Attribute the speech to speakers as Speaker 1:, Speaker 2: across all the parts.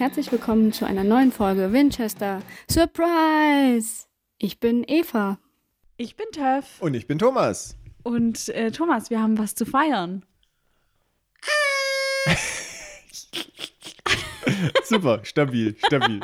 Speaker 1: herzlich willkommen zu einer neuen Folge Winchester Surprise! Ich bin Eva.
Speaker 2: Ich bin Töff.
Speaker 3: Und ich bin Thomas.
Speaker 2: Und äh, Thomas, wir haben was zu feiern.
Speaker 3: Super, stabil, stabil.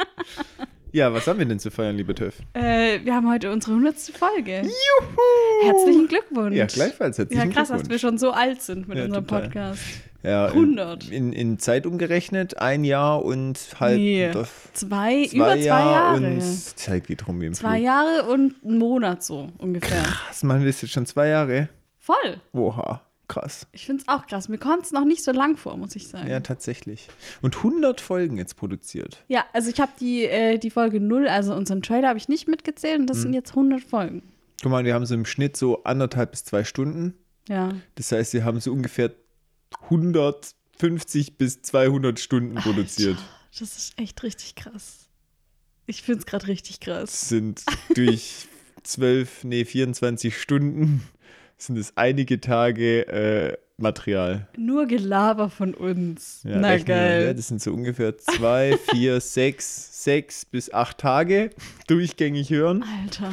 Speaker 3: Ja, was haben wir denn zu feiern, liebe Töff?
Speaker 2: Äh, wir haben heute unsere 100. Folge. Juhu! Herzlichen Glückwunsch.
Speaker 3: Ja, gleichfalls herzlichen
Speaker 2: Ja, krass, dass
Speaker 3: Glückwunsch.
Speaker 2: wir schon so alt sind mit
Speaker 3: Ja,
Speaker 2: unserem
Speaker 3: total.
Speaker 2: Podcast.
Speaker 3: Ja,
Speaker 2: 100.
Speaker 3: In, in, Zeit umgerechnet ein Jahr und halb
Speaker 2: Nee, zwei,
Speaker 3: zwei
Speaker 2: über zwei
Speaker 3: Jahre
Speaker 2: Jahre.
Speaker 3: und Zeit geht rum wie im
Speaker 2: Zwei
Speaker 3: Flug.
Speaker 2: Jahre und einen Monat so ungefähr.
Speaker 3: Was machen wir jetzt schon zwei Jahre?
Speaker 2: Voll.
Speaker 3: Oha, krass.
Speaker 2: Ich finde es auch krass. Mir kommt es noch nicht so lang vor, muss ich sagen.
Speaker 3: Ja, tatsächlich. Und 100 Folgen jetzt produziert.
Speaker 2: Ja, also ich habe die, äh, die Folge 0, also unseren Trailer, habe ich nicht mitgezählt und das
Speaker 3: Mhm.
Speaker 2: sind jetzt 100 Folgen.
Speaker 3: Guck mal, wir haben so im Schnitt so anderthalb bis zwei Stunden.
Speaker 2: Ja.
Speaker 3: Das heißt, wir haben so ungefähr 150 bis 200 Stunden produziert.
Speaker 2: Das ist echt richtig krass. Ich finde es gerade richtig krass.
Speaker 3: Sind durch 12, nee, 24 Stunden sind es einige Tage äh, Material.
Speaker 2: Nur Gelaber von uns.
Speaker 3: Ja,
Speaker 2: Na geil.
Speaker 3: Ja, das sind so ungefähr zwei, vier, sechs, sechs bis acht Tage durchgängig hören.
Speaker 2: Alter.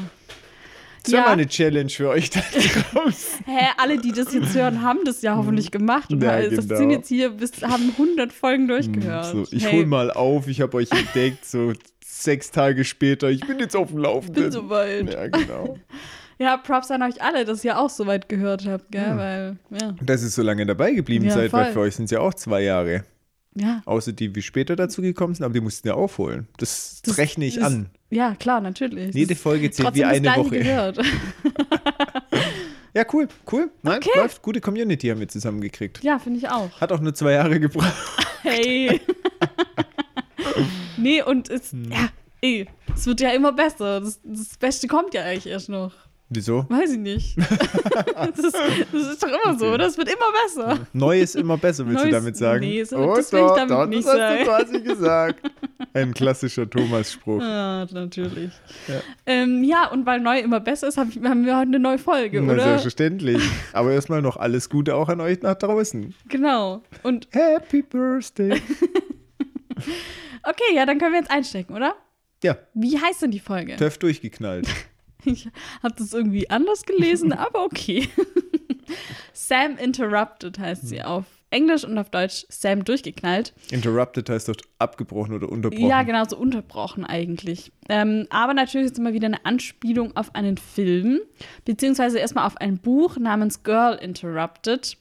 Speaker 3: Das wäre
Speaker 2: Ja.
Speaker 3: mal eine Challenge für euch da draußen.
Speaker 2: Hä, alle, die das jetzt hören, haben das ja hoffentlich gemacht. Und
Speaker 3: Ja,
Speaker 2: das
Speaker 3: genau.
Speaker 2: sind jetzt hier, bis, haben 100 Folgen durchgehört.
Speaker 3: So, ich
Speaker 2: hey,
Speaker 3: hol mal auf, ich habe euch entdeckt, so sechs Tage später, ich bin jetzt auf dem Laufenden.
Speaker 2: bin soweit.
Speaker 3: Ja, genau.
Speaker 2: Ja, Props an euch alle, dass ihr auch so weit gehört habt, gell? Weil, ja.
Speaker 3: Und dass ihr so lange dabei geblieben
Speaker 2: Ja,
Speaker 3: seid, weil
Speaker 2: voll.
Speaker 3: für euch sind es ja auch zwei Jahre.
Speaker 2: Ja,
Speaker 3: Außer die, wie später dazu gekommen sind, aber die mussten ja aufholen. Das,
Speaker 2: Das-
Speaker 3: rechne ich
Speaker 2: das-
Speaker 3: an.
Speaker 2: Ja klar, natürlich.
Speaker 3: Jede Folge zählt wie eine Woche.
Speaker 2: Gehört.
Speaker 3: Ja, cool, cool. Nein,
Speaker 2: Okay.
Speaker 3: läuft. Gute Community haben wir zusammengekriegt.
Speaker 2: Ja, finde ich auch.
Speaker 3: Hat auch nur zwei Jahre gebraucht.
Speaker 2: Hey. nee, und es,
Speaker 3: Hm.
Speaker 2: ja, ey, es wird ja immer besser. Das, das Beste kommt ja eigentlich erst noch.
Speaker 3: Wieso?
Speaker 2: Weiß ich nicht. das, ist, das ist doch immer so, oder? Es wird immer besser.
Speaker 3: Neu ist immer besser, willst du
Speaker 2: Neues-
Speaker 3: damit sagen?
Speaker 2: nee, so- das will ich damit nicht
Speaker 3: das
Speaker 2: sagen.
Speaker 3: hast du quasi gesagt. Ein klassischer Thomas-Spruch.
Speaker 2: Ja, natürlich.
Speaker 3: Ja.
Speaker 2: Ähm, ja, und weil neu immer besser ist, hab ich, haben wir heute eine neue Folge,
Speaker 3: Na,
Speaker 2: oder?
Speaker 3: selbstverständlich. Aber erstmal noch alles Gute auch an euch nach draußen.
Speaker 2: Genau. Und
Speaker 3: Happy Birthday.
Speaker 2: okay, ja, dann können wir jetzt einstecken, oder?
Speaker 3: Ja,
Speaker 2: Wie heißt denn die Folge?
Speaker 3: Töff durchgeknallt.
Speaker 2: Ich habe das irgendwie anders gelesen, aber okay. Sam Interrupted heißt sie auf Englisch und auf Deutsch Sam durchgeknallt.
Speaker 3: Interrupted heißt doch abgebrochen oder unterbrochen.
Speaker 2: Ja, genau, so unterbrochen eigentlich. Ähm, aber natürlich ist immer wieder eine Anspielung auf einen Film, beziehungsweise erstmal auf ein Buch namens Girl Interrupted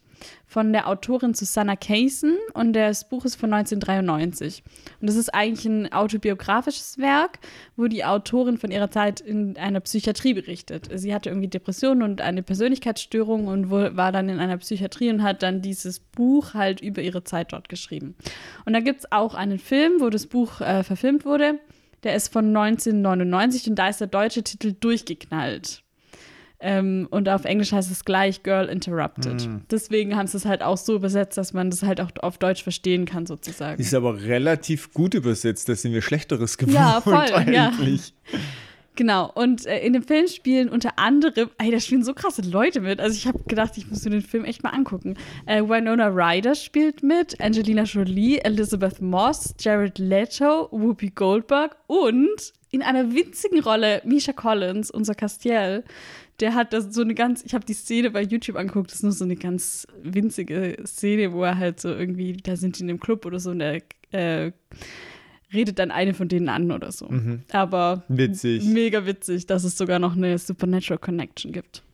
Speaker 2: von der Autorin Susanna Kaysen und das Buch ist von 1993. Und das ist eigentlich ein autobiografisches Werk, wo die Autorin von ihrer Zeit in einer Psychiatrie berichtet. Sie hatte irgendwie Depressionen und eine Persönlichkeitsstörung und war dann in einer Psychiatrie und hat dann dieses Buch halt über ihre Zeit dort geschrieben. Und da gibt es auch einen Film, wo das Buch äh, verfilmt wurde. Der ist von 1999 und da ist der deutsche Titel durchgeknallt. Ähm, und auf Englisch heißt es gleich Girl Interrupted. Deswegen haben sie es halt auch so übersetzt, dass man das halt auch auf Deutsch verstehen kann, sozusagen.
Speaker 3: Ist aber relativ gut übersetzt, da sind wir Schlechteres gewohnt
Speaker 2: Ja, voll, ja.
Speaker 3: eigentlich.
Speaker 2: Genau, und äh, in dem Film spielen unter anderem, ey, da spielen so krasse Leute mit. Also ich habe gedacht, ich muss mir den Film echt mal angucken. Äh, Winona Ryder spielt mit, Angelina Jolie, Elizabeth Moss, Jared Leto, Whoopi Goldberg und in einer winzigen Rolle Misha Collins, unser Castiel. Der hat das so eine ganz, ich habe die Szene bei YouTube angeguckt, das ist nur so eine ganz winzige Szene, wo er halt so irgendwie, da sind die in einem Club oder so und er äh, redet dann eine von denen an oder so. Aber
Speaker 3: Witzig.
Speaker 2: Mega witzig, dass es sogar noch eine Supernatural Connection gibt.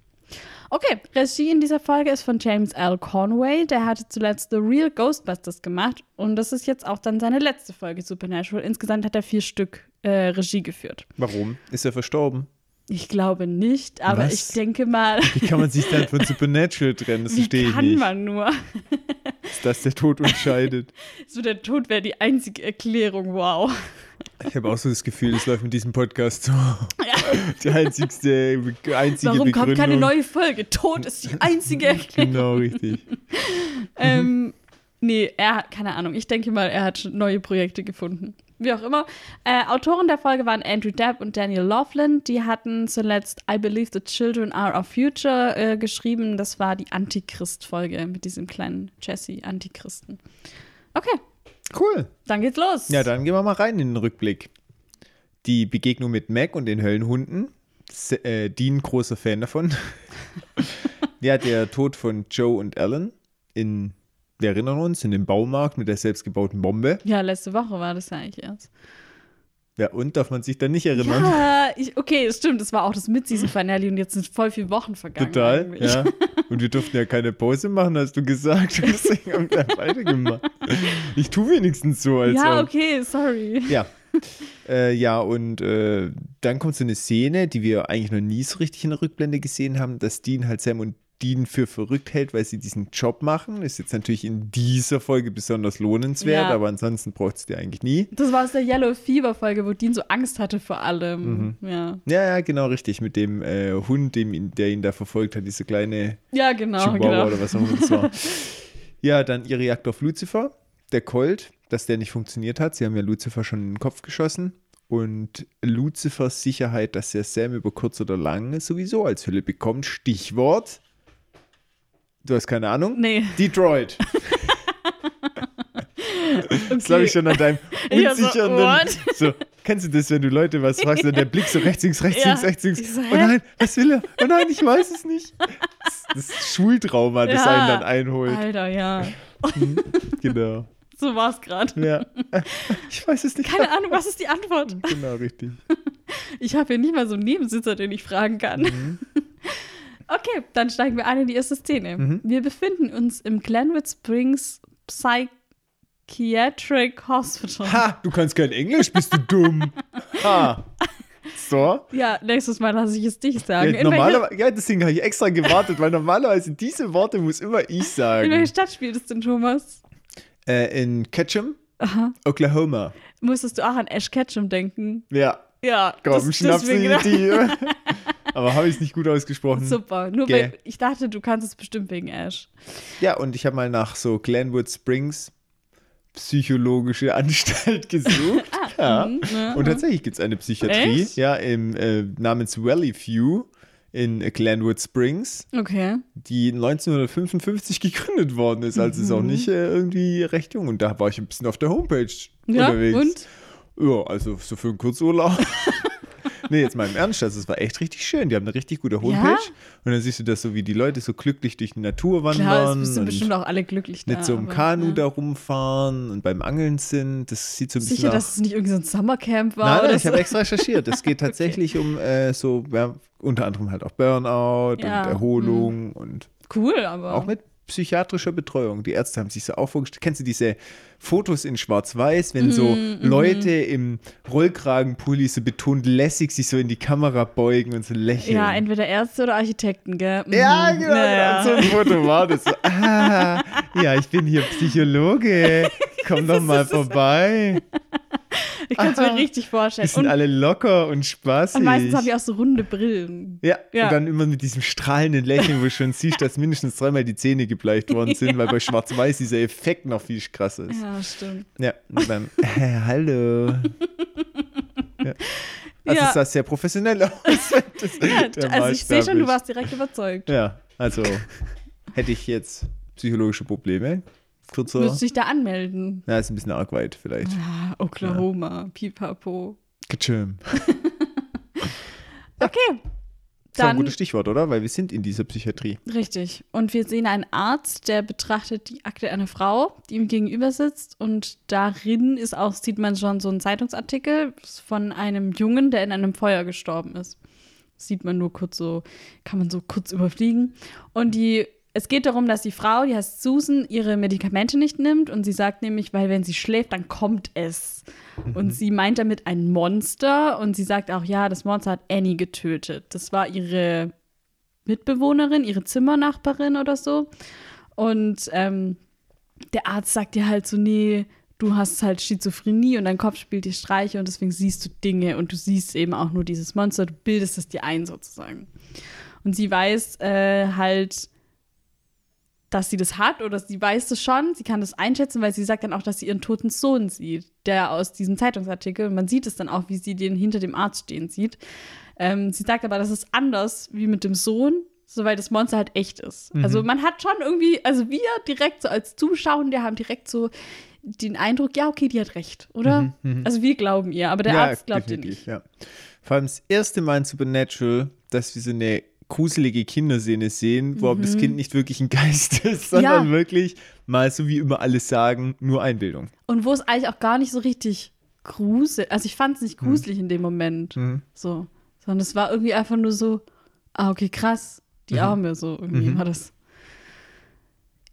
Speaker 2: Okay, Regie in dieser Folge ist von James L. Conway. Der hatte zuletzt The Real Ghostbusters gemacht und das ist jetzt auch dann seine letzte Folge Supernatural. Insgesamt hat er vier Stück äh, Regie geführt.
Speaker 3: Warum? Ist er verstorben?
Speaker 2: Ich glaube nicht, aber
Speaker 3: Was?
Speaker 2: ich denke mal,
Speaker 3: Wie kann man sich dann von Supernatural trennen? Das verstehe ich
Speaker 2: kann
Speaker 3: nicht.
Speaker 2: man nur?
Speaker 3: Ist das der Tod uns scheidet?
Speaker 2: So der Tod wäre die einzige Erklärung, wow.
Speaker 3: Ich habe auch so das Gefühl, das läuft mit diesem Podcast so. Die einzigste, einzige
Speaker 2: Warum
Speaker 3: Begründung.
Speaker 2: kommt keine neue Folge? Tod ist die einzige Erklärung.
Speaker 3: Genau, richtig.
Speaker 2: Ähm, nee, er hat, keine Ahnung. Ich denke mal, er hat schon neue Projekte gefunden. Wie auch immer. Äh, Autoren der Folge waren Andrew Depp und Daniel Laughlin. Die hatten zuletzt I Believe the Children Are Our Future äh, geschrieben. Das war die Antichrist-Folge mit diesem kleinen Jesse Antichristen. Okay.
Speaker 3: Cool.
Speaker 2: Dann geht's los.
Speaker 3: Ja, dann gehen wir mal rein in den Rückblick. Die Begegnung mit Mac und den Höllenhunden. Se- Äh, Dean, großer Fan davon. ja, der Tod von Joe und Alan in, wir erinnern uns, in dem Baumarkt mit der selbstgebauten Bombe.
Speaker 2: Ja, letzte Woche war das ja eigentlich erst.
Speaker 3: Ja, und darf man sich dann nicht erinnern?
Speaker 2: Ja, ich, okay, es stimmt, das war auch das Mid-Season-Finale und jetzt sind voll viele Wochen vergangen.
Speaker 3: Total,
Speaker 2: eigentlich.
Speaker 3: ja. Und wir durften ja keine Pause machen, hast du gesagt. Deswegen haben wir weitergemacht. Ich tue wenigstens so, als
Speaker 2: Ja,
Speaker 3: ob.
Speaker 2: okay, sorry.
Speaker 3: Ja. Äh, ja, und äh, dann kommt so eine Szene, die wir eigentlich noch nie so richtig in der Rückblende gesehen haben, dass Dean halt Sam und Dean für verrückt hält, weil sie diesen Job machen. Ist jetzt natürlich in dieser Folge besonders lohnenswert,
Speaker 2: Ja.
Speaker 3: aber ansonsten braucht es die eigentlich nie.
Speaker 2: Das war aus der Yellow Fever-Folge, wo Dean so Angst hatte vor allem.
Speaker 3: Mhm.
Speaker 2: Ja.
Speaker 3: Ja, ja, genau, richtig. Mit dem äh, Hund, dem, ihn- der ihn da verfolgt hat, diese kleine
Speaker 2: ja, genau.
Speaker 3: Chihuahua
Speaker 2: genau.
Speaker 3: oder was auch immer das war. ja, dann ihre Jagd auf Lucifer, der Colt, dass der nicht funktioniert hat. Sie haben ja Lucifer schon in den Kopf geschossen. Und Lucifers Sicherheit, dass er Sam über kurz oder lang sowieso als Hülle bekommt. Stichwort. Du hast keine Ahnung?
Speaker 2: Nee.
Speaker 3: Detroit. Das glaube ich schon an deinem
Speaker 2: so,
Speaker 3: unsichernden. So, kennst du das, wenn du Leute was fragst und der Blick so rechts, links, rechts,
Speaker 2: Ja.
Speaker 3: links, rechts, links.
Speaker 2: So,
Speaker 3: oh nein, was will er? Oh nein, ich weiß es nicht. Das, das ist Schultrauma, das
Speaker 2: Ja.
Speaker 3: einen dann einholt.
Speaker 2: Alter, ja.
Speaker 3: Genau.
Speaker 2: So war's gerade.
Speaker 3: Ja. Ich weiß es nicht.
Speaker 2: Keine Ahnung, was ist die Antwort?
Speaker 3: Genau, richtig.
Speaker 2: Ich habe hier nicht mal so einen Nebensitzer, den ich fragen kann.
Speaker 3: Mhm.
Speaker 2: Okay, dann steigen wir ein in die erste Szene. Wir befinden uns im Glenwood Springs Psychiatric Hospital.
Speaker 3: Ha, du kannst kein Englisch, bist du dumm. Ha. So.
Speaker 2: Ja, nächstes Mal lasse ich es dich sagen.
Speaker 3: Ja,
Speaker 2: in,
Speaker 3: normalerweise, ja, deswegen habe ich extra gewartet, weil normalerweise diese Worte muss immer ich
Speaker 2: in
Speaker 3: sagen.
Speaker 2: welche Stadt spielt es denn, Thomas?
Speaker 3: Äh, in Ketchum, Oklahoma.
Speaker 2: Musstest du auch an Ash Ketchum denken?
Speaker 3: Ja,
Speaker 2: Ja,
Speaker 3: komm, schnapp sie die. Aber habe ich es nicht gut ausgesprochen.
Speaker 2: Super. Nur
Speaker 3: Gell.
Speaker 2: weil ich dachte, du kannst es bestimmt wegen Ash.
Speaker 3: Ja, und ich habe mal nach so Glenwood Springs psychologische Anstalt gesucht. ja.
Speaker 2: mhm, ne,
Speaker 3: Und tatsächlich gibt es eine Psychiatrie,
Speaker 2: Echt?
Speaker 3: ja, im, äh, namens Valley View in Glenwood Springs,
Speaker 2: Okay.
Speaker 3: die 1955 gegründet worden ist. Also ist auch
Speaker 2: Mhm.
Speaker 3: nicht äh, irgendwie recht jung. Und da war ich ein bisschen auf der Homepage
Speaker 2: Ja,
Speaker 3: unterwegs.
Speaker 2: und?
Speaker 3: Ja, also so für einen Kurzurlaub. nee, jetzt mal im Ernst, also es war echt richtig schön. Die haben eine richtig gute Homepage.
Speaker 2: Ja?
Speaker 3: Und dann siehst du das so, wie die Leute so glücklich durch die Natur wandern.
Speaker 2: Klar, es sind bestimmt auch alle glücklich da.
Speaker 3: mit so einem
Speaker 2: aber,
Speaker 3: Kanu
Speaker 2: ja.
Speaker 3: da rumfahren und beim Angeln sind. Das sieht so ein bisschen
Speaker 2: Sicher,
Speaker 3: nach...
Speaker 2: dass es nicht irgendwie so ein Summercamp war
Speaker 3: Nein, nein, ich
Speaker 2: so.
Speaker 3: habe extra recherchiert. Es geht tatsächlich um äh, so, ja, unter anderem halt auch Burnout
Speaker 2: Ja,
Speaker 3: und Erholung und
Speaker 2: Cool, aber.
Speaker 3: auch mit psychiatrischer Betreuung. Die Ärzte haben sich so auch vorgestellt. Kennst du diese Fotos in Schwarz-Weiß, wenn so
Speaker 2: Mhm,
Speaker 3: Leute im Rollkragenpulli so betont lässig sich so in die Kamera beugen und so lächeln?
Speaker 2: ja, entweder Ärzte oder Architekten, gell? Mhm.
Speaker 3: Ja, genau,
Speaker 2: Naja.
Speaker 3: so ein Foto war das. So, ah, ja, ich bin hier Psychologe. Komm doch mal vorbei.
Speaker 2: Ich kann es mir richtig
Speaker 3: Die
Speaker 2: vorstellen.
Speaker 3: sind
Speaker 2: Und,
Speaker 3: alle locker und spaßig.
Speaker 2: und meistens haben die auch so runde Brillen.
Speaker 3: Ja,
Speaker 2: Ja.
Speaker 3: und dann immer mit diesem strahlenden Lächeln, wo du schon siehst, dass mindestens dreimal die Zähne gebleicht worden sind, weil bei Schwarz-Weiß dieser Effekt noch viel krasser ist.
Speaker 2: Ja, stimmt.
Speaker 3: Ja, und dann, äh, hallo. Ja. Also
Speaker 2: Ja.
Speaker 3: es sah sehr professionell aus. Das,
Speaker 2: Ja, also ich sehe schon, du warst direkt überzeugt.
Speaker 3: Ja, also hätte ich jetzt psychologische Probleme, kurzer,
Speaker 2: Müsstest dich da anmelden.
Speaker 3: ja, ist ein bisschen arg weit vielleicht.
Speaker 2: Ah, Oklahoma, pipapo.
Speaker 3: Kitschim.
Speaker 2: Okay.
Speaker 3: Das war ein gutes Stichwort, oder? Weil wir sind in dieser Psychiatrie.
Speaker 2: richtig. Und wir sehen einen Arzt, der betrachtet die Akte einer Frau, die ihm gegenüber sitzt. Und darin ist auch, sieht man schon so einen Zeitungsartikel von einem Jungen, der in einem Feuer gestorben ist. Sieht man nur kurz so, kann man so kurz überfliegen. Und die, es geht darum, dass die Frau, die heißt Susan, ihre Medikamente nicht nimmt. Und sie sagt nämlich, weil wenn sie schläft, dann kommt es. Und sie meint damit ein Monster. Und sie sagt auch, ja, das Monster hat Annie getötet. Das war ihre Mitbewohnerin, ihre Zimmernachbarin oder so. Und ähm, der Arzt sagt dir halt so, nee, du hast halt Schizophrenie und dein Kopf spielt dir Streiche und deswegen siehst du Dinge und du siehst eben auch nur dieses Monster, du bildest es dir ein sozusagen. Und sie weiß äh, halt, dass sie das hat oder sie weiß es schon, sie kann das einschätzen, weil sie sagt dann auch, dass sie ihren toten Sohn sieht, der aus diesem Zeitungsartikel, und man sieht es dann auch, wie sie den hinter dem Arzt stehen sieht. Ähm, sie sagt aber, das ist anders wie mit dem Sohn, so weil das Monster halt echt ist. Also man hat schon irgendwie, also wir direkt so als Zuschauer, haben direkt so den Eindruck, ja, okay, die hat recht, oder? Also wir glauben ihr, aber der
Speaker 3: ja,
Speaker 2: Arzt glaubt ihr nicht.
Speaker 3: Ja. Vor allem das erste Mal in Supernatural, dass wir so eine gruselige Kinderszene sehen, wo aber das Kind nicht wirklich ein Geist ist, sondern
Speaker 2: Mhm. Ja.
Speaker 3: wirklich mal so wie immer alles sagen, nur Einbildung.
Speaker 2: Und wo es eigentlich auch gar nicht so richtig gruselig, also ich fand es nicht gruselig in dem Moment,
Speaker 3: Mhm.
Speaker 2: so, sondern es war irgendwie einfach nur so, ah, okay, krass, die
Speaker 3: Mhm.
Speaker 2: Arme, so irgendwie war das.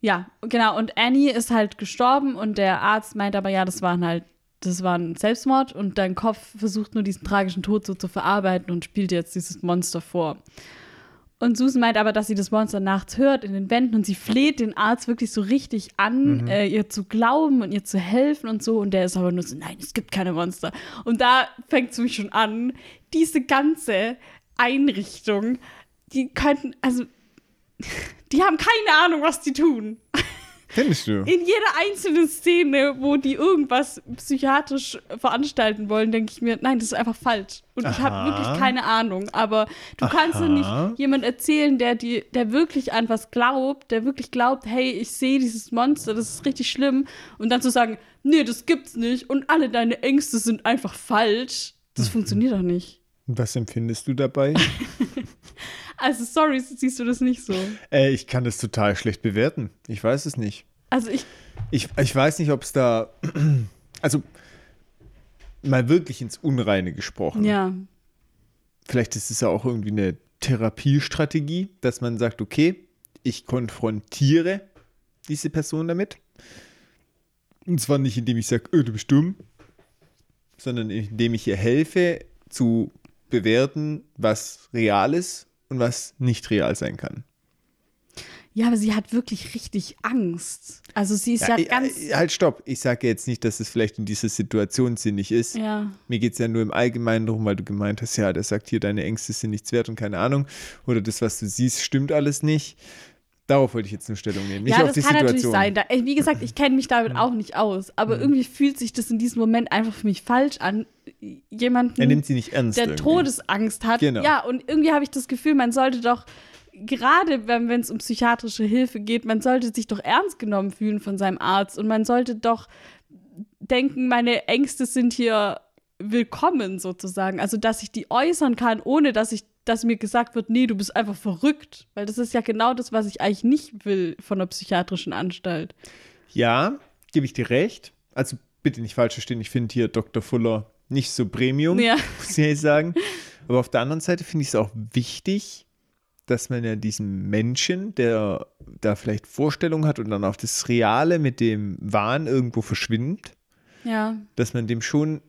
Speaker 2: Ja, genau, und Annie ist halt gestorben und der Arzt meint aber, ja, das waren halt, das war ein Selbstmord und dein Kopf versucht nur diesen tragischen Tod so zu verarbeiten und spielt jetzt dieses Monster vor. Und Susan meint aber, dass sie das Monster nachts hört in den Wänden und sie fleht den Arzt wirklich so richtig an, äh, ihr zu glauben und ihr zu helfen und so. Und der ist aber nur so, nein, es gibt keine Monster. Und da fängt es mich schon an, diese ganze Einrichtung, die könnten, also, die haben keine Ahnung, was die tun.
Speaker 3: Findest du?
Speaker 2: In jeder einzelnen Szene, wo die irgendwas psychiatrisch veranstalten wollen, denke ich mir, nein, das ist einfach falsch. Und ich habe
Speaker 3: Aha.
Speaker 2: wirklich keine Ahnung. Aber du kannst doch
Speaker 3: Aha.
Speaker 2: nicht jemand erzählen, der, die, der wirklich an was glaubt, der wirklich glaubt, hey, ich sehe dieses Monster, das ist richtig schlimm. Und dann zu sagen, nee, das gibt's nicht und alle deine Ängste sind einfach falsch. Das funktioniert doch nicht.
Speaker 3: Was empfindest du dabei?
Speaker 2: Also, sorry, siehst du das nicht so.
Speaker 3: äh, ich kann das total schlecht bewerten. Ich weiß es nicht.
Speaker 2: Also, ich,
Speaker 3: Ich, ich weiß nicht, ob es da, also mal wirklich ins Unreine gesprochen.
Speaker 2: ja.
Speaker 3: Vielleicht ist es ja auch irgendwie eine Therapiestrategie, dass man sagt, okay, ich konfrontiere diese Person damit. Und zwar nicht, indem ich sage, öh, du bist dumm, sondern indem ich ihr helfe zu bewerten, was real ist und was nicht real sein kann.
Speaker 2: Ja, aber sie hat wirklich richtig Angst. Also, sie ist ja,
Speaker 3: Ja, ich-
Speaker 2: ganz.
Speaker 3: äh, halt, stopp. Ich sage jetzt nicht, dass es vielleicht in dieser Situation sinnig ist.
Speaker 2: ja.
Speaker 3: Mir geht es ja nur im Allgemeinen darum, weil du gemeint hast, ja, der sagt hier, deine Ängste sind nichts wert und keine Ahnung. Oder das, was du siehst, stimmt alles nicht. Darauf wollte ich jetzt eine Stellung nehmen. Nicht
Speaker 2: ja,
Speaker 3: auf
Speaker 2: das
Speaker 3: die
Speaker 2: kann
Speaker 3: Situation.
Speaker 2: natürlich sein. Da, wie gesagt, ich kenne mich damit auch nicht aus. Aber irgendwie fühlt sich das in diesem Moment einfach für mich falsch an. Jemanden,
Speaker 3: Er nimmt sie nicht ernst.
Speaker 2: der
Speaker 3: irgendwie.
Speaker 2: Todesangst hat.
Speaker 3: Genau.
Speaker 2: Ja, und irgendwie habe ich das Gefühl, man sollte doch, gerade wenn es um psychiatrische Hilfe geht, man sollte sich doch ernst genommen fühlen von seinem Arzt. Und man sollte doch denken, meine Ängste sind hier willkommen sozusagen. Also, dass ich die äußern kann, ohne dass ich dass mir gesagt wird, nee, du bist einfach verrückt. Weil das ist ja genau das, was ich eigentlich nicht will von einer psychiatrischen Anstalt.
Speaker 3: Ja, gebe ich dir recht. Also bitte nicht falsch verstehen, ich finde hier Dr. Fuller nicht so Premium,
Speaker 2: Ja.
Speaker 3: muss ich ehrlich sagen. Aber auf der anderen Seite finde ich es auch wichtig, dass man ja diesem Menschen, der da vielleicht Vorstellungen hat und dann auch das Reale mit dem Wahn irgendwo verschwindet,
Speaker 2: Ja.
Speaker 3: dass man dem schon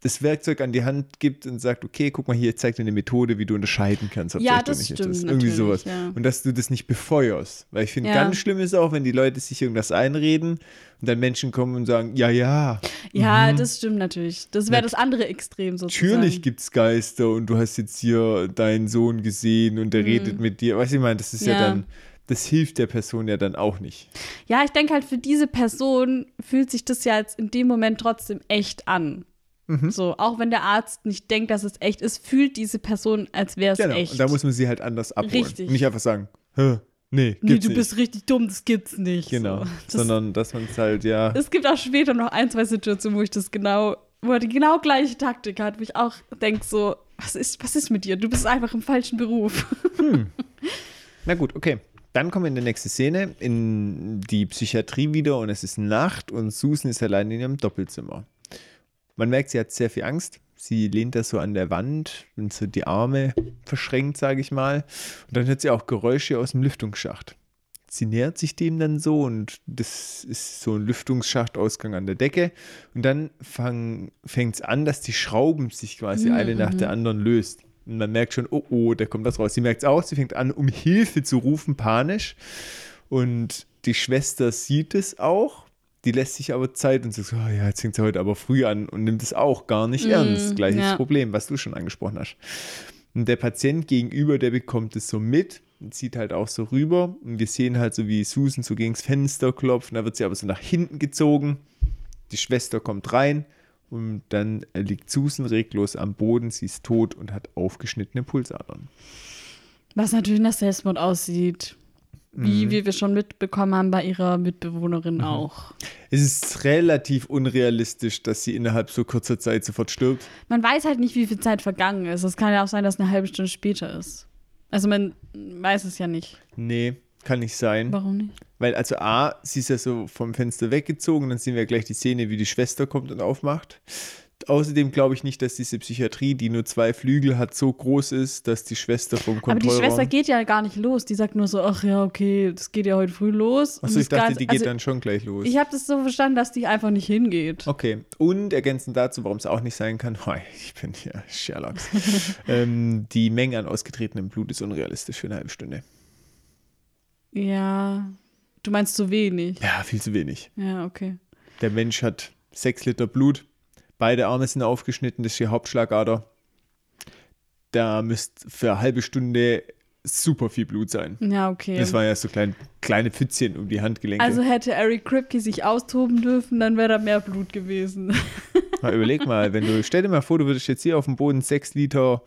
Speaker 3: das Werkzeug an die Hand gibt und sagt, okay, guck mal hier, zeig dir eine Methode, wie du unterscheiden kannst, ob
Speaker 2: Ja, das
Speaker 3: nicht
Speaker 2: stimmt
Speaker 3: ist. Irgendwie sowas.
Speaker 2: ja.
Speaker 3: Und dass du das nicht befeuerst. Weil ich finde,
Speaker 2: Ja.
Speaker 3: ganz schlimm ist auch, wenn die Leute sich irgendwas einreden und dann Menschen kommen und sagen, ja, ja,
Speaker 2: Ja, das stimmt natürlich. Das wäre das andere Extrem sozusagen.
Speaker 3: natürlich gibt es Geister und du hast jetzt hier deinen Sohn gesehen und der redet mit dir. Weißt du, ich meine, das ist ja.
Speaker 2: Mhm. Ja.
Speaker 3: dann, das hilft der Person ja dann auch nicht.
Speaker 2: Ja, ich denke halt, für diese Person fühlt sich das ja jetzt in dem Moment trotzdem echt an.
Speaker 3: Mhm.
Speaker 2: So, auch wenn der Arzt nicht denkt, dass es echt ist, fühlt diese Person, als wäre es
Speaker 3: Genau.
Speaker 2: echt.
Speaker 3: Und da muss man sie halt anders abholen.
Speaker 2: Richtig.
Speaker 3: Nicht einfach sagen, Hä, nee,
Speaker 2: nee,
Speaker 3: gibt's
Speaker 2: du
Speaker 3: nicht.
Speaker 2: bist richtig dumm, das gibt's nicht.
Speaker 3: Genau.
Speaker 2: So. Das,
Speaker 3: Sondern, dass man es halt, ja.
Speaker 2: es gibt auch später noch ein, zwei Situationen, wo ich das genau, wo er die genau gleiche Taktik hat, wo ich auch denke so, was ist, was ist mit dir? Du bist einfach im falschen Beruf.
Speaker 3: Na gut, okay. Dann kommen wir in die nächste Szene, in die Psychiatrie wieder und es ist Nacht und Susan ist allein in ihrem Doppelzimmer. Man merkt, sie hat sehr viel Angst. Sie lehnt da so an der Wand und so die Arme verschränkt, sage ich mal. Und dann hört sie auch Geräusche aus dem Lüftungsschacht. Sie nähert sich dem dann so und das ist so ein Lüftungsschachausgang an der Decke. Und dann fängt es an, dass die Schrauben sich quasi eine nach der anderen löst. Und man merkt schon, oh oh, da kommt das raus. Sie merkt es auch, sie fängt an, um Hilfe zu rufen, panisch. Und die Schwester sieht es auch. Die lässt sich aber Zeit und sagt, oh ja, jetzt fängt sie heute aber früh an und nimmt es auch gar nicht ernst. Gleiches
Speaker 2: ja.
Speaker 3: Problem, was du schon angesprochen hast. Und der Patient gegenüber, der bekommt es so mit und zieht halt auch so rüber. Und wir sehen halt so, wie Susan so gegen das Fenster klopft. Und da wird sie aber so nach hinten gezogen. Die Schwester kommt rein und dann liegt Susan reglos am Boden. Sie ist tot und hat aufgeschnittene Pulsadern.
Speaker 2: Was natürlich nach Selbstmord aussieht. Wie
Speaker 3: Mhm.
Speaker 2: wie wir schon mitbekommen haben bei ihrer Mitbewohnerin auch.
Speaker 3: Es ist relativ unrealistisch, dass sie innerhalb so kurzer Zeit sofort stirbt.
Speaker 2: Man weiß halt nicht, wie viel Zeit vergangen ist. Es kann ja auch sein, dass eine halbe Stunde später ist. Also man weiß es ja nicht.
Speaker 3: Nee, kann nicht sein.
Speaker 2: Warum nicht?
Speaker 3: Weil also A, sie ist ja so vom Fenster weggezogen, dann sehen wir gleich die Szene, wie die Schwester kommt und aufmacht. Außerdem glaube ich nicht, dass diese Psychiatrie, die nur zwei Flügel hat, so groß ist, dass die Schwester vom
Speaker 2: Aber die
Speaker 3: Kontrollraum...
Speaker 2: Schwester geht ja gar nicht los. Die sagt nur so, ach ja, okay, das geht ja heute früh los.
Speaker 3: Achso, ich dachte, die geht
Speaker 2: also,
Speaker 3: dann schon gleich los.
Speaker 2: Ich habe das so verstanden, dass die einfach nicht hingeht.
Speaker 3: Okay, und ergänzend dazu, warum es auch nicht sein kann, oh, ich bin hier Sherlocks, ähm, die Menge an ausgetretenem Blut ist unrealistisch für eine halbe Stunde.
Speaker 2: Ja. Du meinst zu wenig.
Speaker 3: Ja, viel zu wenig.
Speaker 2: Ja, okay.
Speaker 3: Der Mensch hat sechs Liter Blut, beide Arme sind aufgeschnitten, das ist die Hauptschlagader. Da müsste für eine halbe Stunde super viel Blut sein.
Speaker 2: Ja, okay.
Speaker 3: Das waren ja so klein, kleine Pfützchen um die Handgelenke.
Speaker 2: also hätte Eric Kripke sich austoben dürfen, dann wäre da mehr Blut gewesen.
Speaker 3: mal überleg mal, wenn du, stell dir mal vor, du würdest jetzt hier auf dem Boden sechs Liter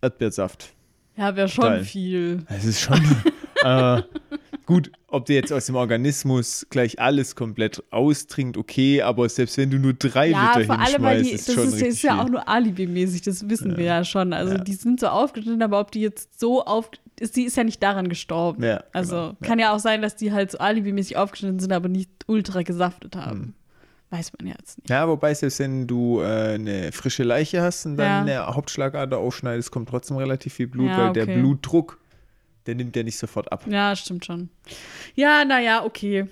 Speaker 3: Erdbeersaft
Speaker 2: Ja, wäre schon
Speaker 3: Geil.
Speaker 2: viel.
Speaker 3: Das ist schon. äh, gut, ob der jetzt aus dem Organismus gleich alles komplett austrinkt, okay, aber selbst wenn du nur drei
Speaker 2: Ja,
Speaker 3: Liter
Speaker 2: vor allem, weil
Speaker 3: hinschmeißt,
Speaker 2: die,
Speaker 3: ist
Speaker 2: das
Speaker 3: schon
Speaker 2: ist, ist ja auch nur alibimäßig, das wissen wir ja schon. Also
Speaker 3: Ja.
Speaker 2: die sind so aufgeschnitten, aber ob die jetzt so auf, ist, die ist ja nicht daran gestorben.
Speaker 3: Ja,
Speaker 2: also
Speaker 3: genau, ja.
Speaker 2: kann ja auch sein, dass die halt so alibimäßig aufgeschnitten sind, aber nicht ultra gesaftet haben.
Speaker 3: Hm.
Speaker 2: Weiß man ja jetzt nicht.
Speaker 3: Ja, wobei selbst wenn du äh, eine frische Leiche hast und dann
Speaker 2: Ja.
Speaker 3: eine Hauptschlagader aufschneidest, kommt trotzdem relativ viel Blut,
Speaker 2: Ja,
Speaker 3: weil der
Speaker 2: okay.
Speaker 3: Blutdruck, der nimmt ja nicht sofort ab.
Speaker 2: Ja, stimmt schon. Ja, naja, okay.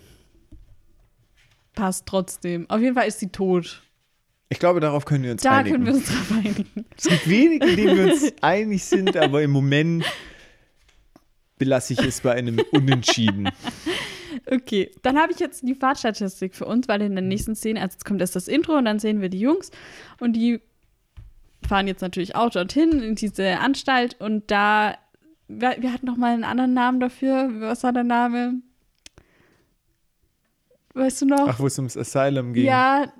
Speaker 2: Passt trotzdem. Auf jeden Fall ist sie tot.
Speaker 3: Ich glaube, darauf können wir uns
Speaker 2: Da
Speaker 3: einigen.
Speaker 2: können wir uns drauf einigen.
Speaker 3: es gibt wenige, in denen wir uns einig sind, aber im Moment belasse ich es bei einem Unentschieden.
Speaker 2: Okay, dann habe ich jetzt die Fahrtstatistik für uns, weil in der nächsten Szene, also jetzt kommt erst das Intro und dann sehen wir die Jungs und die fahren jetzt natürlich auch dorthin in diese Anstalt und da, wir, wir hatten noch mal einen anderen Namen dafür. Was war der Name? Weißt du noch?
Speaker 3: Ach, wo es ums Asylum ging.
Speaker 2: ja,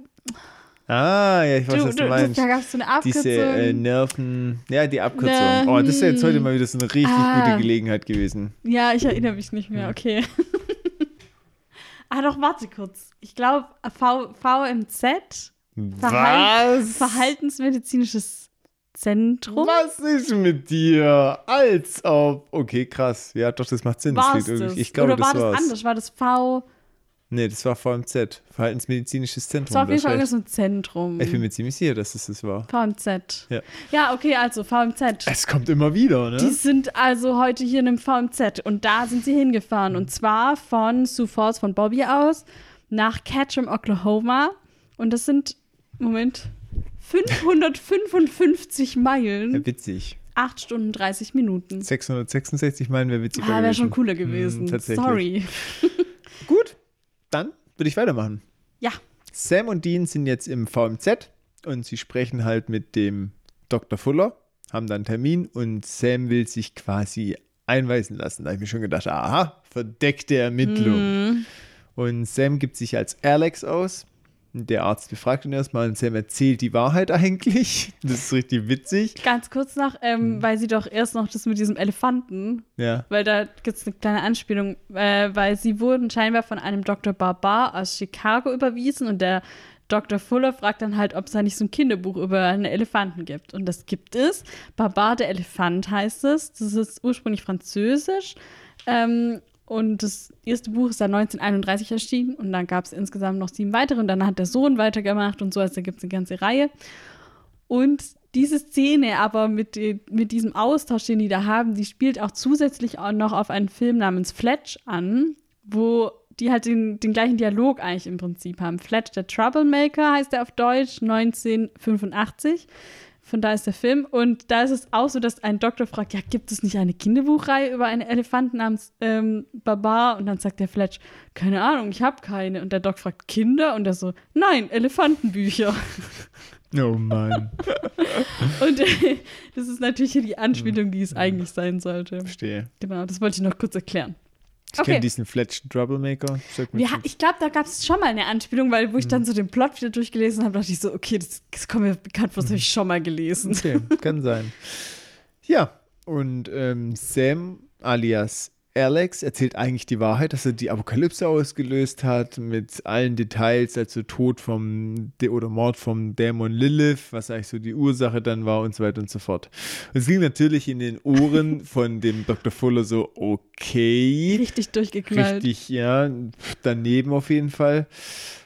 Speaker 3: Ah, ja, ich weiß,
Speaker 2: du,
Speaker 3: was
Speaker 2: du,
Speaker 3: du meinst.
Speaker 2: da gab es so eine Abkürzung.
Speaker 3: Diese äh, Nerven, ja, die Abkürzung.
Speaker 2: Ne-
Speaker 3: Oh, das ist ja jetzt heute mal wieder so eine richtig
Speaker 2: Ah.
Speaker 3: gute Gelegenheit gewesen.
Speaker 2: Ja, ich erinnere mich nicht mehr, okay. ah, doch, warte kurz. Ich glaube, VMZ, Verhal-
Speaker 3: Was?
Speaker 2: Verhaltensmedizinisches Zentrum.
Speaker 3: Was ist mit dir? Als ob. Okay, krass. Ja, doch, das macht Sinn. Das
Speaker 2: War
Speaker 3: klingt
Speaker 2: es das?
Speaker 3: irgendwie- Ich glaube,
Speaker 2: Oder war
Speaker 3: das
Speaker 2: das
Speaker 3: war's.
Speaker 2: anders? War das V?
Speaker 3: Nee, das war VMZ. Verhaltensmedizinisches Zentrum.
Speaker 2: Das war auf jeden Fall
Speaker 3: hast
Speaker 2: irgendein Zentrum.
Speaker 3: Ich bin mir ziemlich sicher, dass es das war.
Speaker 2: VMZ.
Speaker 3: Ja.
Speaker 2: ja, okay, also VMZ.
Speaker 3: Es kommt immer wieder,
Speaker 2: Die
Speaker 3: ne?
Speaker 2: sind also heute hier in einem VMZ und da sind sie hingefahren und zwar von Sioux Falls von Bobby aus nach Ketchum, Oklahoma und das sind, Moment, 555
Speaker 3: Ja,
Speaker 2: Meilen,
Speaker 3: witzig.
Speaker 2: 8 Stunden 30 Minuten.
Speaker 3: 666 meinen wäre witziger
Speaker 2: Ah, wäre schon cooler gewesen.
Speaker 3: Hm, tatsächlich.
Speaker 2: Sorry.
Speaker 3: Gut, dann würde ich weitermachen.
Speaker 2: Ja,
Speaker 3: Sam und Dean sind jetzt im VMZ und sie sprechen halt mit dem Dr. Fuller, haben dann einen Termin und Sam will sich quasi einweisen lassen. Da habe ich mir schon gedacht, aha, verdeckte Ermittlung.
Speaker 2: Mhm.
Speaker 3: Und Sam gibt sich als Alex aus. Der Arzt befragt ihn erstmal und Sam erzählt die Wahrheit eigentlich. Das ist richtig witzig.
Speaker 2: ganz kurz noch, ähm,
Speaker 3: Hm.
Speaker 2: weil sie doch erst noch das mit diesem Elefanten
Speaker 3: Ja.
Speaker 2: weil da gibt es eine kleine Anspielung, äh, weil sie wurden scheinbar von einem Dr. Barbar aus Chicago überwiesen und der Dr. Fuller fragt dann halt, ob es da nicht so ein Kinderbuch über einen Elefanten gibt. Und das gibt es. Barbar der Elefant heißt es. Das ist ursprünglich französisch. Ähm, und das erste Buch ist dann 1931 erschienen und dann gab es insgesamt noch sieben weitere und dann hat der Sohn weitergemacht und so, also da gibt es eine ganze Reihe. Und diese Szene aber mit, mit diesem Austausch, den die da haben, die spielt auch zusätzlich auch noch auf einen Film namens Fletch an, wo die halt den, den gleichen Dialog eigentlich im Prinzip haben. Fletch, der Troublemaker heißt er auf Deutsch, 1985. Von da ist der Film. Und da ist es auch so, dass ein Doktor fragt, ja, gibt es nicht eine Kinderbuchreihe über einen Elefanten namens ähm, Barbar? Und dann sagt der Fletch, keine Ahnung, ich habe keine. Und der Doc fragt, Kinder? Und er so, nein, Elefantenbücher.
Speaker 3: Oh Mann.
Speaker 2: Und äh, das ist natürlich hier die Anspielung, die es eigentlich sein sollte.
Speaker 3: Verstehe.
Speaker 2: Genau, das wollte ich noch kurz erklären.
Speaker 3: Ich
Speaker 2: Okay.
Speaker 3: kenne diesen Fletch Troublemaker.
Speaker 2: Ha- ich glaube, da gab es schon mal eine Anspielung, weil wo ich
Speaker 3: Mhm.
Speaker 2: dann so den Plot wieder durchgelesen habe, dachte ich so, okay, das, das kommt mir bekannt vor, das habe ich schon mal gelesen.
Speaker 3: Okay, kann sein. Ja, und ähm, Sam alias Alex erzählt eigentlich die Wahrheit, dass er die Apokalypse ausgelöst hat, mit allen Details, also Tod vom oder Mord vom Dämon Lilith, was eigentlich so die Ursache dann war und so weiter und so fort. Und es ging natürlich in den Ohren von dem Dr. Fuller so, okay.
Speaker 2: Richtig durchgeknallt.
Speaker 3: Richtig, ja, daneben auf jeden Fall.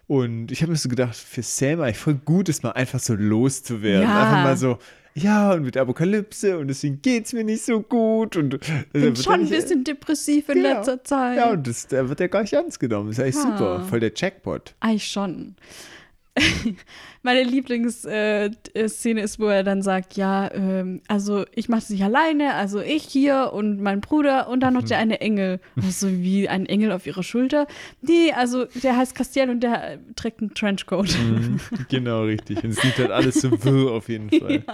Speaker 3: Und ich habe mir so gedacht, für Sam eigentlich voll gut ist, mal einfach so loszuwerden.
Speaker 2: Ja.
Speaker 3: Einfach mal so, ja, und mit Apokalypse und deswegen geht es mir nicht so gut. Und
Speaker 2: bin schon ein bisschen depressiv in
Speaker 3: Ja.
Speaker 2: letzter Zeit.
Speaker 3: Ja, und das, da wird er gar nicht ernst genommen. Das ist eigentlich
Speaker 2: Ah.
Speaker 3: super. Voll der Jackpot.
Speaker 2: Eigentlich schon. Meine Lieblingsszene äh, Szene ist, wo er dann sagt, ja, ähm, also ich mache es nicht alleine, also ich hier und mein Bruder und dann noch der eine Engel. Also wie ein Engel auf ihrer Schulter. Nee, also der heißt Castiel und der äh, trägt einen Trenchcoat.
Speaker 3: Mhm, genau, richtig. Und es sieht halt alles so wirr auf jeden Fall.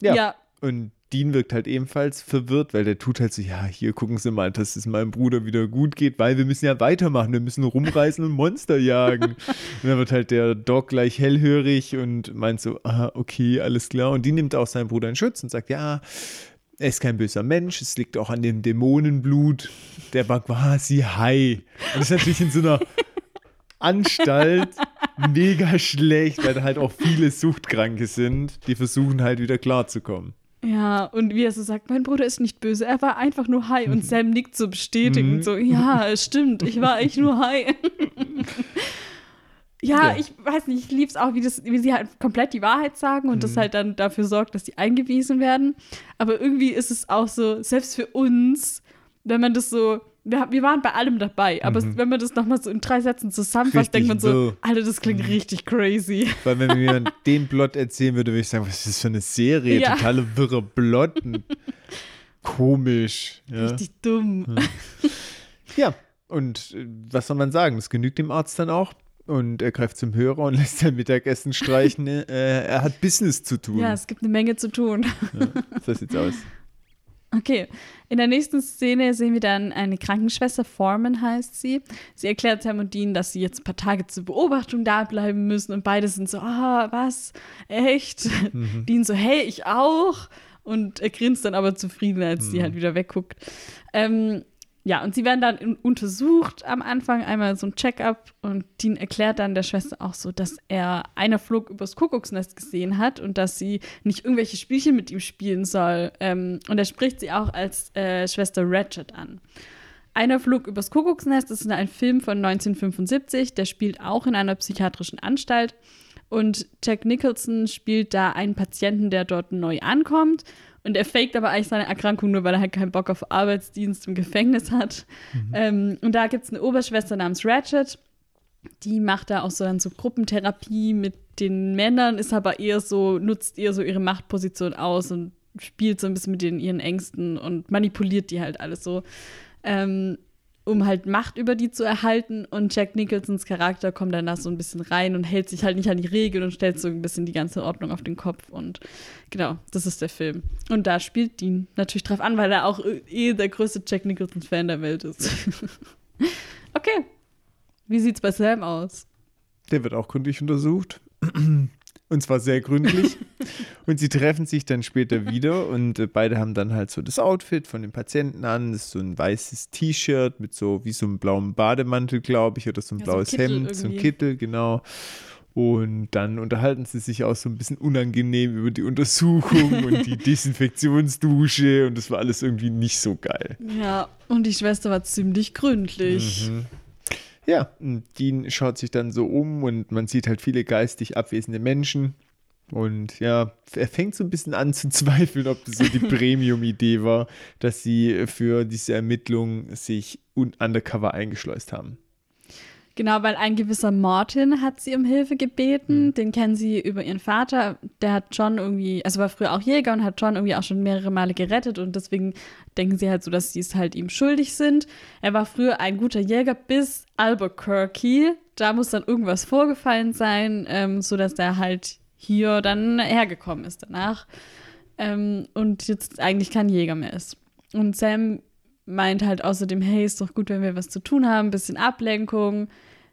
Speaker 3: Ja.
Speaker 2: Ja.
Speaker 3: Und Dean wirkt halt ebenfalls verwirrt, weil der tut halt so, ja, hier gucken Sie mal, dass es meinem Bruder wieder gut geht, weil wir müssen ja weitermachen, wir müssen rumreisen und Monster jagen. und dann wird halt der Doc gleich hellhörig und meint so, ah, okay, alles klar. Und Dean nimmt auch seinen Bruder in Schutz und sagt, ja, er ist kein böser Mensch, es liegt auch an dem Dämonenblut. Der war quasi high. Und das ist natürlich in so einer Anstalt mega schlecht, weil da halt auch viele Suchtkranke sind, die versuchen halt wieder klarzukommen.
Speaker 2: Ja, und wie er so sagt, mein Bruder ist nicht böse, er war einfach nur high. Und Sam nickt so bestätigend,
Speaker 3: Mhm.
Speaker 2: so, ja, es stimmt, ich war echt nur high. ja,
Speaker 3: Ja.
Speaker 2: ich weiß nicht, ich lieb's auch, wie, das, wie sie halt komplett die Wahrheit sagen und das
Speaker 3: Mhm.
Speaker 2: halt dann dafür sorgt, dass die eingewiesen werden. Aber irgendwie ist es auch so, selbst für uns, wenn man das so, wir, wir waren bei allem dabei, aber
Speaker 3: Mhm.
Speaker 2: wenn man das nochmal so in drei Sätzen zusammenfasst, denkt man so,
Speaker 3: wirr.
Speaker 2: Alter, das klingt richtig crazy.
Speaker 3: Weil wenn mir jemand den Plot erzählen würde, würde ich sagen, was ist das für eine Serie?
Speaker 2: Ja.
Speaker 3: Totale wirre Plot. und Komisch. Ja.
Speaker 2: Richtig dumm.
Speaker 3: ja, und äh, was soll man sagen? Das genügt dem Arzt dann auch. Und er greift zum Hörer und lässt sein Mittagessen streichen. äh, er hat Business zu tun.
Speaker 2: Ja, es gibt eine Menge zu tun.
Speaker 3: Ja, so sieht's aus.
Speaker 2: Okay, in der nächsten Szene sehen wir dann eine Krankenschwester, Foreman heißt sie. Sie erklärt Sam und Dean, dass sie jetzt ein paar Tage zur Beobachtung da bleiben müssen und beide sind so, ah, was? Echt? Dean so, hey, ich auch. Und er grinst dann aber zufrieden, als die halt wieder wegguckt. Ähm, ja, und sie werden dann untersucht am Anfang, einmal so ein Check-up und Dean erklärt dann der Schwester auch so, dass er einer Flug übers Kuckucksnest gesehen hat und dass sie nicht irgendwelche Spielchen mit ihm spielen soll. Ähm, und er spricht sie auch als äh, Schwester Ratchet an. Einer Flug übers Kuckucksnest ist ein Film von 1975, der spielt auch in einer psychiatrischen Anstalt. Und Jack Nicholson spielt da einen Patienten, der dort neu ankommt. Und er faked aber eigentlich seine Erkrankung nur, weil er halt keinen Bock auf Arbeitsdienst im Gefängnis hat. Ähm, und da gibt es eine Oberschwester namens Ratchet. Die macht da auch so dann so Gruppentherapie mit den Männern, ist aber eher so, nutzt eher so ihre Machtposition aus und spielt so ein bisschen mit den, ihren Ängsten und manipuliert die halt alles so. Ähm, um halt Macht über die zu erhalten. Und Jack Nicholsons Charakter kommt dann da so ein bisschen rein und hält sich halt nicht an die Regeln und stellt so ein bisschen die ganze Ordnung auf den Kopf. Und genau, das ist der Film. Und da spielt Dean natürlich drauf an, weil er auch eh der größte Jack Nicholson-Fan der Welt ist. okay. Wie sieht's bei Sam aus?
Speaker 3: Der wird auch gründlich untersucht. Und zwar sehr gründlich. und sie treffen sich dann später wieder und äh, beide haben dann halt so das Outfit von dem Patienten an. Das ist so ein weißes T-Shirt mit so wie so einem blauen Bademantel, glaube ich, oder so ein
Speaker 2: Ja, so ein
Speaker 3: blaues Hemd, so ein
Speaker 2: irgendwie.
Speaker 3: Kittel, genau. Und dann unterhalten sie sich auch so ein bisschen unangenehm über die Untersuchung und die Desinfektionsdusche und das war alles irgendwie nicht so geil.
Speaker 2: Ja, und die Schwester war ziemlich gründlich.
Speaker 3: Mhm. Ja, und Dean schaut sich dann so um und man sieht halt viele geistig abwesende Menschen. Und ja, er fängt so ein bisschen an zu zweifeln, ob das so die Premium-Idee war, dass sie für diese Ermittlung sich un undercover eingeschleust haben.
Speaker 2: Genau, weil ein gewisser Martin hat sie um Hilfe gebeten. Den kennen sie über ihren Vater. Der hat John irgendwie, also war früher auch Jäger und hat John irgendwie auch schon mehrere Male gerettet und deswegen denken sie halt so, dass sie es halt ihm schuldig sind. Er war früher ein guter Jäger bis Albuquerque. Da muss dann irgendwas vorgefallen sein, ähm, sodass der halt hier dann hergekommen ist danach. Ähm, und jetzt eigentlich kein Jäger mehr ist. Und Sam meint halt außerdem, hey, ist doch gut, wenn wir was zu tun haben, ein bisschen Ablenkung,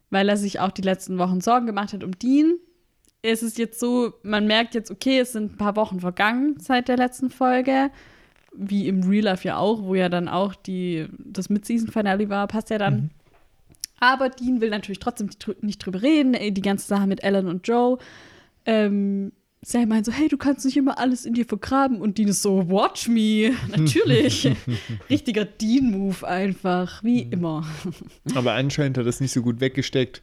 Speaker 2: weil er sich auch die letzten Wochen Sorgen gemacht hat um Dean. Es ist jetzt so, man merkt jetzt, okay, es sind ein paar Wochen vergangen seit der letzten Folge, wie im Real Life ja auch, wo ja dann auch die, das Mid-Season-Finale war, passt ja dann.
Speaker 3: Mhm.
Speaker 2: Aber Dean will natürlich trotzdem nicht, drüber reden, die ganze Sache mit Ellen und Joe. Ähm, Sam meint so, hey, du kannst nicht immer alles in dir vergraben. Und Dean ist so, watch me. Natürlich. Richtiger Dean-Move einfach, wie immer.
Speaker 3: Aber anscheinend hat er es nicht so gut weggesteckt.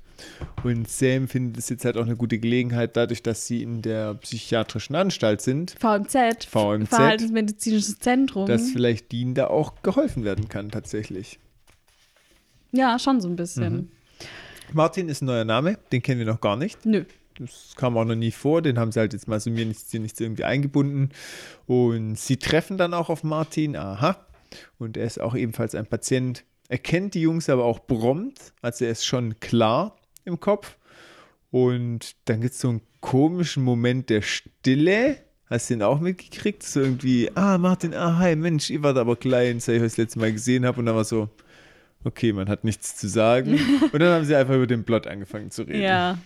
Speaker 3: Und Sam findet es jetzt halt auch eine gute Gelegenheit, dadurch, dass sie in der psychiatrischen Anstalt sind,
Speaker 2: VMZ,
Speaker 3: VMZ.
Speaker 2: Verhaltensmedizinisches Zentrum.
Speaker 3: dass vielleicht Dean da auch geholfen werden kann, tatsächlich.
Speaker 2: ja, schon so ein bisschen.
Speaker 3: Martin ist ein neuer Name, den kennen wir noch gar nicht.
Speaker 2: Nö.
Speaker 3: Das kam auch noch nie vor, den haben sie halt jetzt mal so mir nichts, nichts irgendwie eingebunden. Und sie treffen dann auch auf Martin, aha. Und er ist auch ebenfalls ein Patient. Er kennt die Jungs aber auch prompt, also er ist schon klar im Kopf. Und dann gibt es so einen komischen Moment der Stille. Hast du den auch mitgekriegt? So irgendwie, ah, Martin, ah, hi, Mensch, ihr wart aber klein, seit ich euch das letzte Mal gesehen habe. Und dann war so, okay, man hat nichts zu sagen. Und dann haben sie einfach über den Plot angefangen zu reden.
Speaker 2: Ja.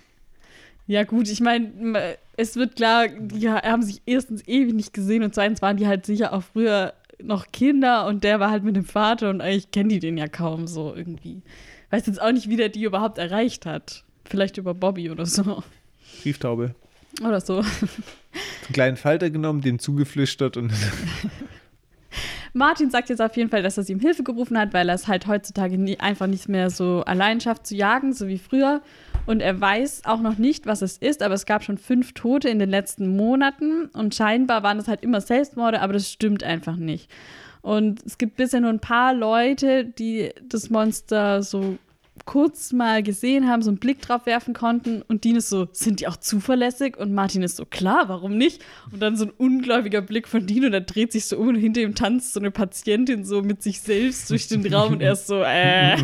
Speaker 2: Ja, gut, ich meine, es wird klar, die haben sich erstens ewig nicht gesehen und zweitens waren die halt sicher auch früher noch Kinder und der war halt mit dem Vater und eigentlich kennen die den ja kaum so irgendwie. Weiß jetzt auch nicht, wie der die überhaupt erreicht hat. Vielleicht über Bobby oder so.
Speaker 3: Brieftaube.
Speaker 2: Oder so.
Speaker 3: einen kleinen Falter genommen, dem zugeflüstert und
Speaker 2: Martin sagt jetzt auf jeden Fall, dass er sie um Hilfe gerufen hat, weil er es halt heutzutage nie, einfach nicht mehr so allein schafft zu jagen, so wie früher. Und er weiß auch noch nicht, was es ist, aber es gab schon fünf Tote in den letzten Monaten und scheinbar waren das halt immer Selbstmorde, aber das stimmt einfach nicht. Und es gibt bisher nur ein paar Leute, die das Monster so kurz mal gesehen haben, so einen Blick drauf werfen konnten und Dean ist so, sind die auch zuverlässig? Und Martin ist so, klar, warum nicht? Und dann so ein ungläubiger Blick von Dean und er dreht sich so um und hinter ihm tanzt so eine Patientin so mit sich selbst durch den Raum und er ist so, äh,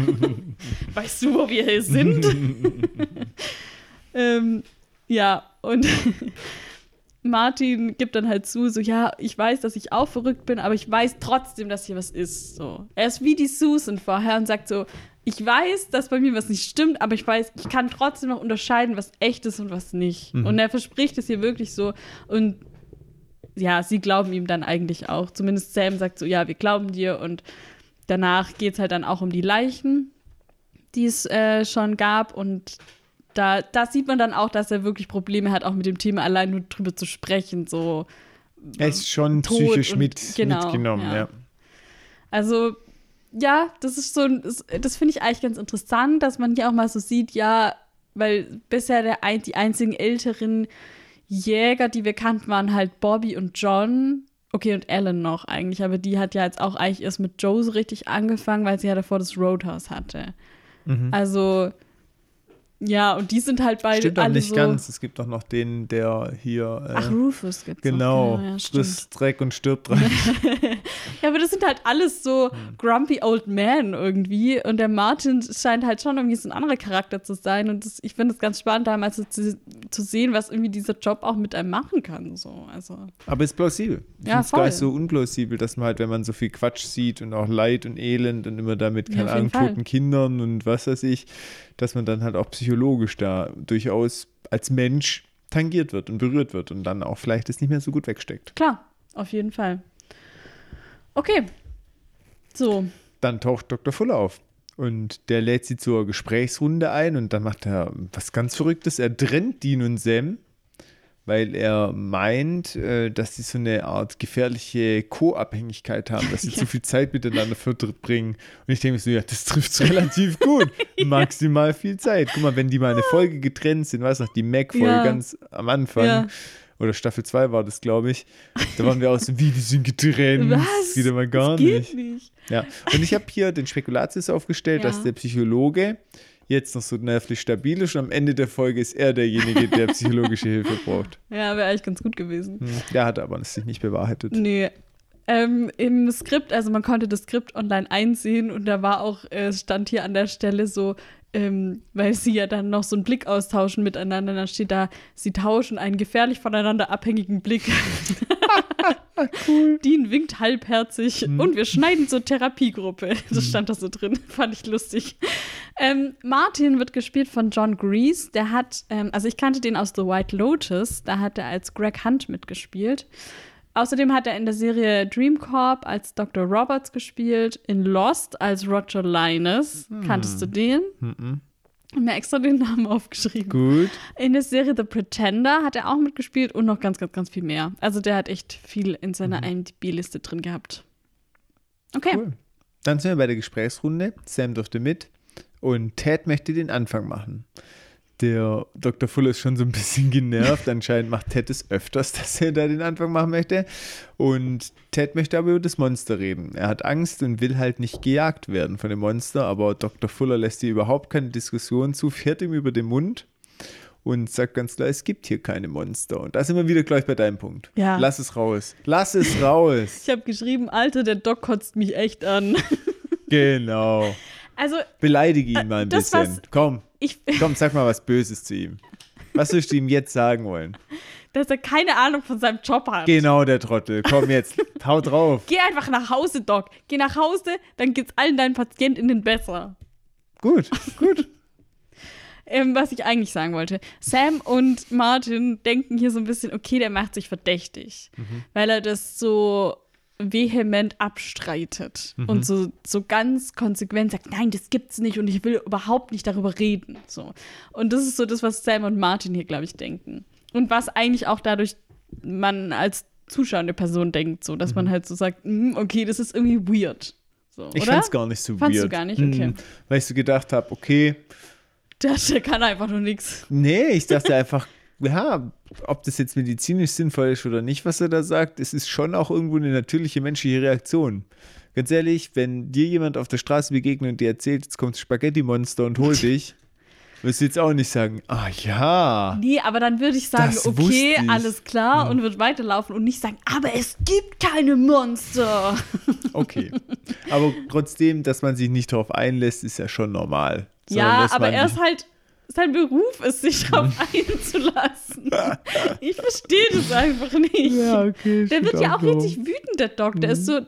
Speaker 2: weißt du, wo wir hier sind? ähm, ja, und Martin gibt dann halt zu, so, ja, ich weiß, dass ich auch verrückt bin, aber ich weiß trotzdem, dass hier was ist. So. Er ist wie die Susan vorher und sagt so, ich weiß, dass bei mir was nicht stimmt, aber ich weiß, ich kann trotzdem noch unterscheiden, was echt ist und was nicht.
Speaker 3: Mhm.
Speaker 2: Und er verspricht es hier wirklich so. Und ja, sie glauben ihm dann eigentlich auch. Zumindest Sam sagt so, ja, wir glauben dir. Und danach geht es halt dann auch um die Leichen, die es äh, schon gab. Und da, da sieht man dann auch, dass er wirklich Probleme hat, auch mit dem Thema allein nur drüber zu sprechen. So.
Speaker 3: er ist schon
Speaker 2: Tod
Speaker 3: psychisch
Speaker 2: und-
Speaker 3: mit,
Speaker 2: genau,
Speaker 3: mitgenommen.
Speaker 2: ja.
Speaker 3: Ja.
Speaker 2: Also, ja, das ist so, ein- das, finde ich eigentlich ganz interessant, dass man hier auch mal so sieht, ja, weil bisher der, die einzigen älteren Jäger, die wir kannten, waren halt Bobby und John. Okay, und Ellen noch eigentlich, aber die hat ja jetzt auch eigentlich erst mit Joe so richtig angefangen, weil sie ja davor das Roadhouse hatte.
Speaker 3: Mhm.
Speaker 2: Also, ja, und die sind halt beide
Speaker 3: Stimmt auch
Speaker 2: alle
Speaker 3: nicht
Speaker 2: so.
Speaker 3: ganz. Es gibt auch noch den, der hier. Äh,
Speaker 2: Ach, Rufus gibt's
Speaker 3: genau.
Speaker 2: Genau, ja,
Speaker 3: frisst Dreck und stirbt dran.
Speaker 2: Ja, aber das sind halt alles so
Speaker 3: Hm.
Speaker 2: grumpy old men irgendwie. Und der Martin scheint halt schon irgendwie so ein anderer Charakter zu sein. Und das, ich finde es ganz spannend, da mal so zu, zu sehen, was irgendwie dieser Job auch mit einem machen kann. So. Also,
Speaker 3: Aber ist plausibel. Ich
Speaker 2: Ja,
Speaker 3: finde es gar nicht so unplausibel, dass man halt, wenn man so viel Quatsch sieht und auch Leid und Elend und immer damit,
Speaker 2: Ja,
Speaker 3: keine
Speaker 2: jeden
Speaker 3: Ahnung, toten Kindern und was weiß ich, dass man dann halt auch psychologisch da durchaus als Mensch tangiert wird und berührt wird und dann auch vielleicht es nicht mehr so gut wegsteckt.
Speaker 2: klar, auf jeden Fall. Okay. So.
Speaker 3: Dann taucht Dr. Fuller auf. Und der lädt sie zur Gesprächsrunde ein und dann macht er was ganz Verrücktes. Er trennt Dean und Sam, weil er meint, äh, dass sie so eine Art gefährliche Co-Abhängigkeit haben, dass sie zu viel Zeit miteinander verbringen. Und ich denke mir so, ja, das trifft relativ gut. Maximal viel Zeit. Guck mal, wenn die mal eine Folge getrennt sind, weißt du noch, die Mac-Folge
Speaker 2: Ja.
Speaker 3: ganz am Anfang.
Speaker 2: Ja.
Speaker 3: Oder Staffel 2 war das, glaube ich. Da waren wir auch so, wie, die sind getrennt.
Speaker 2: Was?
Speaker 3: Das geht aber gar
Speaker 2: das geht
Speaker 3: nicht.
Speaker 2: nicht.
Speaker 3: Ja, und ich habe hier den Spekulatius aufgestellt,
Speaker 2: Ja.
Speaker 3: dass der Psychologe jetzt noch so nervlich stabil ist und am Ende der Folge ist er derjenige, der psychologische Hilfe braucht.
Speaker 2: Ja, wäre eigentlich ganz gut gewesen.
Speaker 3: Hm, Der hat aber sich nicht bewahrheitet.
Speaker 2: Nee. Ähm, Im Skript, also man konnte das Skript online einsehen und da war auch, äh, es stand hier an der Stelle so, ähm, weil sie ja dann noch so einen Blick austauschen miteinander, dann steht da, sie tauschen einen gefährlich voneinander abhängigen Blick. cool. Dean winkt halbherzig und wir schneiden zur Therapiegruppe. Das stand da so drin, fand ich lustig. Ähm, Martin wird gespielt von John Grease. Der hat, ähm, also ich kannte den aus The White Lotus, da hat er als Greg Hunt mitgespielt. Außerdem hat er in der Serie Dream Corp als Dr. Roberts gespielt, in Lost als Roger Linus. Kanntest du den?
Speaker 3: Mhm.
Speaker 2: Ich hab mir extra den Namen aufgeschrieben.
Speaker 3: Gut.
Speaker 2: In der Serie The Pretender hat er auch mitgespielt und noch ganz, ganz, ganz viel mehr. Also der hat echt viel in seiner IMDb-Liste drin gehabt. Okay.
Speaker 3: Cool. Dann sind wir bei der Gesprächsrunde. Sam durfte mit und Ted möchte den Anfang machen. Der Dr. Fuller ist schon so ein bisschen genervt. Anscheinend macht Ted es öfters, dass er da den Anfang machen möchte. Und Ted möchte aber über das Monster reden. Er hat Angst und will halt nicht gejagt werden von dem Monster, aber Dr. Fuller lässt hier überhaupt keine Diskussion zu, fährt ihm über den Mund und sagt ganz klar, es gibt hier keine Monster. Und da sind wir wieder gleich bei deinem Punkt.
Speaker 2: Ja.
Speaker 3: Lass es raus. Lass es raus.
Speaker 2: Ich habe geschrieben, Alter, der Doc kotzt mich echt an.
Speaker 3: genau.
Speaker 2: Also,
Speaker 3: Beleidige ihn mal ein
Speaker 2: das,
Speaker 3: bisschen.
Speaker 2: was-
Speaker 3: Komm,
Speaker 2: ich,
Speaker 3: komm, sag mal was Böses zu ihm. Was würdest du ihm jetzt sagen wollen?
Speaker 2: dass er keine Ahnung von seinem Job hat.
Speaker 3: Genau, der Trottel. Komm jetzt, hau drauf.
Speaker 2: Geh einfach nach Hause, Doc. Geh nach Hause, dann geht's allen deinen PatientInnen besser.
Speaker 3: Gut, gut.
Speaker 2: Ähm, was ich eigentlich sagen wollte. Sam und Martin denken hier so ein bisschen, okay, der macht sich verdächtig, weil er das so vehement abstreitet und so, so ganz konsequent sagt, nein, das gibt's nicht und ich will überhaupt nicht darüber reden. So. Und das ist so das, was Sam und Martin hier, glaube ich, denken. Und was eigentlich auch dadurch man als zuschauende Person denkt, so, dass man halt so sagt, "Mm, okay, das ist irgendwie weird. So,
Speaker 3: Ich fand's gar nicht so
Speaker 2: Fandst du
Speaker 3: weird.
Speaker 2: gar nicht? Okay.
Speaker 3: Hm, weil ich so gedacht habe, okay,
Speaker 2: Der, der kann einfach nur nichts.
Speaker 3: nee, ich dachte einfach, ja, ob das jetzt medizinisch sinnvoll ist oder nicht, was er da sagt, es ist schon auch irgendwo eine natürliche menschliche Reaktion. Ganz ehrlich, wenn dir jemand auf der Straße begegnet und dir erzählt, jetzt kommt das Spaghetti-Monster und holt dich, wirst du jetzt auch nicht sagen, ah ja.
Speaker 2: Nee, aber dann würde ich sagen, okay,
Speaker 3: ich.
Speaker 2: alles klar und würde weiterlaufen und nicht sagen, aber es gibt keine Monster.
Speaker 3: Okay. Aber trotzdem, dass man sich nicht darauf einlässt, ist ja schon normal. Sondern,
Speaker 2: ja, aber er ist halt, sein Beruf ist, sich darauf einzulassen. Ich verstehe das einfach nicht.
Speaker 3: Ja, okay.
Speaker 2: der wird ja auch
Speaker 3: so.
Speaker 2: richtig wütend, der Doc. Der ist so,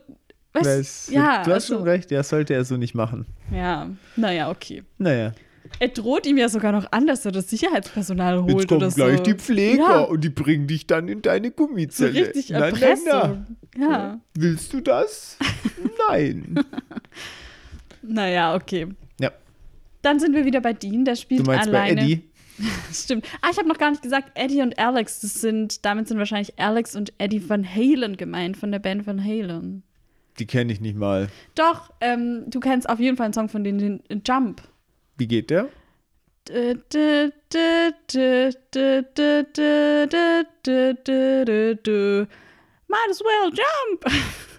Speaker 2: weißt,
Speaker 3: Das,
Speaker 2: ja,
Speaker 3: du hast
Speaker 2: also,
Speaker 3: schon recht, ja, sollte er so nicht machen.
Speaker 2: ja, naja, okay.
Speaker 3: Naja.
Speaker 2: Er droht ihm ja sogar noch an, dass er das Sicherheitspersonal holt
Speaker 3: Jetzt kommen
Speaker 2: oder so.
Speaker 3: gleich die Pfleger
Speaker 2: Ja.
Speaker 3: und die bringen dich dann in deine
Speaker 2: So
Speaker 3: Gummizelle.
Speaker 2: richtig
Speaker 3: Na, na,
Speaker 2: Erpressung.
Speaker 3: na.
Speaker 2: Ja.
Speaker 3: Willst du das? Nein.
Speaker 2: Naja, okay. Dann sind wir wieder bei Dean, der spielt
Speaker 3: du meinst
Speaker 2: alleine.
Speaker 3: Bei Eddie?
Speaker 2: Stimmt. Ah, ich habe noch gar nicht gesagt, Eddie und Alex, das sind, damit sind wahrscheinlich Alex und Eddie Van Halen gemeint, von der Band Van Halen.
Speaker 3: Die kenne ich nicht mal.
Speaker 2: Doch, ähm, du kennst auf jeden Fall einen Song von denen, den äh, Jump.
Speaker 3: Wie geht der?
Speaker 2: Might as well jump.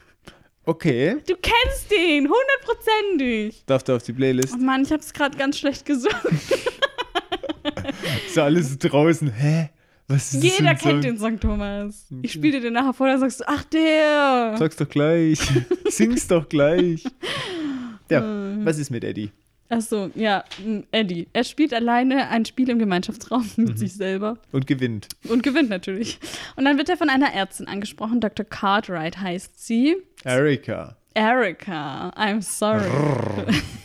Speaker 3: Okay.
Speaker 2: Du kennst den, hundertprozentig.
Speaker 3: Darf der auf die Playlist?
Speaker 2: Oh Mann, ich habe es gerade ganz schlecht gesungen.
Speaker 3: Ist ja alles draußen. Hä? Was ist das
Speaker 2: Jeder
Speaker 3: Song?
Speaker 2: kennt den Song, Thomas. Ich spiele dir den nachher vor, dann sagst du, ach der.
Speaker 3: Sag's doch gleich. Sing's doch gleich. Ja,
Speaker 2: Hm.
Speaker 3: was ist mit Eddie?
Speaker 2: Ach so, ja, Eddie. Er spielt alleine ein Spiel im Gemeinschaftsraum mit
Speaker 3: Mhm.
Speaker 2: sich selber
Speaker 3: Und gewinnt.
Speaker 2: und gewinnt natürlich. Und dann wird er von einer Ärztin angesprochen. Dr. Cartwright heißt sie.
Speaker 3: Erika.
Speaker 2: Erica. I'm sorry.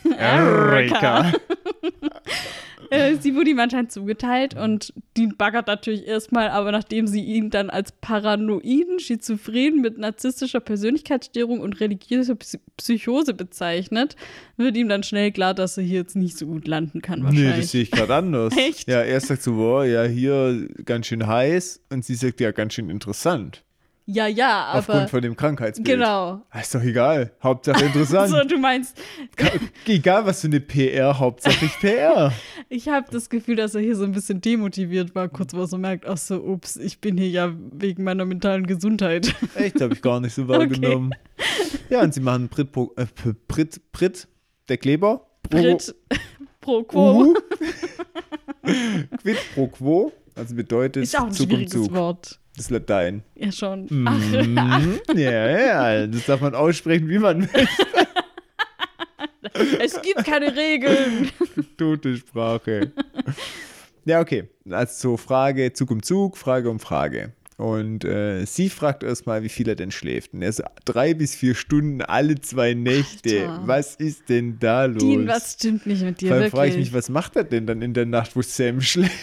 Speaker 3: Erika.
Speaker 2: Äh, sie wurde ihm anscheinend zugeteilt und die baggert natürlich erstmal, aber nachdem sie ihn dann als paranoiden Schizophren mit narzisstischer Persönlichkeitsstörung und religiöser Psy Psychose bezeichnet, wird ihm dann schnell klar, dass er hier jetzt nicht so gut landen kann
Speaker 3: Nee,
Speaker 2: wahrscheinlich.
Speaker 3: das sehe ich gerade anders.
Speaker 2: Echt?
Speaker 3: Ja, er sagt so, boah, ja, hier ganz schön heiß und sie sagt, ja, ganz schön interessant.
Speaker 2: Ja, ja, aber
Speaker 3: aufgrund von dem Krankheitsbild.
Speaker 2: genau.
Speaker 3: Ah, Ist doch egal. Hauptsache interessant.
Speaker 2: So, du meinst,
Speaker 3: egal was für eine PR, Hauptsache ich PR.
Speaker 2: ich habe das Gefühl, dass er hier so ein bisschen demotiviert war, kurz wo er so merkt, ach so, ups, ich bin hier ja wegen meiner mentalen Gesundheit.
Speaker 3: Echt, habe ich gar nicht so wahrgenommen. Ja, und sie machen Brit, äh, Brit, Brit, der Kleber. Pro,
Speaker 2: Brit pro quo.
Speaker 3: Uhu. Quid pro quo, also bedeutet
Speaker 2: Ist auch ein
Speaker 3: Zug um
Speaker 2: schwieriges
Speaker 3: Zug.
Speaker 2: Wort.
Speaker 3: Das ist Latein.
Speaker 2: Ja, schon.
Speaker 3: Mhm. ja, ja, das darf man aussprechen, wie man will.
Speaker 2: Es gibt keine Regeln.
Speaker 3: Tote Sprache. ja, okay. Also Frage Zug um Zug, Frage um Frage. Und äh, sie fragt erstmal, wie viel er denn schläft. Und er so, drei bis vier Stunden alle zwei Nächte.
Speaker 2: Alter.
Speaker 3: Was ist denn da los?
Speaker 2: Dean, was stimmt nicht mit dir wirklich?
Speaker 3: frage ich mich, was macht er denn dann in der Nacht, wo Sam schläft?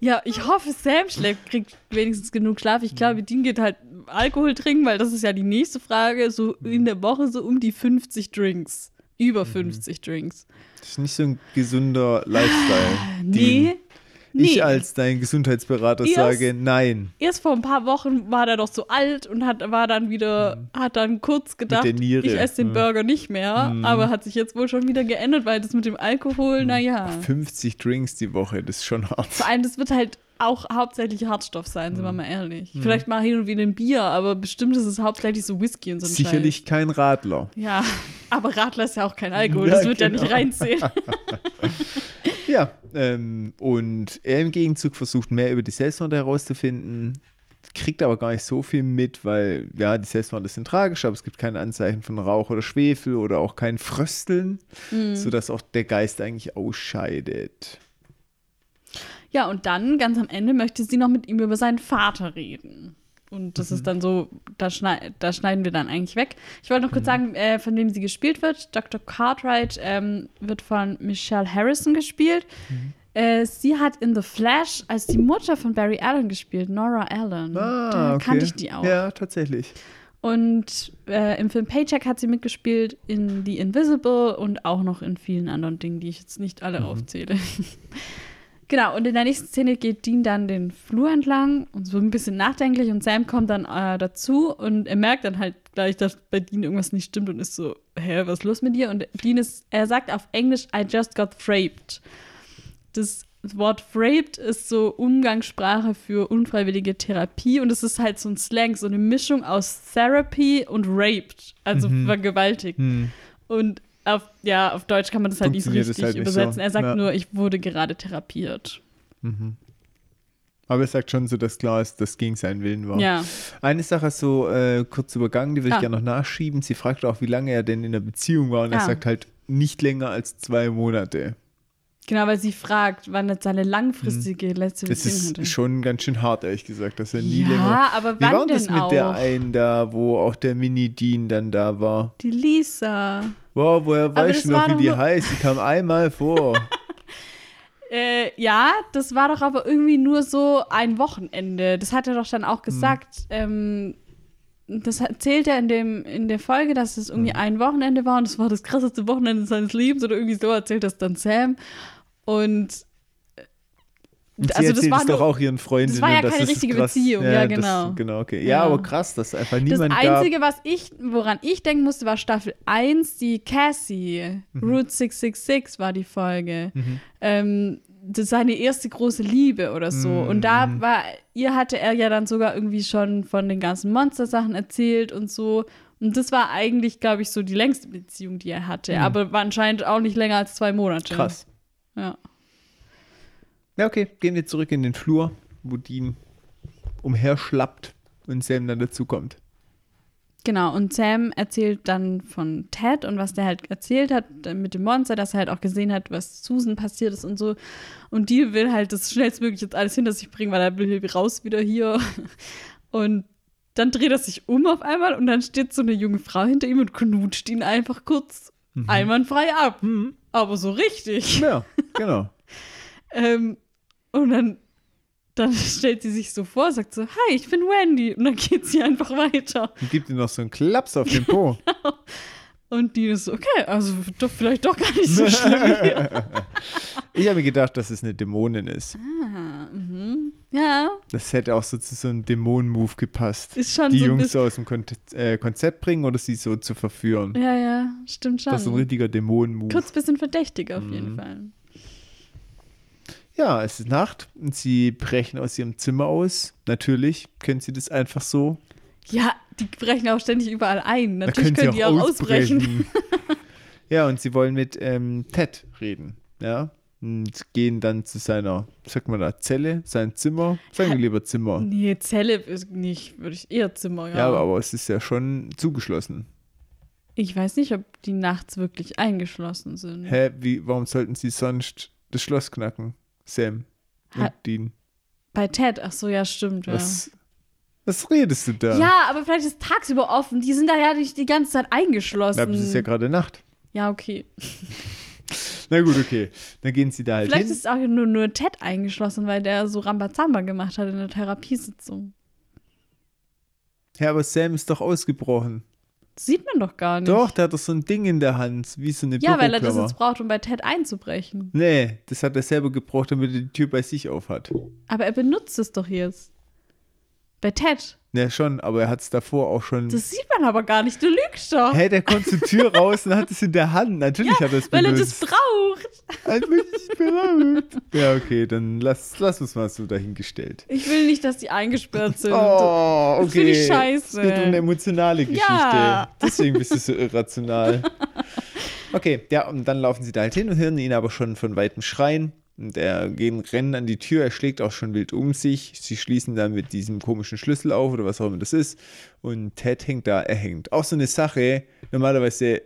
Speaker 2: Ja, ich hoffe, Sam schläft, kriegt wenigstens genug Schlaf. Ich glaube, Dean geht halt Alkohol trinken, weil das ist ja die nächste Frage. So in der Woche so um die 50 Drinks. Über 50 Drinks.
Speaker 3: Das ist nicht so ein gesunder Lifestyle.
Speaker 2: Nee.
Speaker 3: Ich
Speaker 2: nee.
Speaker 3: als dein Gesundheitsberater
Speaker 2: Erst-
Speaker 3: sage nein.
Speaker 2: Erst vor ein paar Wochen war der doch so alt und hat, war dann wieder, hat dann kurz gedacht, ich esse den
Speaker 3: Mhm.
Speaker 2: Burger nicht mehr.
Speaker 3: Mhm.
Speaker 2: Aber hat sich jetzt wohl schon wieder geändert, weil das mit dem Alkohol, naja.
Speaker 3: 50 Drinks die Woche, das ist schon hart.
Speaker 2: Vor allem, das wird halt auch hauptsächlich Hartstoff sein, sind wir mal ehrlich. Vielleicht mal hin und wieder ein Bier, aber bestimmt ist es hauptsächlich so Whisky und so ein
Speaker 3: Sicherlich kein Radler.
Speaker 2: Scheiß. Ja, aber Radler ist ja auch kein Alkohol,
Speaker 3: Ja,
Speaker 2: das wird ja
Speaker 3: genau.
Speaker 2: nicht reinzählen.
Speaker 3: Ja, ähm, und er im Gegenzug versucht mehr über die Selbstmorde herauszufinden, kriegt aber gar nicht so viel mit, weil ja, die Selbstmorde sind tragisch, aber es gibt keine Anzeichen von Rauch oder Schwefel oder auch kein Frösteln,
Speaker 2: Mhm.
Speaker 3: sodass auch der Geist eigentlich ausscheidet.
Speaker 2: Ja, und dann, ganz am Ende, möchte sie noch mit ihm über seinen Vater reden. Und das ist dann so, da, schnei da schneiden wir dann eigentlich weg. Ich wollte noch kurz sagen, äh, von wem sie gespielt wird. Dr. Cartwright ähm, wird von Michelle Harrison gespielt. Äh, sie hat in The Flash als die Mutter von Barry Allen gespielt, Nora Allen. da kannte ich die auch.
Speaker 3: Ah, Ja, tatsächlich.
Speaker 2: Und äh, im Film Paycheck hat sie mitgespielt, in The Invisible und auch noch in vielen anderen Dingen, die ich jetzt nicht alle aufzähle. genau, und in der nächsten Szene geht Dean dann den Flur entlang und so ein bisschen nachdenklich und Sam kommt dann äh, dazu und er merkt dann halt gleich, dass bei Dean irgendwas nicht stimmt und ist so, hä, was ist los mit dir? Und Dean ist, er sagt auf Englisch, I just got fraped. Das Wort fraped ist so Umgangssprache für unfreiwillige Therapie und es ist halt so ein Slang, so eine Mischung aus Therapy und raped, also vergewaltigt.
Speaker 3: Hm.
Speaker 2: Und auf, ja, auf Deutsch kann man das halt nicht richtig
Speaker 3: halt nicht
Speaker 2: übersetzen.
Speaker 3: so.
Speaker 2: Er sagt
Speaker 3: Ja.
Speaker 2: nur, ich wurde gerade therapiert.
Speaker 3: Aber er sagt schon so, dass klar ist, dass gegen seinen Willen war.
Speaker 2: Ja.
Speaker 3: Eine Sache ist so äh, kurz übergangen, die will
Speaker 2: Ah.
Speaker 3: ich gerne noch nachschieben. Sie fragt auch, wie lange er denn in der Beziehung war und er
Speaker 2: Ah.
Speaker 3: sagt halt nicht länger als zwei Monate.
Speaker 2: Genau, weil sie fragt, wann jetzt seine langfristige letzte
Speaker 3: Mhm. Das
Speaker 2: Beziehung hatte.
Speaker 3: ist schon ganz schön hart, ehrlich gesagt, dass er nie länger.
Speaker 2: ja, aber
Speaker 3: Wie war
Speaker 2: wann
Speaker 3: denn das mit
Speaker 2: auch?
Speaker 3: der einen da, wo auch der Mini-Dean dann da war?
Speaker 2: Die Lisa.
Speaker 3: Wow, woher weißt du noch, wie die heißt? Die kam einmal vor.
Speaker 2: Äh, ja, das war doch aber irgendwie nur so ein Wochenende. Das hat er doch dann auch gesagt. Ähm, das erzählt er in, dem, in der Folge, dass es irgendwie
Speaker 3: Mhm.
Speaker 2: ein Wochenende war und es war das krasseste Wochenende seines Lebens oder irgendwie so erzählt das dann Sam. Und
Speaker 3: Und sie
Speaker 2: also das war
Speaker 3: doch auch ihren Freundinnen.
Speaker 2: war ja keine richtige
Speaker 3: krass-
Speaker 2: Beziehung, ja,
Speaker 3: das-
Speaker 2: genau.
Speaker 3: genau, okay.
Speaker 2: Ja.
Speaker 3: Ja, aber krass, dass einfach
Speaker 2: das
Speaker 3: niemand
Speaker 2: Einzige, was ich, woran ich denken musste, war Staffel 1, die Cassie.
Speaker 3: Mhm.
Speaker 2: Route 666 war die Folge. Ähm, das seine erste große Liebe oder so.
Speaker 3: Mhm.
Speaker 2: Und da war, ihr hatte er ja dann sogar irgendwie schon von den ganzen Monster-Sachen erzählt und so. Und das war eigentlich, glaube ich, so die längste Beziehung, die er hatte. Aber war anscheinend auch nicht länger als zwei Monate.
Speaker 3: gab. Krass.
Speaker 2: Ja.
Speaker 3: Ja, okay, gehen wir zurück in den Flur, wo Dean umherschlappt und Sam dann dazukommt.
Speaker 2: Genau, und Sam erzählt dann von Ted und was der halt erzählt hat äh, mit dem Monster, dass er halt auch gesehen hat, was Susan passiert ist und so. Und die will halt das schnellstmöglich jetzt alles hinter sich bringen, weil er will raus wieder hier. Und dann dreht er sich um auf einmal und dann steht so eine junge Frau hinter ihm und knutscht ihn einfach kurz einwandfrei ab. Aber so richtig.
Speaker 3: Ja, genau.
Speaker 2: Ähm, und dann, dann stellt sie sich so vor, sagt so, hi, ich bin Wendy. Und dann geht sie einfach weiter.
Speaker 3: Und gibt ihm noch so einen Klaps auf den Po.
Speaker 2: Und die ist so, okay, also doch vielleicht doch gar nicht so schlimm.
Speaker 3: Ich habe mir gedacht, dass es eine Dämonin ist.
Speaker 2: ah, mhm. Ja,
Speaker 3: Das hätte auch so zu so einem Dämonen-Move gepasst.
Speaker 2: ist schon
Speaker 3: die
Speaker 2: so ein
Speaker 3: Jungs so aus dem Kon äh, Konzept bringen oder sie so zu verführen.
Speaker 2: Ja, ja, stimmt schon.
Speaker 3: Das ist so ein richtiger Dämonen-Move.
Speaker 2: Kurz bisschen verdächtig auf jeden
Speaker 3: Mhm.
Speaker 2: Fall.
Speaker 3: Ja, es ist Nacht und sie brechen aus ihrem Zimmer aus. Natürlich können sie das einfach so.
Speaker 2: Ja, die brechen auch ständig überall ein. Natürlich können, die auch ausbrechen.
Speaker 3: ja, und sie wollen mit ähm, Ted reden. Ja. Und gehen dann zu seiner, sag mal da, Zelle, sein Zimmer. Sagen wir lieber Zimmer.
Speaker 2: Nee, Zelle ist nicht, würde ich eher Zimmer, ja.
Speaker 3: Ja, aber, aber es ist ja schon zugeschlossen.
Speaker 2: ich weiß nicht, ob die nachts wirklich eingeschlossen sind.
Speaker 3: Hä, wie, warum sollten sie sonst das Schloss knacken? Sam und
Speaker 2: Ha-
Speaker 3: Dean.
Speaker 2: Bei Ted, ach so, ja, stimmt, ja.
Speaker 3: Was, was redest du da?
Speaker 2: Ja, aber vielleicht ist tagsüber offen. Die sind da ja nicht die ganze Zeit eingeschlossen.
Speaker 3: Ja, aber es ist ja gerade Nacht.
Speaker 2: Ja, okay.
Speaker 3: Na gut, okay. Dann gehen sie da halt
Speaker 2: Vielleicht
Speaker 3: hin.
Speaker 2: ist auch nur, nur Ted eingeschlossen, weil der so Rambazamba gemacht hat in der Therapiesitzung.
Speaker 3: Ja, aber Sam ist doch ausgebrochen.
Speaker 2: Sieht man doch gar nicht.
Speaker 3: Doch, der hat doch so ein Ding in der Hand, wie so eine
Speaker 2: Ja, weil er das jetzt braucht, um bei Ted einzubrechen.
Speaker 3: Nee, das hat er selber gebraucht, damit er die Tür bei sich aufhat.
Speaker 2: Aber er benutzt es doch jetzt. Bei Ted.
Speaker 3: Ja, schon, aber er hat es davor auch schon.
Speaker 2: Das sieht man aber gar nicht. Du lügst doch.
Speaker 3: Hä, der kommt zur Tür raus und hat es in der Hand. Natürlich hat er es
Speaker 2: weil er das
Speaker 3: benutzt.
Speaker 2: braucht.
Speaker 3: Nicht verlangt. Ja, okay, dann lass, lass uns mal so dahingestellt.
Speaker 2: Ich will nicht, dass die eingesperrt sind.
Speaker 3: Oh, okay.
Speaker 2: Das finde ich scheiße.
Speaker 3: Es geht um eine emotionale Geschichte.
Speaker 2: Ja.
Speaker 3: Deswegen bist du so irrational. Okay, ja, und dann laufen sie da halt hin und hören ihn aber schon von weitem schreien. Und er gehen, rennen an die Tür, er schlägt auch schon wild um sich. Sie schließen dann mit diesem komischen Schlüssel auf oder was auch immer das ist. Und Ted hängt da, er hängt. Auch so eine Sache, normalerweise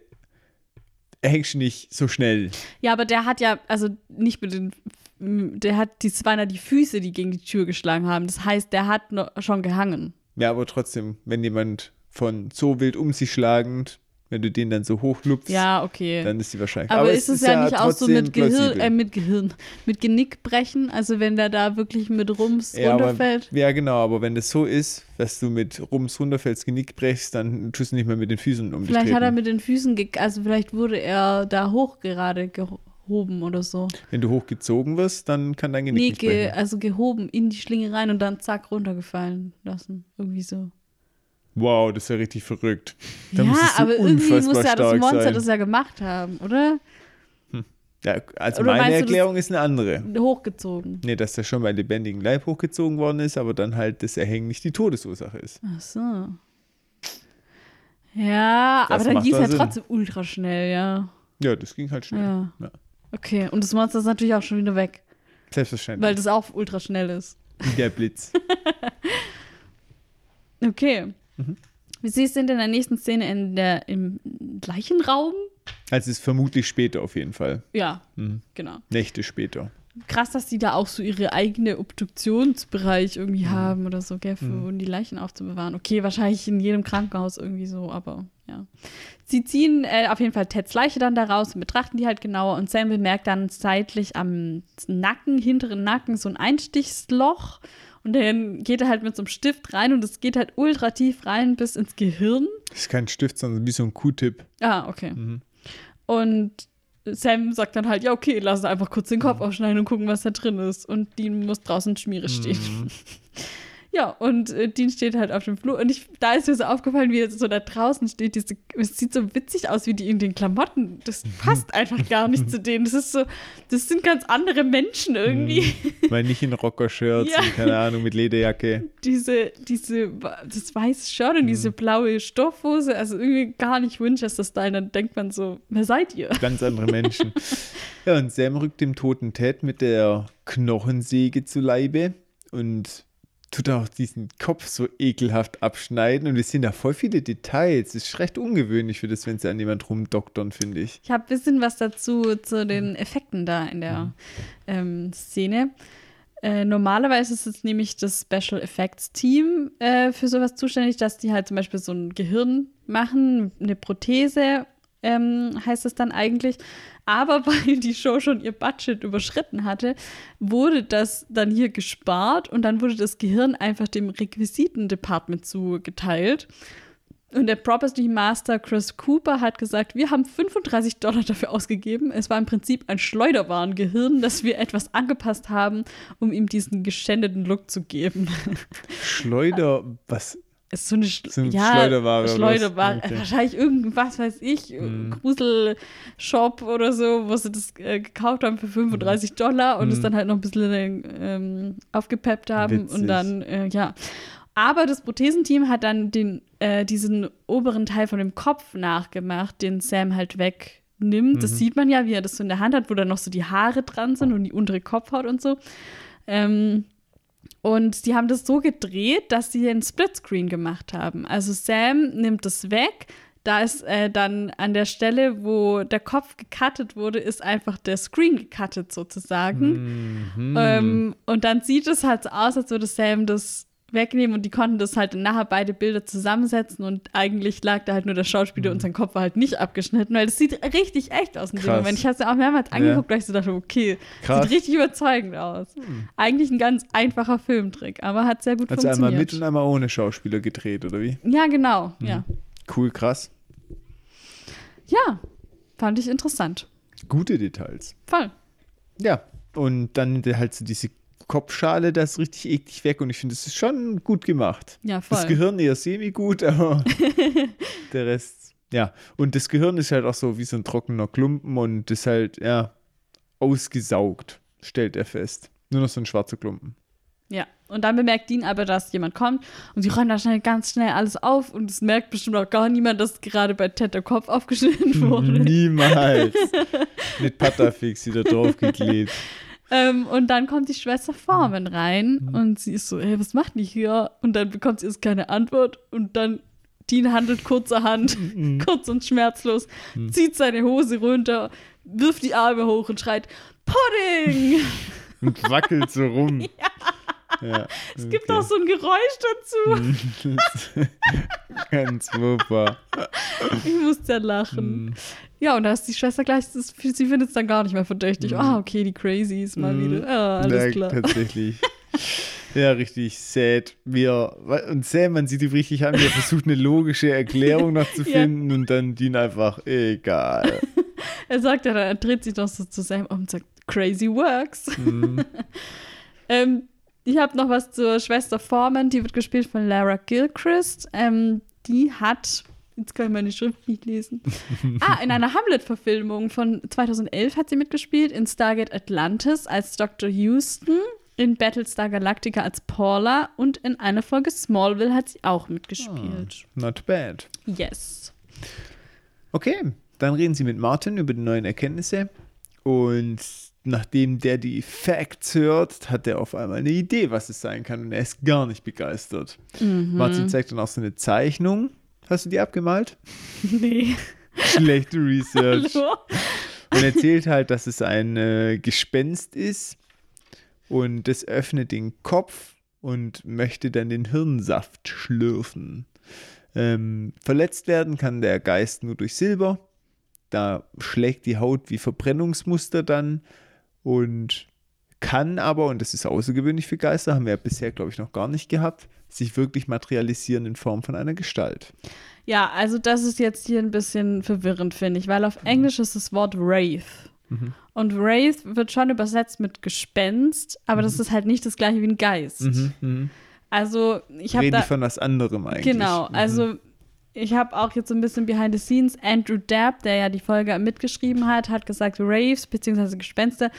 Speaker 3: er hängt nicht so schnell.
Speaker 2: Ja, aber der hat ja, also nicht mit den, der hat, die ja die Füße, die gegen die Tür geschlagen haben. Das heißt, der hat schon gehangen.
Speaker 3: Ja, aber trotzdem, wenn jemand von so wild um sich schlagend, wenn du den dann so hochlupfst,
Speaker 2: Ja, okay.
Speaker 3: dann ist die wahrscheinlich.
Speaker 2: aber, ist es ja, nicht auch so mit Gehirn, äh, mit Gehirn, mit Genickbrechen? Also wenn der da wirklich mit Rums
Speaker 3: ja, aber,
Speaker 2: runterfällt?
Speaker 3: ja, genau, aber wenn das so ist, dass du mit Rums runterfällst, Genick brechst, dann tust du nicht mehr mit den Füßen um
Speaker 2: Vielleicht hat er mit den Füßen, ge also vielleicht wurde er da hoch gerade gehoben oder so.
Speaker 3: Wenn du hochgezogen wirst, dann kann dein Genick
Speaker 2: Nee,
Speaker 3: nicht brechen.
Speaker 2: also gehoben in die Schlinge rein und dann zack runtergefallen lassen. Irgendwie so.
Speaker 3: Wow, das ist ja richtig verrückt. Da
Speaker 2: ja, aber irgendwie muss ja das Monster
Speaker 3: sein.
Speaker 2: das ja gemacht haben, oder?
Speaker 3: Ja, also
Speaker 2: Oder
Speaker 3: meine Erklärung ist eine andere.
Speaker 2: Hochgezogen.
Speaker 3: Nee, dass der schon bei lebendigem Leib hochgezogen worden ist, aber dann halt das Erhängen nicht die Todesursache ist.
Speaker 2: Ach so. Ja,
Speaker 3: Das
Speaker 2: aber dann ging es ja
Speaker 3: Sinn.
Speaker 2: trotzdem ultra schnell, ja.
Speaker 3: Ja, das ging halt schnell.
Speaker 2: Ja.
Speaker 3: Ja.
Speaker 2: Okay, und das Monster ist natürlich auch schon wieder weg,
Speaker 3: Selbstverständlich.
Speaker 2: weil das auch ultra schnell ist.
Speaker 3: Wie der Blitz.
Speaker 2: Okay.
Speaker 3: Mhm.
Speaker 2: Wie siehst du in der nächsten Szene in der, im gleichen Raum?
Speaker 3: Also es ist vermutlich später auf jeden Fall.
Speaker 2: Ja,
Speaker 3: Mhm.
Speaker 2: genau.
Speaker 3: Nächte später.
Speaker 2: Krass, dass die da auch so ihre eigene Obduktionsbereich
Speaker 3: Mhm.
Speaker 2: irgendwie haben oder so, gell, für, um die Leichen aufzubewahren. Okay, wahrscheinlich in jedem Krankenhaus irgendwie so, aber ja. Sie ziehen äh, auf jeden Fall Teds Leiche dann da raus und betrachten die halt genauer und Sam bemerkt dann seitlich am Nacken, hinteren Nacken, so ein Einstichsloch und dann geht er halt mit so einem Stift rein und es geht halt ultra tief rein bis ins Gehirn.
Speaker 3: Das ist kein Stift, sondern wie so ein Q-Tip.
Speaker 2: Ah, okay.
Speaker 3: Mhm.
Speaker 2: Und Sam sagt dann halt, ja, okay, lass uns einfach kurz den Kopf
Speaker 3: Mhm.
Speaker 2: aufschneiden und gucken, was da drin ist. Und Dean muss draußen Schmiere stehen.
Speaker 3: Mhm.
Speaker 2: Ja, und äh, Dean steht halt auf dem Flur. Und ich, da ist mir so aufgefallen, wie er so da draußen steht. Diese, es sieht so witzig aus, wie die in den Klamotten. Das passt einfach gar nicht zu denen. Das ist so, das sind ganz andere Menschen irgendwie.
Speaker 3: Weil nicht in Rocker-Shirts
Speaker 2: Ja.
Speaker 3: und keine Ahnung, mit Lederjacke.
Speaker 2: Diese, diese, das weiße Shirt und
Speaker 3: Mhm.
Speaker 2: diese blaue Stoffhose, also irgendwie gar nicht Winchester-Style. Dann denkt man so, wer seid ihr?
Speaker 3: Ganz andere Menschen. ja, und Sam rückt dem toten Ted mit der Knochensäge zu Leibe und tut auch diesen Kopf so ekelhaft abschneiden. Und wir sehen da voll viele Details. Ist recht ungewöhnlich für das, wenn sie an jemand rumdoktern, finde ich.
Speaker 2: Ich habe ein bisschen was dazu zu den Effekten da in der ähm, Szene. Äh, normalerweise ist es nämlich das Special Effects Team äh, für sowas zuständig, dass die halt zum Beispiel so ein Gehirn machen, eine Prothese ähm, heißt es dann eigentlich. Aber weil die Show schon ihr Budget überschritten hatte, wurde das dann hier gespart und dann wurde das Gehirn einfach dem Requisiten-Department zugeteilt. Und der Property Master Chris Cooper hat gesagt, wir haben 35 Dollar dafür ausgegeben. Es war im Prinzip ein Schleuderwarengehirn, das wir etwas angepasst haben, um ihm diesen geschändeten Look zu geben.
Speaker 3: Schleuder, was?
Speaker 2: Ist so eine Sch
Speaker 3: So eine
Speaker 2: ja,
Speaker 3: Schleuderware?
Speaker 2: Schleuderware.
Speaker 3: Okay.
Speaker 2: Wahrscheinlich irgendwas, weiß ich,
Speaker 3: Mhm.
Speaker 2: Gruselshop oder so, wo sie das äh, gekauft haben für 35 Dollar und es
Speaker 3: Mhm.
Speaker 2: dann halt noch ein bisschen ähm, aufgepeppt haben
Speaker 3: Witzig.
Speaker 2: und dann, äh, ja. Aber das Prothesenteam hat dann den, äh, diesen oberen Teil von dem Kopf nachgemacht, den Sam halt wegnimmt. Das
Speaker 3: Mhm.
Speaker 2: sieht man ja, wie er das so in der Hand hat, wo dann noch so die Haare dran sind und die untere Kopfhaut und so. Ähm, und die haben das so gedreht, dass sie einen Splitscreen gemacht haben. Also Sam nimmt das weg. Da ist äh, dann an der Stelle, wo der Kopf gecuttet wurde, ist einfach der Screen gecuttet sozusagen.
Speaker 3: Mhm.
Speaker 2: Ähm, und dann sieht es halt so aus, als würde Sam das wegnehmen und die konnten das halt nachher beide Bilder zusammensetzen und eigentlich lag da halt nur der Schauspieler
Speaker 3: Mhm.
Speaker 2: und sein Kopf war halt nicht abgeschnitten, weil das sieht richtig echt aus in dem
Speaker 3: Krass.
Speaker 2: Moment. Ich habe es ja auch mehrmals angeguckt, weil ich so dachte, okay,
Speaker 3: Krass.
Speaker 2: Sieht richtig überzeugend aus. Eigentlich ein ganz einfacher Filmtrick, aber hat sehr gut
Speaker 3: Hat sie einmal
Speaker 2: funktioniert.
Speaker 3: mit und einmal ohne Schauspieler gedreht, oder wie?
Speaker 2: ja, genau,
Speaker 3: Mhm.
Speaker 2: ja.
Speaker 3: Cool, krass.
Speaker 2: Ja, fand ich interessant.
Speaker 3: Gute Details.
Speaker 2: Voll.
Speaker 3: Ja, und dann halt so diese Kopfschale, das ist richtig eklig weg und ich finde, das ist schon gut gemacht.
Speaker 2: Ja, voll.
Speaker 3: Das Gehirn eher semi-gut, aber der Rest, ja. Und das Gehirn ist halt auch so wie so ein trockener Klumpen und ist halt, ja, ausgesaugt, stellt er fest. Nur noch so ein schwarzer Klumpen.
Speaker 2: Ja, und dann bemerkt Dean aber, dass jemand kommt und sie räumen da schnell ganz schnell alles auf und es merkt bestimmt auch gar niemand, dass gerade bei Ted der Kopf aufgeschnitten wurde.
Speaker 3: Niemals. Mit Patafix wieder draufgeklebt.
Speaker 2: Ähm, und dann kommt die Schwester Foreman rein
Speaker 3: Mhm.
Speaker 2: und sie ist so, hey, was macht die hier? Und dann bekommt sie erst keine Antwort und dann Dean handelt kurzerhand,
Speaker 3: Mhm.
Speaker 2: kurz und schmerzlos, zieht seine Hose runter, wirft die Arme hoch und schreit, Pudding!
Speaker 3: Und wackelt so rum. ja.
Speaker 2: Es gibt auch so ein Geräusch dazu.
Speaker 3: Ganz super.
Speaker 2: Ich musste ja lachen.
Speaker 3: Mhm.
Speaker 2: Ja, und da ist die Schwester gleich, das, sie findet es dann gar nicht mehr verdächtig. Ah, okay, die Crazies mal
Speaker 3: Mhm.
Speaker 2: wieder. Ah, alles
Speaker 3: Ja,
Speaker 2: klar.
Speaker 3: Tatsächlich. Ja, richtig sad. Wie er, und Sam, man sieht ihn richtig an, wie er versucht, eine logische Erklärung noch zu
Speaker 2: Ja.
Speaker 3: finden und dann Dean einfach, egal.
Speaker 2: Er sagt ja, dann, er dreht sich doch so zu Sam um und sagt, crazy works.
Speaker 3: Mhm.
Speaker 2: ähm, ich habe noch was zur Schwester Foreman, die wird gespielt von Lara Gilchrist. Ähm, die hat, jetzt kann ich meine Schrift nicht lesen. ah, in einer Hamlet-Verfilmung von 2011 hat sie mitgespielt, in Stargate Atlantis als Dr. Houston, in Battlestar Galactica als Paula und in einer Folge Smallville hat sie auch mitgespielt.
Speaker 3: Not bad.
Speaker 2: Yes.
Speaker 3: Okay, dann reden sie mit Martin über die neuen Erkenntnisse und nachdem der die Facts hört, hat er auf einmal eine Idee, was es sein kann und er ist gar nicht begeistert.
Speaker 2: Mhm.
Speaker 3: Martin zeigt dann auch so eine Zeichnung. Hast du die abgemalt?
Speaker 2: Nee.
Speaker 3: Schlechte Research.
Speaker 2: Hallo?
Speaker 3: Und erzählt halt, dass es ein äh, Gespenst ist und das öffnet den Kopf und möchte dann den Hirnsaft schlürfen. Ähm, verletzt werden kann der Geist nur durch Silber. Da schlägt die Haut wie Verbrennungsmuster dann und kann aber, und das ist außergewöhnlich für Geister, haben wir ja bisher, glaube ich, noch gar nicht gehabt, sich wirklich materialisieren in Form von einer Gestalt.
Speaker 2: Ja, also das ist jetzt hier ein bisschen verwirrend, finde ich, weil auf Englisch ist das Wort Wraith.
Speaker 3: Mhm.
Speaker 2: Und Wraith wird schon übersetzt mit Gespenst, aber das ist halt nicht das gleiche wie ein Geist.
Speaker 3: Mhm, mhm.
Speaker 2: Also ich habe da
Speaker 3: von was anderem eigentlich.
Speaker 2: genau,
Speaker 3: Mhm.
Speaker 2: also ich habe auch jetzt so ein bisschen behind the scenes. Andrew Dabb, der ja die Folge mitgeschrieben hat, hat gesagt, Wraiths bzw. Gespenster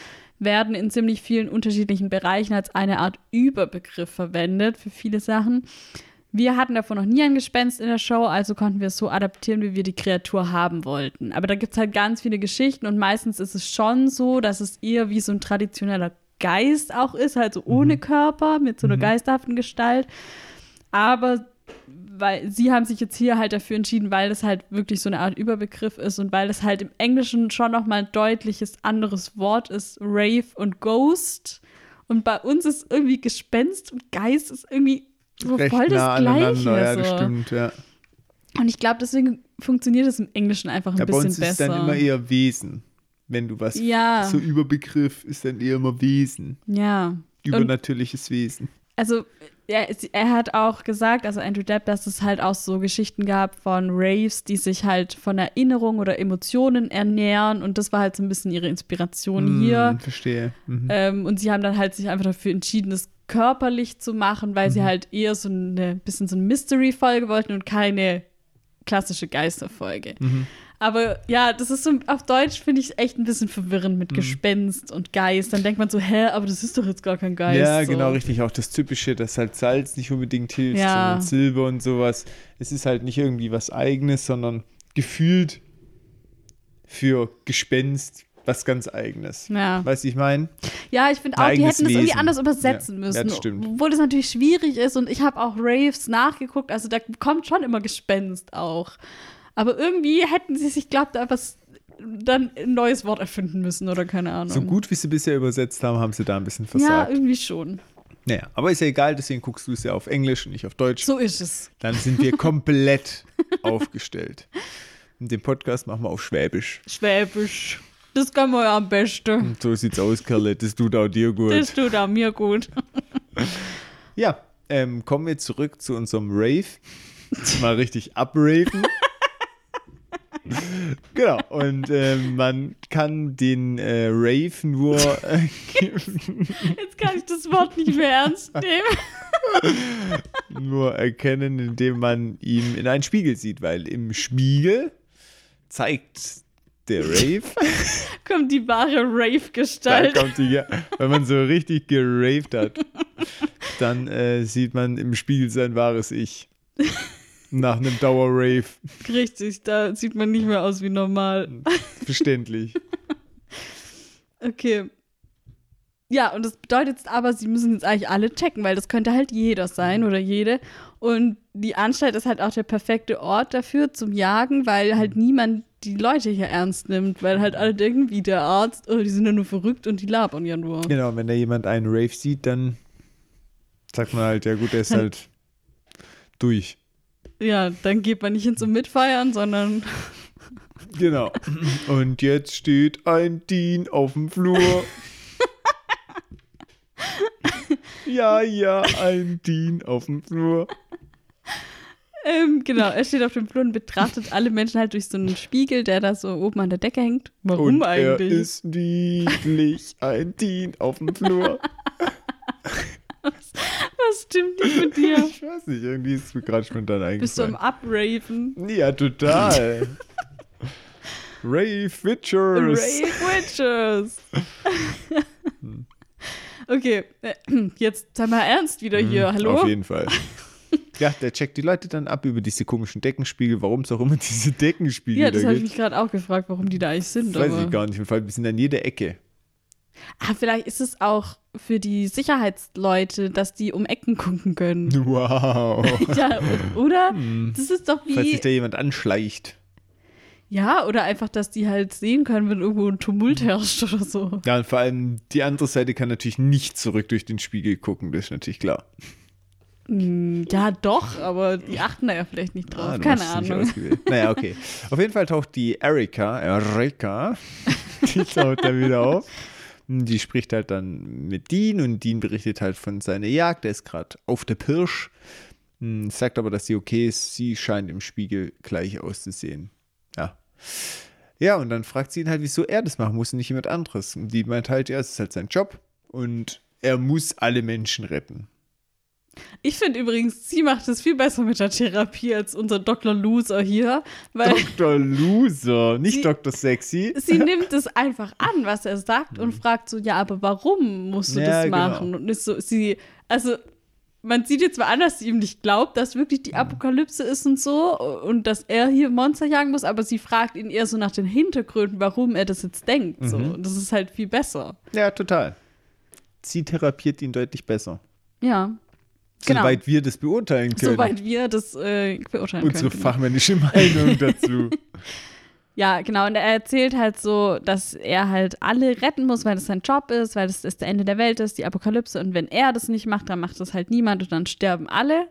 Speaker 2: werden in ziemlich vielen unterschiedlichen Bereichen als eine Art Überbegriff verwendet für viele Sachen. Wir hatten davon noch nie ein Gespenst in der Show, also konnten wir es so adaptieren, wie wir die Kreatur haben wollten. Aber da gibt es halt ganz viele Geschichten und meistens ist es schon so, dass es eher wie so ein traditioneller Geist auch ist, halt so ohne Körper, mit so einer geisterhaften Gestalt. Aber weil sie haben sich jetzt hier halt dafür entschieden, weil es halt wirklich so eine Art Überbegriff ist und weil es halt im Englischen schon noch mal ein deutliches anderes Wort ist, Wraith und Ghost. Und bei uns ist irgendwie Gespenst und Geist ist irgendwie so
Speaker 3: Recht
Speaker 2: voll das
Speaker 3: nah
Speaker 2: Gleiche.
Speaker 3: ja, das
Speaker 2: so.
Speaker 3: stimmt, ja.
Speaker 2: Und ich glaube, deswegen funktioniert es im Englischen einfach ein
Speaker 3: ja bei
Speaker 2: bisschen
Speaker 3: uns ist
Speaker 2: besser.
Speaker 3: dann immer eher Wesen. Wenn du was,
Speaker 2: Ja.
Speaker 3: so Überbegriff ist dann eher immer Wesen.
Speaker 2: ja. Und
Speaker 3: Übernatürliches Wesen.
Speaker 2: also er, er hat auch gesagt, also Andrew Depp, dass es halt auch so Geschichten gab von Raves, die sich halt von Erinnerungen oder Emotionen ernähren und das war halt so ein bisschen ihre Inspiration
Speaker 3: Hm,
Speaker 2: hier.
Speaker 3: Verstehe. Mhm.
Speaker 2: Ähm, und sie haben dann halt sich einfach dafür entschieden, das körperlich zu machen, weil sie
Speaker 3: Mhm.
Speaker 2: halt eher so eine bisschen so eine Mystery-Folge wollten und keine klassische Geisterfolge.
Speaker 3: Mhm.
Speaker 2: Aber ja, das ist so auf Deutsch finde ich echt ein bisschen verwirrend
Speaker 3: Mhm.
Speaker 2: mit Gespenst und Geist. Dann denkt man so, hä, aber das ist doch jetzt gar kein Geist.
Speaker 3: ja,
Speaker 2: so.
Speaker 3: genau, richtig. Auch das Typische, dass halt Salz nicht unbedingt hilft,
Speaker 2: Ja.
Speaker 3: sondern Silber und sowas. Es ist halt nicht irgendwie was Eigenes, sondern gefühlt für Gespenst was ganz Eigenes.
Speaker 2: Ja.
Speaker 3: Weißt du, ich meine?
Speaker 2: Ja, ich finde auch, die hätten das irgendwie
Speaker 3: Wesen.
Speaker 2: anders übersetzen
Speaker 3: Ja,
Speaker 2: müssen.
Speaker 3: ja, das stimmt.
Speaker 2: Obwohl das natürlich schwierig ist und ich habe auch Raves nachgeguckt, also da kommt schon immer Gespenst auch. Aber irgendwie hätten sie sich, glaubt, da was dann ein neues Wort erfinden müssen oder keine Ahnung.
Speaker 3: So gut wie sie bisher übersetzt haben, haben sie da ein bisschen
Speaker 2: Ja,
Speaker 3: versagt.
Speaker 2: irgendwie schon.
Speaker 3: Naja, aber ist ja egal, deswegen guckst du es ja auf Englisch und nicht auf Deutsch.
Speaker 2: So ist es.
Speaker 3: Dann sind wir komplett aufgestellt. Und den Podcast machen wir auf Schwäbisch.
Speaker 2: Schwäbisch. Das kann man ja am besten.
Speaker 3: Und so sieht's aus, Kerle. Das tut auch dir gut.
Speaker 2: Das tut auch mir gut.
Speaker 3: Ja, ähm, kommen wir zurück zu unserem Rave. Mal richtig abraven. genau, und ähm, man kann den äh, Rave nur. Äh,
Speaker 2: Jetzt kann ich das Wort nicht mehr ernst nehmen.
Speaker 3: nur erkennen, indem man ihn in einen Spiegel sieht, weil im Spiegel zeigt der Rave,
Speaker 2: Kommt die wahre Rave-Gestalt.
Speaker 3: kommt die, ja, wenn man so richtig geraved hat, dann äh, sieht man im Spiegel sein wahres Ich. Nach einem Dauer-Rave.
Speaker 2: Richtig, da sieht man nicht mehr aus wie normal.
Speaker 3: Verständlich.
Speaker 2: Okay. Ja, und das bedeutet jetzt aber, sie müssen jetzt eigentlich alle checken, weil das könnte halt jeder sein oder jede. Und die Anstalt ist halt auch der perfekte Ort dafür zum Jagen, weil halt niemand die Leute hier ernst nimmt, weil halt alle denken, wie der Arzt, oh, die sind ja nur verrückt und die labern ja nur.
Speaker 3: Genau, wenn da jemand einen Rave sieht, dann sagt man halt, ja gut, der ist halt durch.
Speaker 2: Ja, dann geht man nicht hin zum Mitfeiern, sondern
Speaker 3: Genau. Und jetzt steht ein Dean auf dem Flur. Ja, ja, ein Dean auf dem Flur.
Speaker 2: ähm, genau, er steht auf dem Flur und betrachtet alle Menschen halt durch so einen Spiegel, der da so oben an der Decke hängt. Warum
Speaker 3: Und
Speaker 2: eigentlich?
Speaker 3: er ist niedlich, ein Dean auf dem Flur.
Speaker 2: Was stimmt nicht mit dir?
Speaker 3: Ich weiß nicht, irgendwie ist es mir gerade spontan
Speaker 2: Bist du am
Speaker 3: eingefallen.
Speaker 2: Upraven?
Speaker 3: Ja, total. Ray Fitchers.
Speaker 2: Ray Witches. okay, äh, jetzt sei mal ernst wieder hier. Hallo?
Speaker 3: Mhm, Auf jeden Fall. Ja, der checkt die Leute dann ab über diese komischen Deckenspiegel, warum es auch immer diese Deckenspiegel
Speaker 2: Ja, das
Speaker 3: da
Speaker 2: habe ich
Speaker 3: gibt.
Speaker 2: mich gerade auch gefragt, warum die da eigentlich sind.
Speaker 3: Weiß
Speaker 2: aber
Speaker 3: ich gar nicht. Im Fall, wir sind an jeder Ecke.
Speaker 2: ah, vielleicht ist es auch für die Sicherheitsleute, dass die um Ecken gucken können.
Speaker 3: Wow.
Speaker 2: ja, oder? Das ist doch
Speaker 3: Falls sich
Speaker 2: wie.
Speaker 3: da jemand anschleicht.
Speaker 2: Ja, oder einfach, dass die halt sehen können, wenn irgendwo ein Tumult herrscht oder so.
Speaker 3: Ja, und vor allem die andere Seite kann natürlich nicht zurück durch den Spiegel gucken, das ist natürlich klar.
Speaker 2: Hm, Ja, doch, aber die achten da ja vielleicht nicht drauf.
Speaker 3: Ah,
Speaker 2: Keine Ahnung.
Speaker 3: Naja, okay. Auf jeden Fall taucht die Erika, Erika, die taucht dann wieder auf. Die spricht halt dann mit Dean und Dean berichtet halt von seiner Jagd. Der ist gerade auf der Pirsch. Hm, Sagt aber, dass sie okay ist. Sie scheint im Spiegel gleich auszusehen. Ja. Ja, und dann fragt sie ihn halt, wieso er das machen muss und nicht jemand anderes. Und die meint halt, ja, es ist halt sein Job und er muss alle Menschen retten.
Speaker 2: Ich finde übrigens, sie macht es viel besser mit der Therapie als unser Dr. Loser hier, weil
Speaker 3: Dr. Loser, nicht
Speaker 2: Sie-
Speaker 3: Dr. Sexy.
Speaker 2: sie nimmt es einfach an, was er sagt und fragt so, ja, aber warum musst du
Speaker 3: Mhm. Ja,
Speaker 2: das
Speaker 3: genau.
Speaker 2: machen? Und ist so, sie, also man sieht jetzt mal an, dass sie ihm nicht glaubt, dass wirklich
Speaker 3: Mhm.
Speaker 2: die Apokalypse ist und so und dass er hier Monster jagen muss, aber sie fragt ihn eher so nach den Hintergründen, warum er das jetzt denkt. So.
Speaker 3: Mhm.
Speaker 2: Und das ist halt viel besser.
Speaker 3: Ja, total. Sie therapiert ihn deutlich besser.
Speaker 2: Ja. Genau.
Speaker 3: Soweit wir das beurteilen können.
Speaker 2: Soweit wir das äh, beurteilen
Speaker 3: Unsere
Speaker 2: können.
Speaker 3: fachmännische Meinung dazu.
Speaker 2: Ja, genau. Und er erzählt halt so, dass er halt alle retten muss, weil das sein Job ist, weil das das Ende der Welt ist, die Apokalypse. Und wenn er das nicht macht, dann macht das halt niemand und dann sterben alle.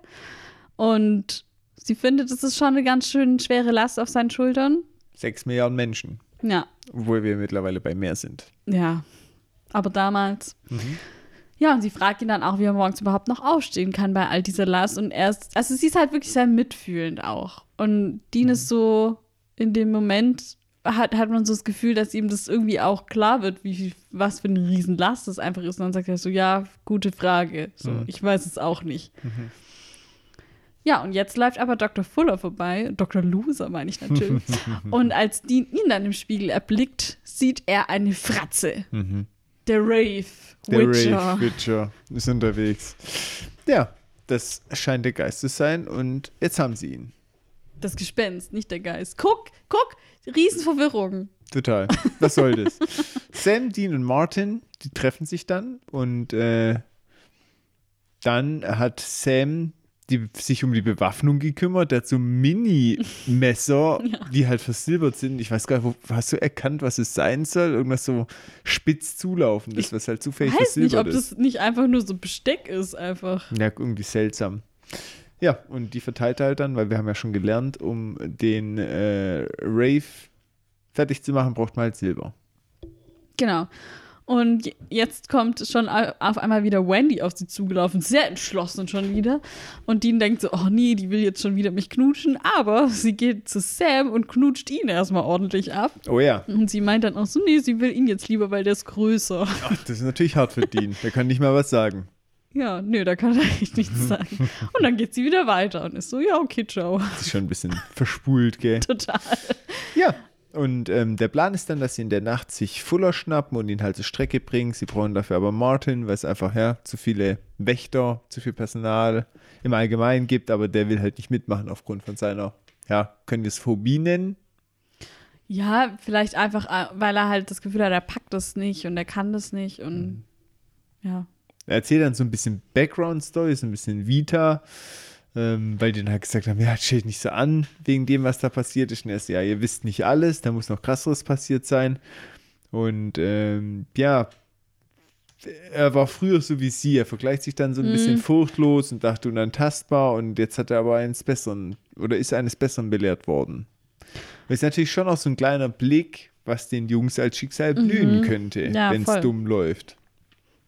Speaker 2: Und sie findet, das ist schon eine ganz schön schwere Last auf seinen Schultern.
Speaker 3: Sechs Milliarden Menschen,
Speaker 2: Ja,
Speaker 3: obwohl wir mittlerweile bei mehr sind.
Speaker 2: ja. Aber damals. Ja, und sie fragt ihn dann auch, wie er morgens überhaupt noch aufstehen kann bei all dieser Last. Und er ist, also sie ist halt wirklich sehr mitfühlend auch. Und Dean ist so in dem Moment, hat, hat man so das Gefühl, dass ihm das irgendwie auch klar wird, wie was für eine Riesenlast das einfach ist. Und dann sagt er so, ja, gute Frage. So, ich weiß es auch nicht. Ja, und jetzt läuft aber Dr. Fuller vorbei, Dr. Loser meine ich natürlich. und als Dean ihn dann im Spiegel erblickt, sieht er eine Fratze. Der Rave
Speaker 3: Der
Speaker 2: Witcher.
Speaker 3: Rave Witcher ist unterwegs. Ja, das scheint der Geist zu sein und jetzt haben sie ihn.
Speaker 2: Das Gespenst, nicht der Geist. Guck, guck, Riesenverwirrung.
Speaker 3: Total. Was soll das? Sam, Dean und Martin, die treffen sich dann und äh, dann hat Sam die, sich um die Bewaffnung gekümmert. Der hat so Mini-Messer, die halt versilbert sind. Ich weiß gar nicht, wo, hast du erkannt, was es sein soll? Irgendwas so spitz zulaufendes, was halt zufällig
Speaker 2: Ich weiß nicht, ob
Speaker 3: versilbert ist.
Speaker 2: das nicht einfach nur so Besteck ist, einfach.
Speaker 3: Ja, irgendwie seltsam. Ja, und die verteilt er halt dann, weil wir haben ja schon gelernt, um den äh, Rave fertig zu machen, braucht man halt Silber.
Speaker 2: Genau. Und jetzt kommt schon au- auf einmal wieder Wendy auf sie zugelaufen, sehr entschlossen schon wieder. Und Dean denkt so, oh nee, die will jetzt schon wieder mich knutschen. Aber sie geht zu Sam und knutscht ihn erstmal ordentlich ab.
Speaker 3: Oh ja,
Speaker 2: Und sie meint dann auch so, nee, sie will ihn jetzt lieber, weil der ist größer.
Speaker 3: Ach, das ist natürlich hart für Dean. Der kann nicht mal was sagen.
Speaker 2: Ja, nö, da kann er echt nichts sagen. Und dann geht sie wieder weiter und ist so, ja, okay, ciao.
Speaker 3: Das ist schon ein bisschen verspult, gell?
Speaker 2: Total.
Speaker 3: Ja. Und ähm, der Plan ist dann, dass sie in der Nacht sich Fuller schnappen und ihn halt zur Strecke bringen. Sie brauchen dafür aber Martin, weil es einfach ja, zu viele Wächter, zu viel Personal im Allgemeinen gibt, aber der will halt nicht mitmachen aufgrund von seiner, ja, können wir es Phobie nennen?
Speaker 2: Ja, vielleicht einfach, äh, weil er halt das Gefühl hat, er packt das nicht und er kann das nicht und ja.
Speaker 3: Er erzählt dann so ein bisschen Background-Story, so ein bisschen Vita, ähm, weil die dann halt gesagt haben, ja, steht nicht so an wegen dem, was da passiert ist. Und er ist, ja, ihr wisst nicht alles, da muss noch krasseres passiert sein. Und ähm, ja, er war früher so wie sie. Er vergleicht sich dann so ein bisschen furchtlos und dachte unantastbar. Und jetzt hat er aber eines Besseren oder ist eines Besseren belehrt worden. Das ist natürlich schon auch so ein kleiner Blick, was den Jungs als Schicksal blühen könnte,
Speaker 2: Ja,
Speaker 3: wenn es dumm läuft.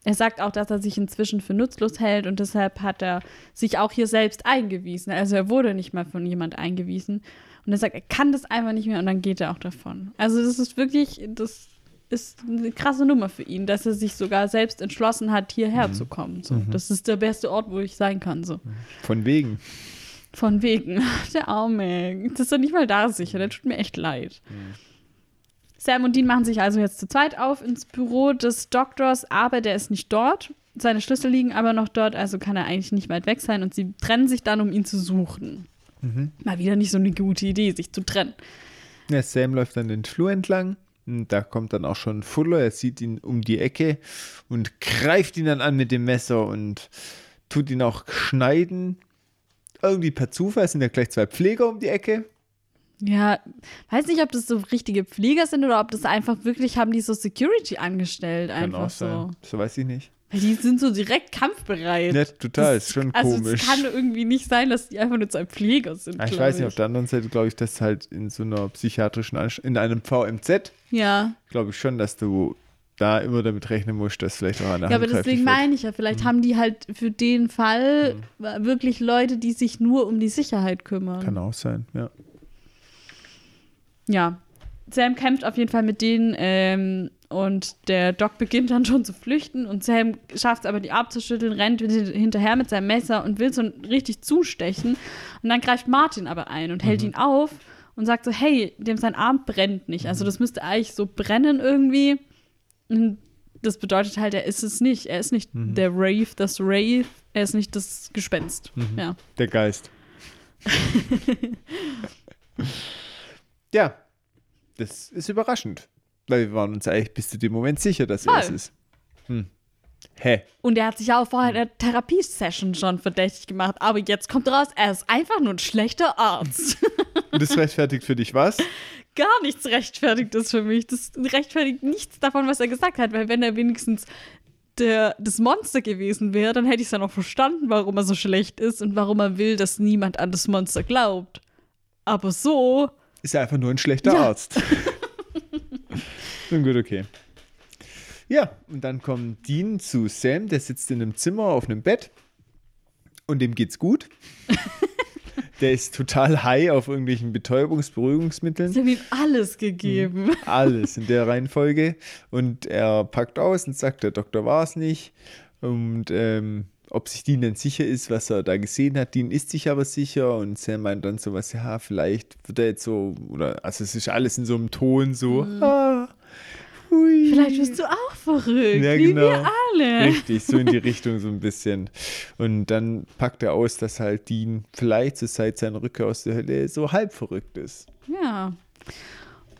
Speaker 2: Er sagt auch, dass er sich inzwischen für nutzlos hält und deshalb hat er sich auch hier selbst eingewiesen. Also er wurde nicht mal von jemand eingewiesen. Und er sagt, er kann das einfach nicht mehr und dann geht er auch davon. Also das ist wirklich, das ist eine krasse Nummer für ihn, dass er sich sogar selbst entschlossen hat, hierher zu kommen. So, Das ist der beste Ort, wo ich sein kann. So.
Speaker 3: Von wegen.
Speaker 2: Von wegen. Der Arme. Das ist doch nicht mal da sicher. Der tut mir echt leid. Sam und Dean machen sich also jetzt zu zweit auf ins Büro des Doktors, aber der ist nicht dort. Seine Schlüssel liegen aber noch dort, also kann er eigentlich nicht weit weg sein und sie trennen sich dann, um ihn zu suchen. Mal wieder nicht so eine gute Idee, sich zu trennen.
Speaker 3: Ja, Sam läuft dann den Flur entlang. Und da kommt dann auch schon Fuller. Er sieht ihn um die Ecke und greift ihn dann an mit dem Messer und tut ihn auch schneiden. Irgendwie per Zufall sind ja gleich zwei Pfleger um die Ecke.
Speaker 2: Ja, weiß nicht, ob das so richtige Pfleger sind oder ob das einfach wirklich haben die so Security angestellt,
Speaker 3: Kann
Speaker 2: einfach
Speaker 3: auch
Speaker 2: so.
Speaker 3: sein. So weiß ich nicht.
Speaker 2: Weil die sind so direkt kampfbereit.
Speaker 3: Ja, total.
Speaker 2: Das-
Speaker 3: ist schon
Speaker 2: also
Speaker 3: komisch.
Speaker 2: es kann irgendwie nicht sein, dass die einfach nur zwei Pfleger sind.
Speaker 3: Ah, ich weiß nicht, auf der anderen Seite glaube ich, dass halt in so einer psychiatrischen Anstalt, in einem VMZ,
Speaker 2: Ja,
Speaker 3: glaube ich schon, dass du da immer damit rechnen musst, dass vielleicht auch eine
Speaker 2: ja aber deswegen meine ich ja, vielleicht
Speaker 3: Mhm.
Speaker 2: haben die halt für den Fall wirklich Leute, die sich nur um die Sicherheit kümmern.
Speaker 3: Kann auch sein, ja.
Speaker 2: Ja. Sam kämpft auf jeden Fall mit denen ähm, und der Doc beginnt dann schon zu flüchten und Sam schafft es aber, die abzuschütteln, rennt hinterher mit seinem Messer und will so richtig zustechen. Und dann greift Martin aber ein und hält ihn auf und sagt so, hey, dem sein Arm brennt nicht. Also das müsste eigentlich so brennen irgendwie. Und das bedeutet halt, er ist es nicht. Er ist nicht der Rave, das Rave. Er ist nicht das Gespenst. Ja.
Speaker 3: Der Geist. ja, das ist überraschend. Weil wir waren uns eigentlich bis zu dem Moment sicher, dass er
Speaker 2: Voll.
Speaker 3: es ist. Hm. Hä?
Speaker 2: Und er hat sich ja auch vorher in der Therapiesession schon verdächtig gemacht. Aber jetzt kommt raus, er ist einfach nur ein schlechter Arzt.
Speaker 3: Und das rechtfertigt für dich was?
Speaker 2: Gar nichts rechtfertigt das für mich. Das rechtfertigt nichts davon, was er gesagt hat. Weil wenn er wenigstens der, das Monster gewesen wäre, dann hätte ich es ja noch verstanden, warum er so schlecht ist und warum er will, dass niemand an das Monster glaubt. Aber so,
Speaker 3: Ist er einfach nur ein schlechter
Speaker 2: Ja.
Speaker 3: Arzt. Nun gut, okay. Ja, und dann kommt Dean zu Sam, der sitzt in einem Zimmer auf einem Bett und dem geht's gut. der ist total high auf irgendwelchen Betäubungs-, Beruhigungsmitteln.
Speaker 2: sie haben ihm alles gegeben.
Speaker 3: Alles in der Reihenfolge. Und er packt aus und sagt, der Doktor war es nicht. Und ähm, ob sich Dean denn sicher ist, was er da gesehen hat. Dean ist sich aber sicher. Und Sam meint dann sowas, ja, vielleicht wird er jetzt so, oder, also es ist alles in so einem Ton so, ah, hui.
Speaker 2: Vielleicht bist du auch verrückt,
Speaker 3: Ja,
Speaker 2: wie
Speaker 3: genau.
Speaker 2: wir alle.
Speaker 3: Richtig, so in die Richtung so ein bisschen. Und dann packt er aus, dass halt Dean vielleicht so seit seiner Rückkehr aus der Hölle so halb verrückt ist.
Speaker 2: Ja.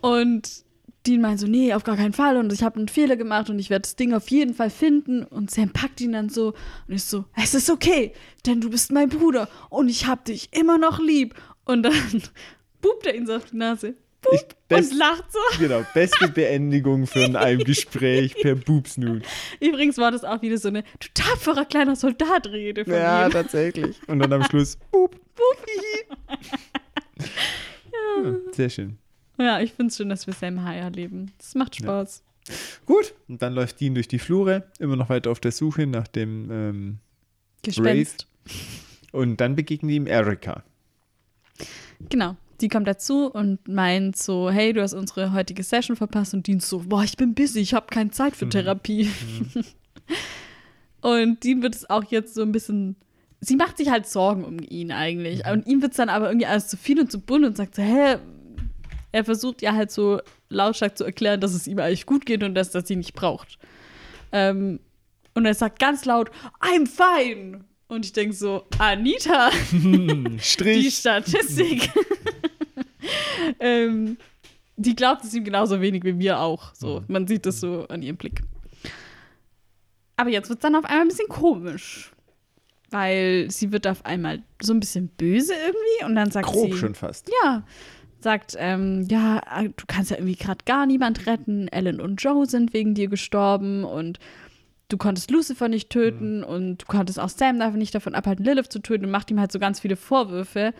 Speaker 2: Und Dean meint so, nee, auf gar keinen Fall und ich habe einen Fehler gemacht und ich werde das Ding auf jeden Fall finden und Sam packt ihn dann so und ist so, es ist okay, denn du bist mein Bruder und ich hab dich immer noch lieb und dann bubt er ihn so auf die Nase
Speaker 3: Ich, best,
Speaker 2: und lacht so.
Speaker 3: genau, beste Beendigung für ein einem Gespräch per Boobsnoot.
Speaker 2: Übrigens war das auch wieder so eine du tapferer kleiner Soldat-Rede von
Speaker 3: Ja,
Speaker 2: ihm.
Speaker 3: tatsächlich. Und dann am Schluss, boop, boop, hihi. ja, sehr schön.
Speaker 2: Ja, ich finde es schön, dass wir Sam High erleben. Das macht Spaß.
Speaker 3: Gut, und dann läuft Dean durch die Flure, immer noch weiter auf der Suche nach dem ähm,
Speaker 2: Gespenst.
Speaker 3: und dann begegnet ihm Erika.
Speaker 2: Genau. Die kommt dazu und meint so, hey, du hast unsere heutige Session verpasst und Dean so, boah, ich bin busy, ich habe keine Zeit für Therapie. und Dean wird es auch jetzt so ein bisschen, sie macht sich halt Sorgen um ihn eigentlich. Und ihm wird es dann aber irgendwie alles zu viel und zu bunt und sagt so, hä, er versucht ja halt so lautstark zu erklären, dass es ihm eigentlich gut geht und dass er sie nicht braucht. Ähm, und er sagt ganz laut, I'm fine. Und ich denke so, Anita, die
Speaker 3: Strich.
Speaker 2: Statistik. ähm, die glaubt es ihm genauso wenig wie wir auch. So, man sieht das so an ihrem Blick. Aber jetzt wird es dann auf einmal ein bisschen komisch. Weil sie wird auf einmal so ein bisschen böse irgendwie und dann sagt
Speaker 3: Grob
Speaker 2: sie.
Speaker 3: schon fast.
Speaker 2: Ja. Sagt, ähm, ja, du kannst ja irgendwie gerade gar niemand retten. Ellen und Joe sind wegen dir gestorben und du konntest Lucifer nicht töten und du konntest auch Sam dafür nicht davon abhalten, Lilith zu töten und macht ihm halt so ganz viele Vorwürfe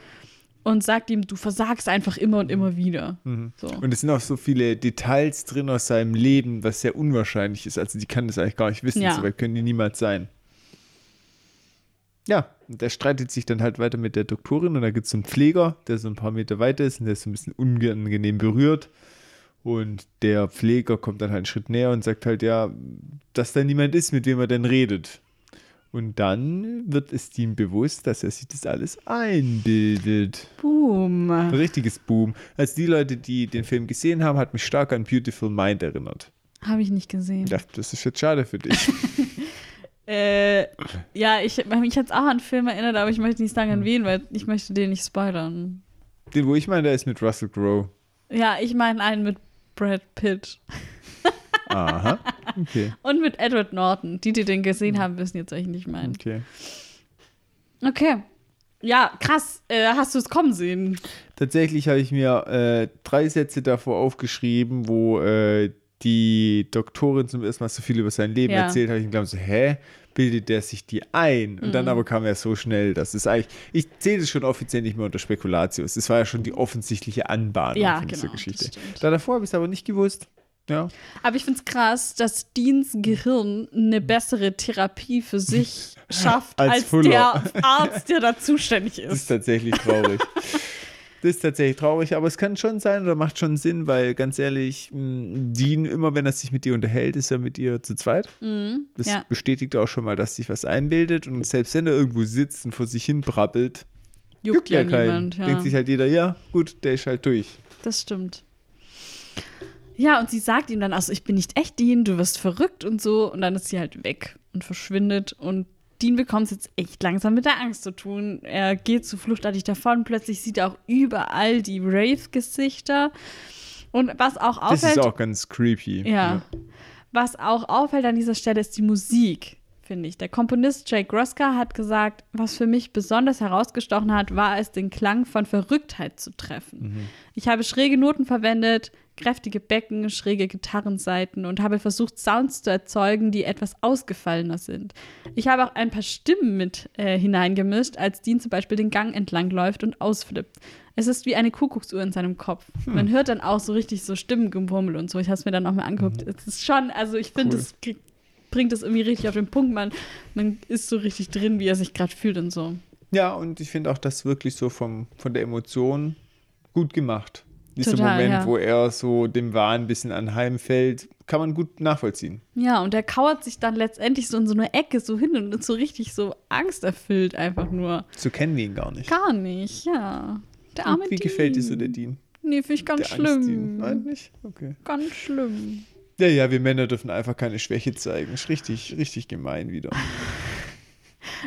Speaker 2: und sagt ihm, du versagst einfach immer und immer wieder. So.
Speaker 3: Und es sind auch so viele Details drin aus seinem Leben, was sehr unwahrscheinlich ist. Also die kann das eigentlich gar nicht wissen,
Speaker 2: Ja.
Speaker 3: so weit können die niemals sein. Ja, und der streitet sich dann halt weiter mit der Doktorin und da gibt es so einen Pfleger, der so ein paar Meter weiter ist und der ist so ein bisschen unangenehm berührt. Und der Pfleger kommt dann halt einen Schritt näher und sagt halt, ja, dass da niemand ist, mit dem er denn redet. Und dann wird es ihm bewusst, dass er sich das alles einbildet.
Speaker 2: Boom.
Speaker 3: Ein richtiges Boom. Also die Leute, die den Film gesehen haben, hat mich stark an Beautiful Mind erinnert.
Speaker 2: Habe ich nicht gesehen.
Speaker 3: Ja, das ist jetzt schade für dich.
Speaker 2: Äh, ja, ich mich jetzt auch an einen Film erinnert, aber ich möchte nicht sagen,
Speaker 3: Hm.
Speaker 2: an wen, weil ich möchte den nicht spoilern.
Speaker 3: Den, wo ich meine, der ist mit Russell Crowe.
Speaker 2: Ja, ich meine einen mit Brad Pitt
Speaker 3: Aha. Okay.
Speaker 2: und mit Edward Norton. Die, die den gesehen haben, wissen jetzt, was ich nicht meine.
Speaker 3: Okay.
Speaker 2: Okay. Ja, krass. Äh, hast du es kommen sehen?
Speaker 3: Tatsächlich habe ich mir äh, drei Sätze davor aufgeschrieben, wo äh, die Doktorin zum ersten Mal so viel über sein Leben
Speaker 2: Ja.
Speaker 3: erzählt hat. Ich glaube so, hä? Bildet der sich die ein? Und
Speaker 2: Mhm.
Speaker 3: dann aber kam er so schnell, dass es eigentlich, ich zähle es schon offiziell nicht mehr unter Spekulatius. Es war ja schon die offensichtliche Anbahnung
Speaker 2: Ja,
Speaker 3: von dieser
Speaker 2: genau,
Speaker 3: Geschichte.
Speaker 2: das stimmt.
Speaker 3: Da davor habe ich es aber nicht gewusst. Ja.
Speaker 2: Aber ich finde es krass, dass Deans Gehirn eine bessere Therapie für sich schafft
Speaker 3: Als
Speaker 2: als, der Arzt, der da zuständig
Speaker 3: Das ist
Speaker 2: ist.
Speaker 3: tatsächlich traurig. das ist tatsächlich traurig, aber es kann schon sein oder macht schon Sinn, weil ganz ehrlich, mh, Dean, immer wenn er sich mit dir unterhält, ist er mit dir zu zweit.
Speaker 2: Mhm.
Speaker 3: Das
Speaker 2: Ja.
Speaker 3: bestätigt auch schon mal, dass sich was einbildet und selbst wenn er irgendwo sitzt und vor sich hin brabbelt,
Speaker 2: Juckt ja
Speaker 3: keinen.
Speaker 2: niemand. Ja.
Speaker 3: Denkt sich halt jeder, ja, gut, der ist halt durch.
Speaker 2: Das stimmt. Ja, und sie sagt ihm dann, also ich bin nicht echt Dean, du wirst verrückt und so. Und dann ist sie halt weg und verschwindet. Und Dean bekommt es jetzt echt langsam mit der Angst zu tun. Er geht so fluchtartig davon. Plötzlich sieht er auch überall die Wraith-Gesichter. Und was auch
Speaker 3: Das
Speaker 2: auffällt,
Speaker 3: ist auch ganz creepy.
Speaker 2: ja. Was auch auffällt an dieser Stelle ist die Musik, finde ich. Der Komponist Jake Roska hat gesagt, was für mich besonders herausgestochen hat, war es, den Klang von Verrücktheit zu treffen. Ich habe schräge Noten verwendet, kräftige Becken, schräge Gitarrenseiten und habe versucht, Sounds zu erzeugen, die etwas ausgefallener sind. Ich habe auch ein paar Stimmen mit äh, hineingemischt, als Dean zum Beispiel den Gang entlang läuft und ausflippt. Es ist wie eine Kuckucksuhr in seinem Kopf. Man hört dann auch so richtig so Stimmengemummel und so. Ich habe es mir dann auch mal angeguckt. Es ist schon, also ich finde,
Speaker 3: Cool.
Speaker 2: das kriegt- bringt das irgendwie richtig auf den Punkt. Man, man ist so richtig drin, wie er sich gerade fühlt und so.
Speaker 3: Ja, und ich finde auch das wirklich so vom, von der Emotion gut gemacht. Dieser
Speaker 2: Total,
Speaker 3: Moment,
Speaker 2: ja.
Speaker 3: wo er so dem Wahn ein bisschen anheimfällt, kann man gut nachvollziehen.
Speaker 2: Ja, und er kauert sich dann letztendlich so in so eine Ecke so hin und ist so richtig so angsterfüllt einfach nur.
Speaker 3: So kennen wir ihn gar nicht.
Speaker 2: Gar nicht, ja. Der arme
Speaker 3: Und wie
Speaker 2: Dean.
Speaker 3: gefällt dir so der Dean?
Speaker 2: Nee, finde ich ganz
Speaker 3: Der
Speaker 2: schlimm.
Speaker 3: Nein, nicht? Okay.
Speaker 2: Ganz schlimm.
Speaker 3: Ja, ja, wir Männer dürfen einfach keine Schwäche zeigen. Ist richtig, richtig gemein wieder.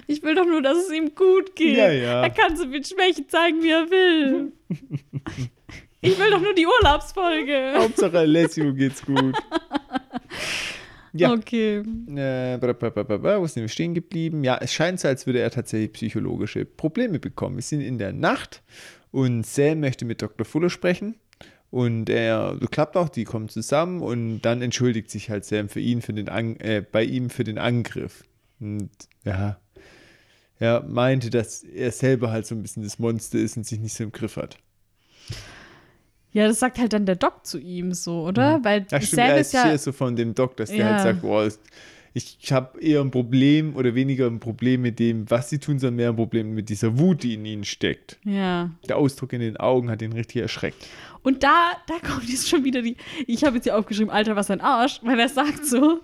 Speaker 2: Ich will doch nur, dass es ihm gut geht.
Speaker 3: Ja, ja.
Speaker 2: Er kann so viel Schwäche zeigen, wie er will. Ich will doch nur die Urlaubsfolge.
Speaker 3: Hauptsache Alessio geht's gut. Ja.
Speaker 2: Okay.
Speaker 3: Äh, wo sind wir stehen geblieben? Ja, es scheint so, als würde er tatsächlich psychologische Probleme bekommen. Wir sind in der Nacht und Sam möchte mit Dr. Fuller sprechen. Und er so klappt auch, die kommen zusammen und dann entschuldigt sich halt Sam für ihn, für den An äh, bei ihm für den Angriff. Und ja, er meinte, dass er selber halt so ein bisschen das Monster ist und sich nicht so im Griff hat.
Speaker 2: Ja, das sagt halt dann der Doc zu ihm so, oder? Weil
Speaker 3: Ja, stimmt,
Speaker 2: Sam
Speaker 3: er
Speaker 2: ist ja.
Speaker 3: so von dem Doc, dass der
Speaker 2: Ja.
Speaker 3: halt sagt, boah, ich habe eher ein Problem oder weniger ein Problem mit dem, was sie tun, sondern mehr ein Problem mit dieser Wut, die in ihnen steckt.
Speaker 2: Ja.
Speaker 3: Der Ausdruck in den Augen hat ihn richtig erschreckt.
Speaker 2: Und da, da kommt jetzt schon wieder die. Ich habe jetzt hier aufgeschrieben, Alter, was ein Arsch, weil er sagt so,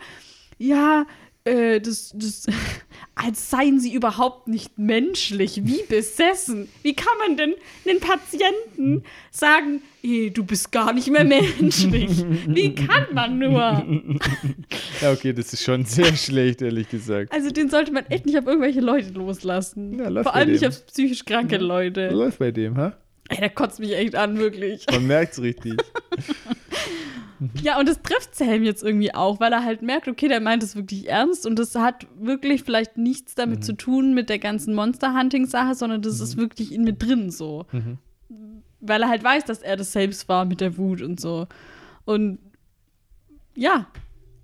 Speaker 2: ja, äh, das, das, als seien sie überhaupt nicht menschlich, wie besessen. Wie kann man denn den Patienten sagen, "Eh, du bist gar nicht mehr menschlich? Wie kann man nur?
Speaker 3: Ja, okay, das ist schon sehr schlecht, ehrlich gesagt.
Speaker 2: Also den sollte man echt nicht auf irgendwelche Leute loslassen.
Speaker 3: Ja,
Speaker 2: Vor allem nicht
Speaker 3: dem.
Speaker 2: auf psychisch kranke Leute.
Speaker 3: Läuft bei dem, ha?
Speaker 2: Ey, der kotzt mich echt an, wirklich.
Speaker 3: Man merkt's richtig.
Speaker 2: Ja, und das trifft Sam jetzt irgendwie auch, weil er halt merkt, okay, der meint es wirklich ernst und das hat wirklich vielleicht nichts damit
Speaker 3: Mhm.
Speaker 2: zu tun mit der ganzen Monster-Hunting-Sache, sondern das ist wirklich in mir drin so.
Speaker 3: Mhm.
Speaker 2: Weil er halt weiß, dass er das selbst war mit der Wut und so. Und ja,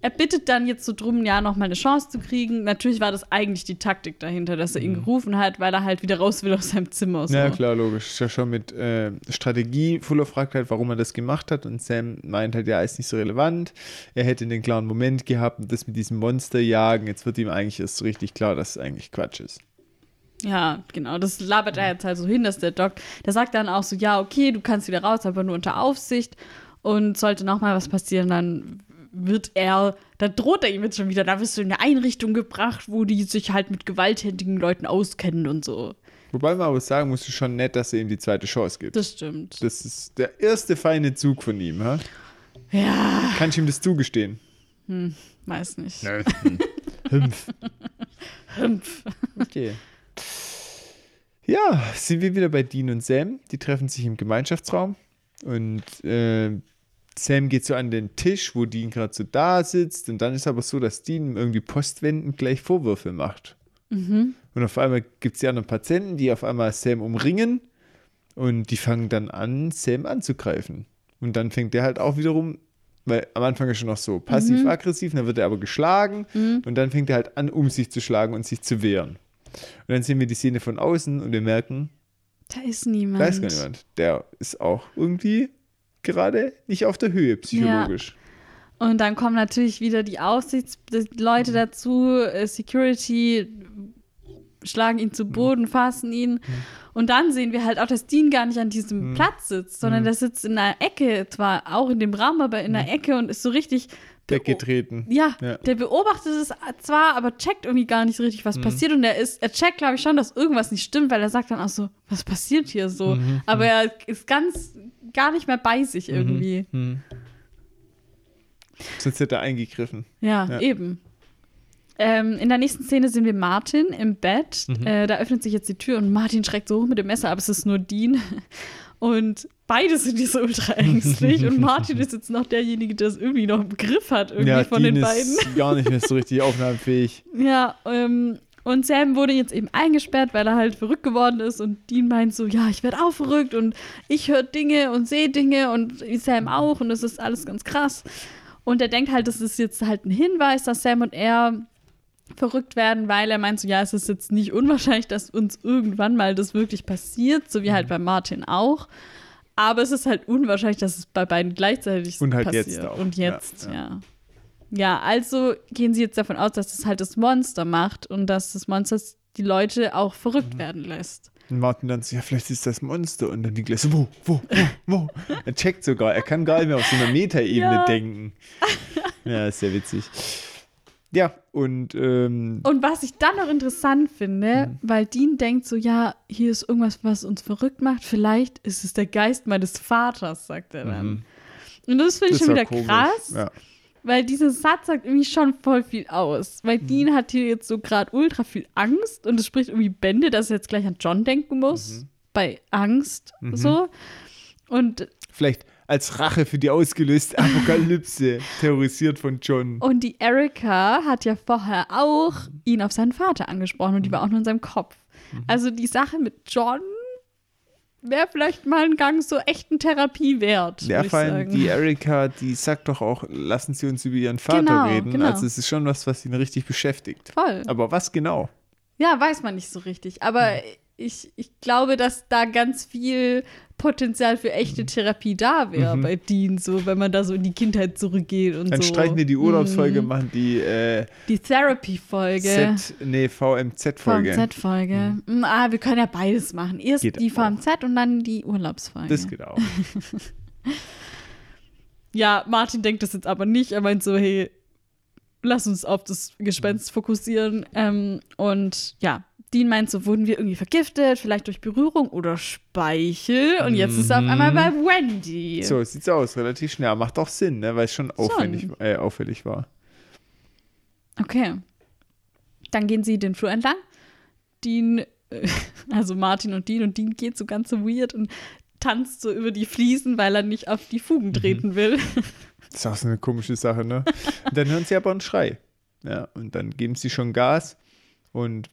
Speaker 2: er bittet dann jetzt so drum, ja, nochmal eine Chance zu kriegen. Natürlich war das eigentlich die Taktik dahinter, dass er ihn gerufen hat, weil er halt wieder raus will aus seinem Zimmer. So.
Speaker 3: Mhm. Ja, klar, logisch. Ist ja schon mit äh, Strategie. Fuller fragt halt, warum er das gemacht hat und Sam meint halt, ja, ist nicht so relevant. Er hätte den klaren Moment gehabt und das mit diesem Monster jagen. Jetzt wird ihm eigentlich erst so richtig klar, dass es eigentlich Quatsch ist.
Speaker 2: Ja, genau. Das labert er jetzt halt so hin, dass der Doc, der sagt dann auch so, ja, okay, du kannst wieder raus, aber nur unter Aufsicht. Und sollte noch mal was passieren, dann wird er, da droht er ihm jetzt schon wieder, da wirst du in eine Einrichtung gebracht, wo die sich halt mit gewalttätigen Leuten auskennen und so.
Speaker 3: Wobei man aber sagen muss, es ist schon nett, dass er ihm die zweite Chance gibt.
Speaker 2: Das stimmt.
Speaker 3: Das ist der erste feine Zug von ihm, ha?
Speaker 2: Ja,
Speaker 3: Kann ich ihm das zugestehen?
Speaker 2: weiß nicht.
Speaker 3: Hümpf.
Speaker 2: Hümpf.
Speaker 3: Okay. Ja, sind wir wieder bei Dean und Sam. Die treffen sich im Gemeinschaftsraum. Und äh, Sam geht so an den Tisch, wo Dean gerade so da sitzt. Und dann ist aber so, dass Dean irgendwie postwendend gleich Vorwürfe macht. Und auf einmal gibt es die anderen Patienten, die auf einmal Sam umringen. Und die fangen dann an, Sam anzugreifen. Und dann fängt der halt auch wiederum, weil am Anfang ist er noch so passiv-aggressiv, dann wird er aber geschlagen. Und dann fängt er halt an, um sich zu schlagen und sich zu wehren. Und dann sehen wir die Szene von außen und wir merken,
Speaker 2: Da ist niemand.
Speaker 3: da ist gar niemand. Der ist auch irgendwie gerade nicht auf der Höhe psychologisch.
Speaker 2: Und dann kommen natürlich wieder die Aufsichtsleute dazu, äh, Security schlagen ihn zu Boden, fassen ihn. Und dann sehen wir halt auch, dass Dean gar nicht an diesem Platz sitzt, sondern der sitzt in einer Ecke, zwar auch in dem Raum, aber in einer Ecke und ist so richtig.
Speaker 3: Weggetreten.
Speaker 2: Ja,
Speaker 3: Ja.
Speaker 2: der beobachtet es zwar, aber checkt irgendwie gar nicht so richtig, was passiert. Und er ist, er checkt, glaube ich, schon, dass irgendwas nicht stimmt, weil er sagt dann auch so, was passiert hier so? Aber er ist ganz gar nicht mehr bei sich irgendwie.
Speaker 3: Sonst hätte er eingegriffen.
Speaker 2: Ja,
Speaker 3: Ja.
Speaker 2: eben. Ähm, in der nächsten Szene sehen wir Martin im Bett.
Speaker 3: Mhm.
Speaker 2: Äh, da öffnet sich jetzt die Tür und Martin schreckt so hoch mit dem Messer, aber es ist nur Dean. Und beide sind hier so ultra ängstlich. und Martin ist jetzt noch derjenige, der es irgendwie noch im Griff hat, irgendwie
Speaker 3: ja,
Speaker 2: von
Speaker 3: Dean
Speaker 2: den beiden.
Speaker 3: ist gar nicht mehr so richtig aufnahmefähig.
Speaker 2: Ja, ähm, und Sam wurde jetzt eben eingesperrt, weil er halt verrückt geworden ist. Und Dean meint so, ja, ich werde auch verrückt und ich höre Dinge und sehe Dinge und Sam auch und das ist alles ganz krass. Und er denkt halt, das ist jetzt halt ein Hinweis, dass Sam und er verrückt werden, weil er meint so, ja, es ist jetzt nicht unwahrscheinlich, dass uns irgendwann mal das wirklich passiert, so wie halt bei Martin auch. Aber es ist halt unwahrscheinlich, dass es bei beiden gleichzeitig
Speaker 3: Und halt
Speaker 2: passiert.
Speaker 3: jetzt auch.
Speaker 2: Und jetzt,
Speaker 3: ja.
Speaker 2: ja. ja. Also gehen sie jetzt davon aus, dass das halt das Monster macht und dass das Monster die Leute auch verrückt
Speaker 3: Mhm.
Speaker 2: werden lässt.
Speaker 3: Und Martin dann so, ja, vielleicht ist das Monster. Und dann die so, wo, wo, wo, wo? Er checkt sogar, er kann gar nicht mehr auf so einer Metaebene
Speaker 2: Ja.
Speaker 3: denken. Ja, ist sehr witzig. Ja, und ähm,
Speaker 2: Und was ich dann noch interessant finde,
Speaker 3: Mhm.
Speaker 2: weil Dean denkt so, ja, hier ist irgendwas, was uns verrückt macht. Vielleicht ist es der Geist meines Vaters, sagt er dann. Und das finde ich
Speaker 3: Mhm.
Speaker 2: schon wieder
Speaker 3: komisch.
Speaker 2: krass,
Speaker 3: Ja.
Speaker 2: Weil dieser Satz sagt irgendwie schon voll viel aus.
Speaker 3: Mhm.
Speaker 2: Weil Dean hat hier jetzt so gerade ultra viel Angst und es spricht irgendwie Bände, dass er jetzt gleich an John denken muss.
Speaker 3: Mhm.
Speaker 2: Bei Angst so. Und,
Speaker 3: Vielleicht als Rache für die ausgelöste Apokalypse, terrorisiert von John.
Speaker 2: und die Erika hat ja vorher auch ihn auf seinen Vater angesprochen und die war auch nur in seinem Kopf. Also die Sache mit John wäre vielleicht mal ein Gang zur echten Therapie wert.
Speaker 3: Ja, vor allem die Erika, die sagt doch auch, lassen Sie uns über Ihren Vater
Speaker 2: Genau,
Speaker 3: reden.
Speaker 2: genau.
Speaker 3: Also es ist schon was, was ihn richtig beschäftigt.
Speaker 2: Voll.
Speaker 3: Aber was genau?
Speaker 2: Ja, weiß man nicht so richtig. Aber ich, ich glaube, dass da ganz viel Potenzial für echte Therapie da wäre bei Dean, so wenn man da so in die Kindheit zurückgeht und
Speaker 3: Dann
Speaker 2: so.
Speaker 3: streichen wir die Urlaubsfolge,
Speaker 2: Mhm.
Speaker 3: machen die äh,
Speaker 2: Die Therapy-Folge.
Speaker 3: Nee, VMZ-Folge.
Speaker 2: VMZ-Folge. Mhm. Ah, wir können ja beides machen. Erst
Speaker 3: Geht
Speaker 2: die
Speaker 3: auch.
Speaker 2: VMZ und dann die Urlaubsfolge.
Speaker 3: Das geht auch.
Speaker 2: Ja, Martin denkt das jetzt aber nicht. Er meint so, hey, lass uns auf das Gespenst fokussieren. Ähm, und ja, Dean meint so, wurden wir irgendwie vergiftet, vielleicht durch Berührung oder Speichel. Und jetzt ist er auf einmal bei Wendy.
Speaker 3: So sieht's aus, relativ schnell. Macht auch Sinn, ne? weil es schon aufwendig, äh, auffällig war.
Speaker 2: Okay. Dann gehen sie den Flur entlang. Dean, äh, also Martin und Dean, und Dean geht so ganz so weird und tanzt so über die Fliesen, weil er nicht auf die Fugen treten will.
Speaker 3: Das ist auch so eine komische Sache, ne? Und dann hören sie aber einen Schrei. Ja, und dann geben sie schon Gas und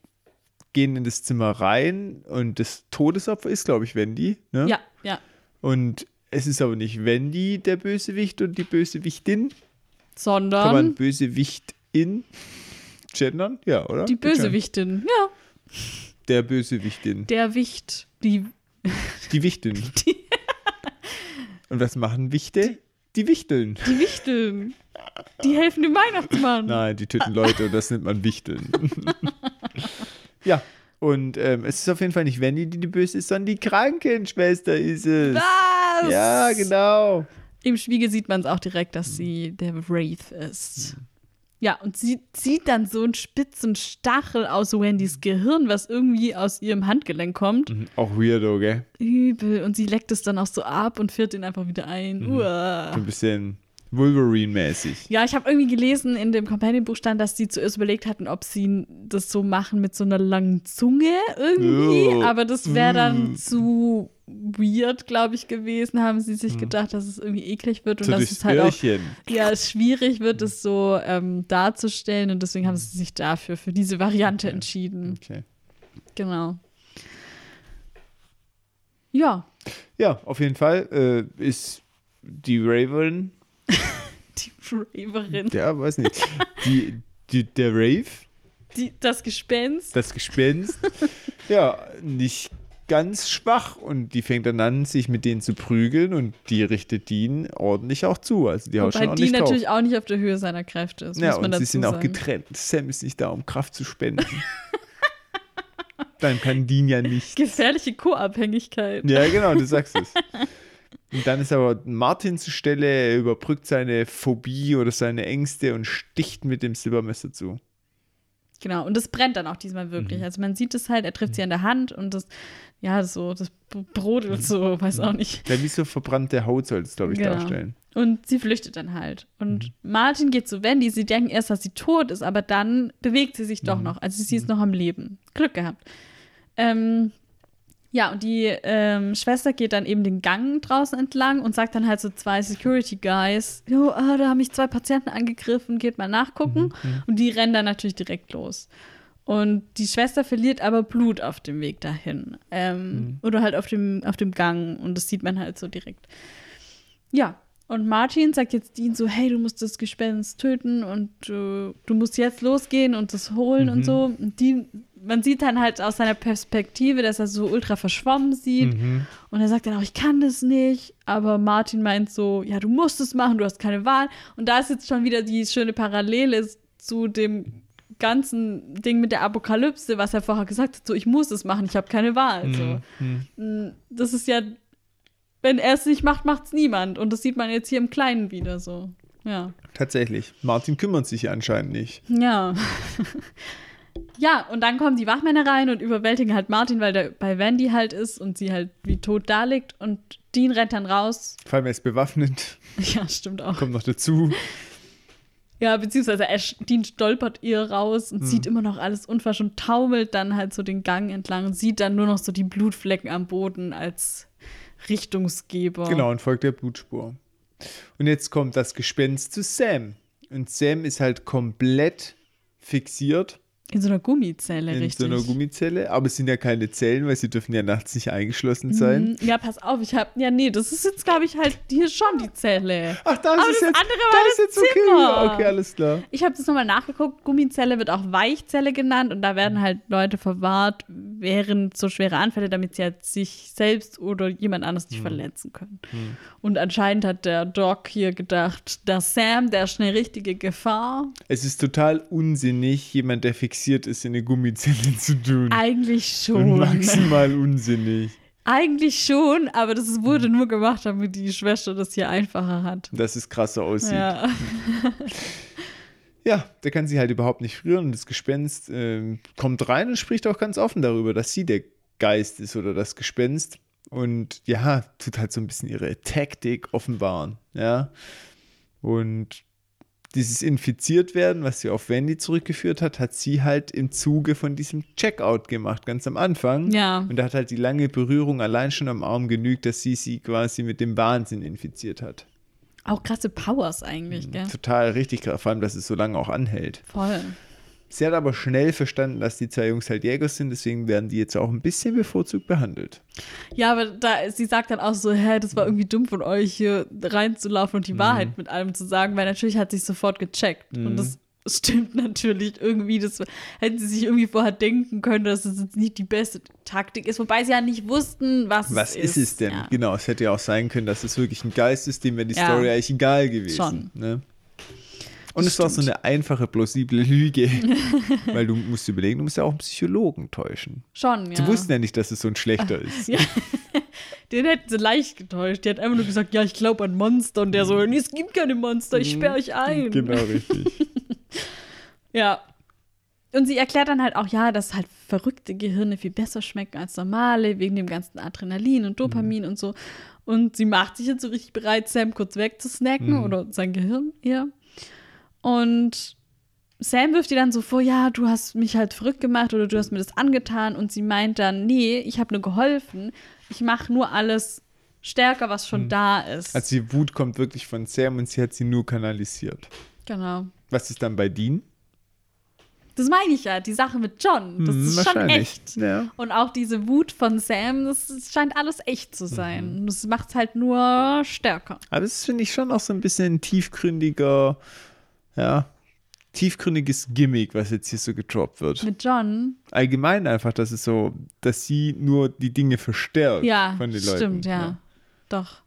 Speaker 3: gehen in das Zimmer rein und das Todesopfer ist, glaube ich, Wendy. Ne?
Speaker 2: ja, ja.
Speaker 3: Und es ist aber nicht Wendy der Bösewicht und die Bösewichtin. Kann man
Speaker 2: Sondern
Speaker 3: Bösewichtin gendern? Ja, oder?
Speaker 2: die Bösewichtin. Ja,
Speaker 3: Der Bösewichtin.
Speaker 2: der Wicht. Die,
Speaker 3: Die Wichteln. Und was machen Wichte? Die Wichteln.
Speaker 2: die Wichteln. Die helfen dem Weihnachtsmann.
Speaker 3: Nein, die töten Leute und das nennt man Wichteln. ja, und ähm, es ist auf jeden Fall nicht Wendy, die die Böse ist, sondern die Krankenschwester ist es.
Speaker 2: Was?
Speaker 3: Ja, genau.
Speaker 2: Im Spiegel sieht man es auch direkt, dass sie der Wraith ist. Ja, und sie zieht dann so einen spitzen Stachel aus Wendys Gehirn, was irgendwie aus ihrem Handgelenk kommt.
Speaker 3: Mhm, Auch weirdo, gell?
Speaker 2: Übel. Und sie leckt es dann auch so ab und führt ihn einfach wieder ein.
Speaker 3: So
Speaker 2: Uah.
Speaker 3: ein bisschen Wolverine-mäßig.
Speaker 2: Ja, ich habe irgendwie gelesen, in dem Companion-Buch stand, dass sie zuerst überlegt hatten, ob sie das so machen mit so einer langen Zunge irgendwie.
Speaker 3: Oh.
Speaker 2: Aber das wäre dann
Speaker 3: Mm.
Speaker 2: zu weird, glaube ich, gewesen. Haben sie sich gedacht, dass es irgendwie eklig wird und
Speaker 3: So
Speaker 2: dass es halt auch ja, schwierig wird, es so ähm, darzustellen. Und deswegen haben sie sich dafür, für diese Variante entschieden.
Speaker 3: Okay.
Speaker 2: Genau. Ja,
Speaker 3: Ja, auf jeden Fall äh, ist die Raven,
Speaker 2: die Raverin.
Speaker 3: ja, weiß nicht, die, die, der Rave,
Speaker 2: Die, das Gespenst.
Speaker 3: das Gespenst, ja, nicht ganz schwach und die fängt dann an, sich mit denen zu prügeln und die richtet Dean ordentlich auch zu. Also die haut schon
Speaker 2: Wobei die
Speaker 3: ordentlich drauf.
Speaker 2: natürlich auch nicht auf der Höhe seiner Kräfte ist,
Speaker 3: Ja, und sie sind auch
Speaker 2: sagen.
Speaker 3: getrennt. Sam ist nicht da, um Kraft zu spenden. dann kann Dean ja nicht.
Speaker 2: Gefährliche Co-Abhängigkeit.
Speaker 3: Ja, genau, du sagst es. Und dann ist aber Martin zur Stelle, er überbrückt seine Phobie oder seine Ängste und sticht mit dem Silbermesser zu.
Speaker 2: Genau, und das brennt dann auch diesmal
Speaker 3: Mhm.
Speaker 2: wirklich. Also man sieht es halt, er trifft sie an der Hand und das, ja, so, das brodelt so, weiß auch nicht.
Speaker 3: Ja, wie so verbrannte Haut soll es, glaube ich,
Speaker 2: Genau.
Speaker 3: darstellen.
Speaker 2: Und sie flüchtet dann halt. Und
Speaker 3: Mhm.
Speaker 2: Martin geht zu Wendy, sie denken erst, dass sie tot ist, aber dann bewegt sie sich
Speaker 3: Mhm.
Speaker 2: doch noch. Also sie ist noch am Leben. Glück gehabt. Ähm, ja, und die ähm, Schwester geht dann eben den Gang draußen entlang und sagt dann halt so zwei Security Guys, jo, ah, da haben mich zwei Patienten angegriffen, geht mal nachgucken.
Speaker 3: Mhm,
Speaker 2: Und die rennen dann natürlich direkt los. Und die Schwester verliert aber Blut auf dem Weg dahin. Ähm,
Speaker 3: Mhm.
Speaker 2: Oder halt auf dem, auf dem Gang. Und das sieht man halt so direkt. Ja, und Martin sagt jetzt Dean so, hey, du musst das Gespenst töten und äh, du musst jetzt losgehen und das holen und
Speaker 3: Mhm.
Speaker 2: so. Und Dean, man sieht dann halt aus seiner Perspektive, dass er so ultra verschwommen sieht.
Speaker 3: Mhm.
Speaker 2: Und er sagt dann auch, ich kann das nicht. Aber Martin meint so, ja, du musst es machen, du hast keine Wahl. Und da ist jetzt schon wieder die schöne Parallele zu dem ganzen Ding mit der Apokalypse, was er vorher gesagt hat, so, ich muss es machen, ich habe keine Wahl. So.
Speaker 3: Mhm.
Speaker 2: Mm, Das ist ja, wenn er es nicht macht, macht es niemand. Und das sieht man jetzt hier im Kleinen wieder so. Ja.
Speaker 3: Tatsächlich. Martin kümmert sich anscheinend nicht.
Speaker 2: Ja. ja, und dann kommen die Wachmänner rein und überwältigen halt Martin, weil der bei Wendy halt ist und sie halt wie tot da liegt. Und Dean rennt dann raus.
Speaker 3: Vor allem er ist bewaffnet,
Speaker 2: Ja, stimmt auch.
Speaker 3: kommt noch dazu.
Speaker 2: Ja, beziehungsweise er, Dean stolpert ihr raus und sieht immer noch alles unversch und taumelt dann halt so den Gang entlang und sieht dann nur noch so die Blutflecken am Boden, als Richtungsgeber.
Speaker 3: Genau, und folgt der Blutspur. Und jetzt kommt das Gespenst zu Sam. Und Sam ist halt komplett fixiert
Speaker 2: In so einer Gummizelle,
Speaker 3: in
Speaker 2: richtig.
Speaker 3: so einer Gummizelle. Aber es sind ja keine Zellen, weil sie dürfen ja nachts nicht eingeschlossen sein.
Speaker 2: Mhm. Ja, pass auf, ich habe ja nee, das ist jetzt glaube ich halt hier schon die Zelle.
Speaker 3: Ach, da ist
Speaker 2: Aber
Speaker 3: es
Speaker 2: das
Speaker 3: jetzt,
Speaker 2: andere
Speaker 3: da
Speaker 2: war
Speaker 3: ist
Speaker 2: das
Speaker 3: jetzt okay. Okay, alles klar.
Speaker 2: Ich habe das nochmal nachgeguckt. Gummizelle wird auch Weichzelle genannt und da werden halt Leute verwahrt während so schwere Anfälle, damit sie halt sich selbst oder jemand anderes nicht verletzen können. Und anscheinend hat der Doc hier gedacht, der Sam, der ist eine richtige Gefahr.
Speaker 3: Es ist total unsinnig, jemand, der fixiert ist, in eine Gummizelle zu tun.
Speaker 2: Eigentlich
Speaker 3: Und
Speaker 2: schon.
Speaker 3: maximal unsinnig.
Speaker 2: Eigentlich schon, aber das wurde nur gemacht, damit die Schwester das hier einfacher hat.
Speaker 3: Dass es krasser aussieht.
Speaker 2: Ja.
Speaker 3: Ja, der kann sie halt überhaupt nicht frieren und das Gespenst ähm, kommt rein und spricht auch ganz offen darüber, dass sie der Geist ist oder das Gespenst. Und ja, tut halt so ein bisschen ihre Taktik offenbaren. Ja. Und dieses infiziert werden, was sie auf Wendy zurückgeführt hat, hat sie halt im Zuge von diesem Checkout gemacht, ganz am Anfang.
Speaker 2: Ja.
Speaker 3: Und da hat halt die lange Berührung allein schon am Arm genügt, dass sie sie quasi mit dem Wahnsinn infiziert hat.
Speaker 2: Auch krasse Powers eigentlich, gell?
Speaker 3: Total richtig, vor allem, dass es so lange auch anhält.
Speaker 2: Voll.
Speaker 3: Sie hat aber schnell verstanden, dass die zwei Jungs halt Jäger sind, deswegen werden die jetzt auch ein bisschen bevorzugt behandelt.
Speaker 2: Ja, aber da, sie sagt dann auch so, hä, das war irgendwie dumm von euch, hier reinzulaufen und die Wahrheit mit allem zu sagen, weil natürlich hat sie sofort gecheckt. Und das stimmt natürlich irgendwie. Das hätten sie sich irgendwie vorher denken können, dass es jetzt nicht die beste Taktik ist, wobei sie ja nicht wussten, was,
Speaker 3: Was
Speaker 2: es
Speaker 3: ist es denn?
Speaker 2: Ja.
Speaker 3: Genau, es hätte ja auch sein können, dass es wirklich ein Geist ist, dem wäre die
Speaker 2: Ja.
Speaker 3: Story eigentlich egal gewesen.
Speaker 2: Schon.
Speaker 3: Ne? Und es war so eine einfache, plausible Lüge. Weil du musst überlegen, du musst ja auch einen Psychologen täuschen.
Speaker 2: Schon, ja.
Speaker 3: Sie wussten ja nicht, dass es so ein schlechter ist.
Speaker 2: Ja. Den hätten sie leicht getäuscht. Die hat einfach nur gesagt, ja, ich glaube an Monster. Und der so, nee, es gibt keine Monster, ich sperre euch ein.
Speaker 3: Genau, richtig.
Speaker 2: Ja. Und sie erklärt dann halt auch, ja, dass halt verrückte Gehirne viel besser schmecken als normale, wegen dem ganzen Adrenalin und Dopamin und so. Und sie macht sich jetzt so richtig bereit, Sam kurz wegzusnacken oder sein Gehirn eher. Und Sam wirft ihr dann so vor, ja, du hast mich halt verrückt gemacht oder du hast mir das angetan. Und sie meint dann, nee, ich habe nur geholfen. Ich mache nur alles stärker, was schon da ist.
Speaker 3: Also die Wut kommt wirklich von Sam und sie hat sie nur kanalisiert.
Speaker 2: genau.
Speaker 3: Was ist dann bei Dean?
Speaker 2: Das meine ich ja, die Sache mit John. Das
Speaker 3: Hm,
Speaker 2: ist schon echt.
Speaker 3: Ja.
Speaker 2: Und auch diese Wut von Sam, das scheint alles echt zu sein. Und Das macht es halt nur stärker.
Speaker 3: Aber das finde ich schon auch so ein bisschen tiefgründiger, ja, tiefgründiges Gimmick, was jetzt hier so getroppt wird.
Speaker 2: Mit John,
Speaker 3: Allgemein einfach, dass es so, dass sie nur die Dinge verstärkt
Speaker 2: ja,
Speaker 3: von den Leuten.
Speaker 2: stimmt, ja. Doch.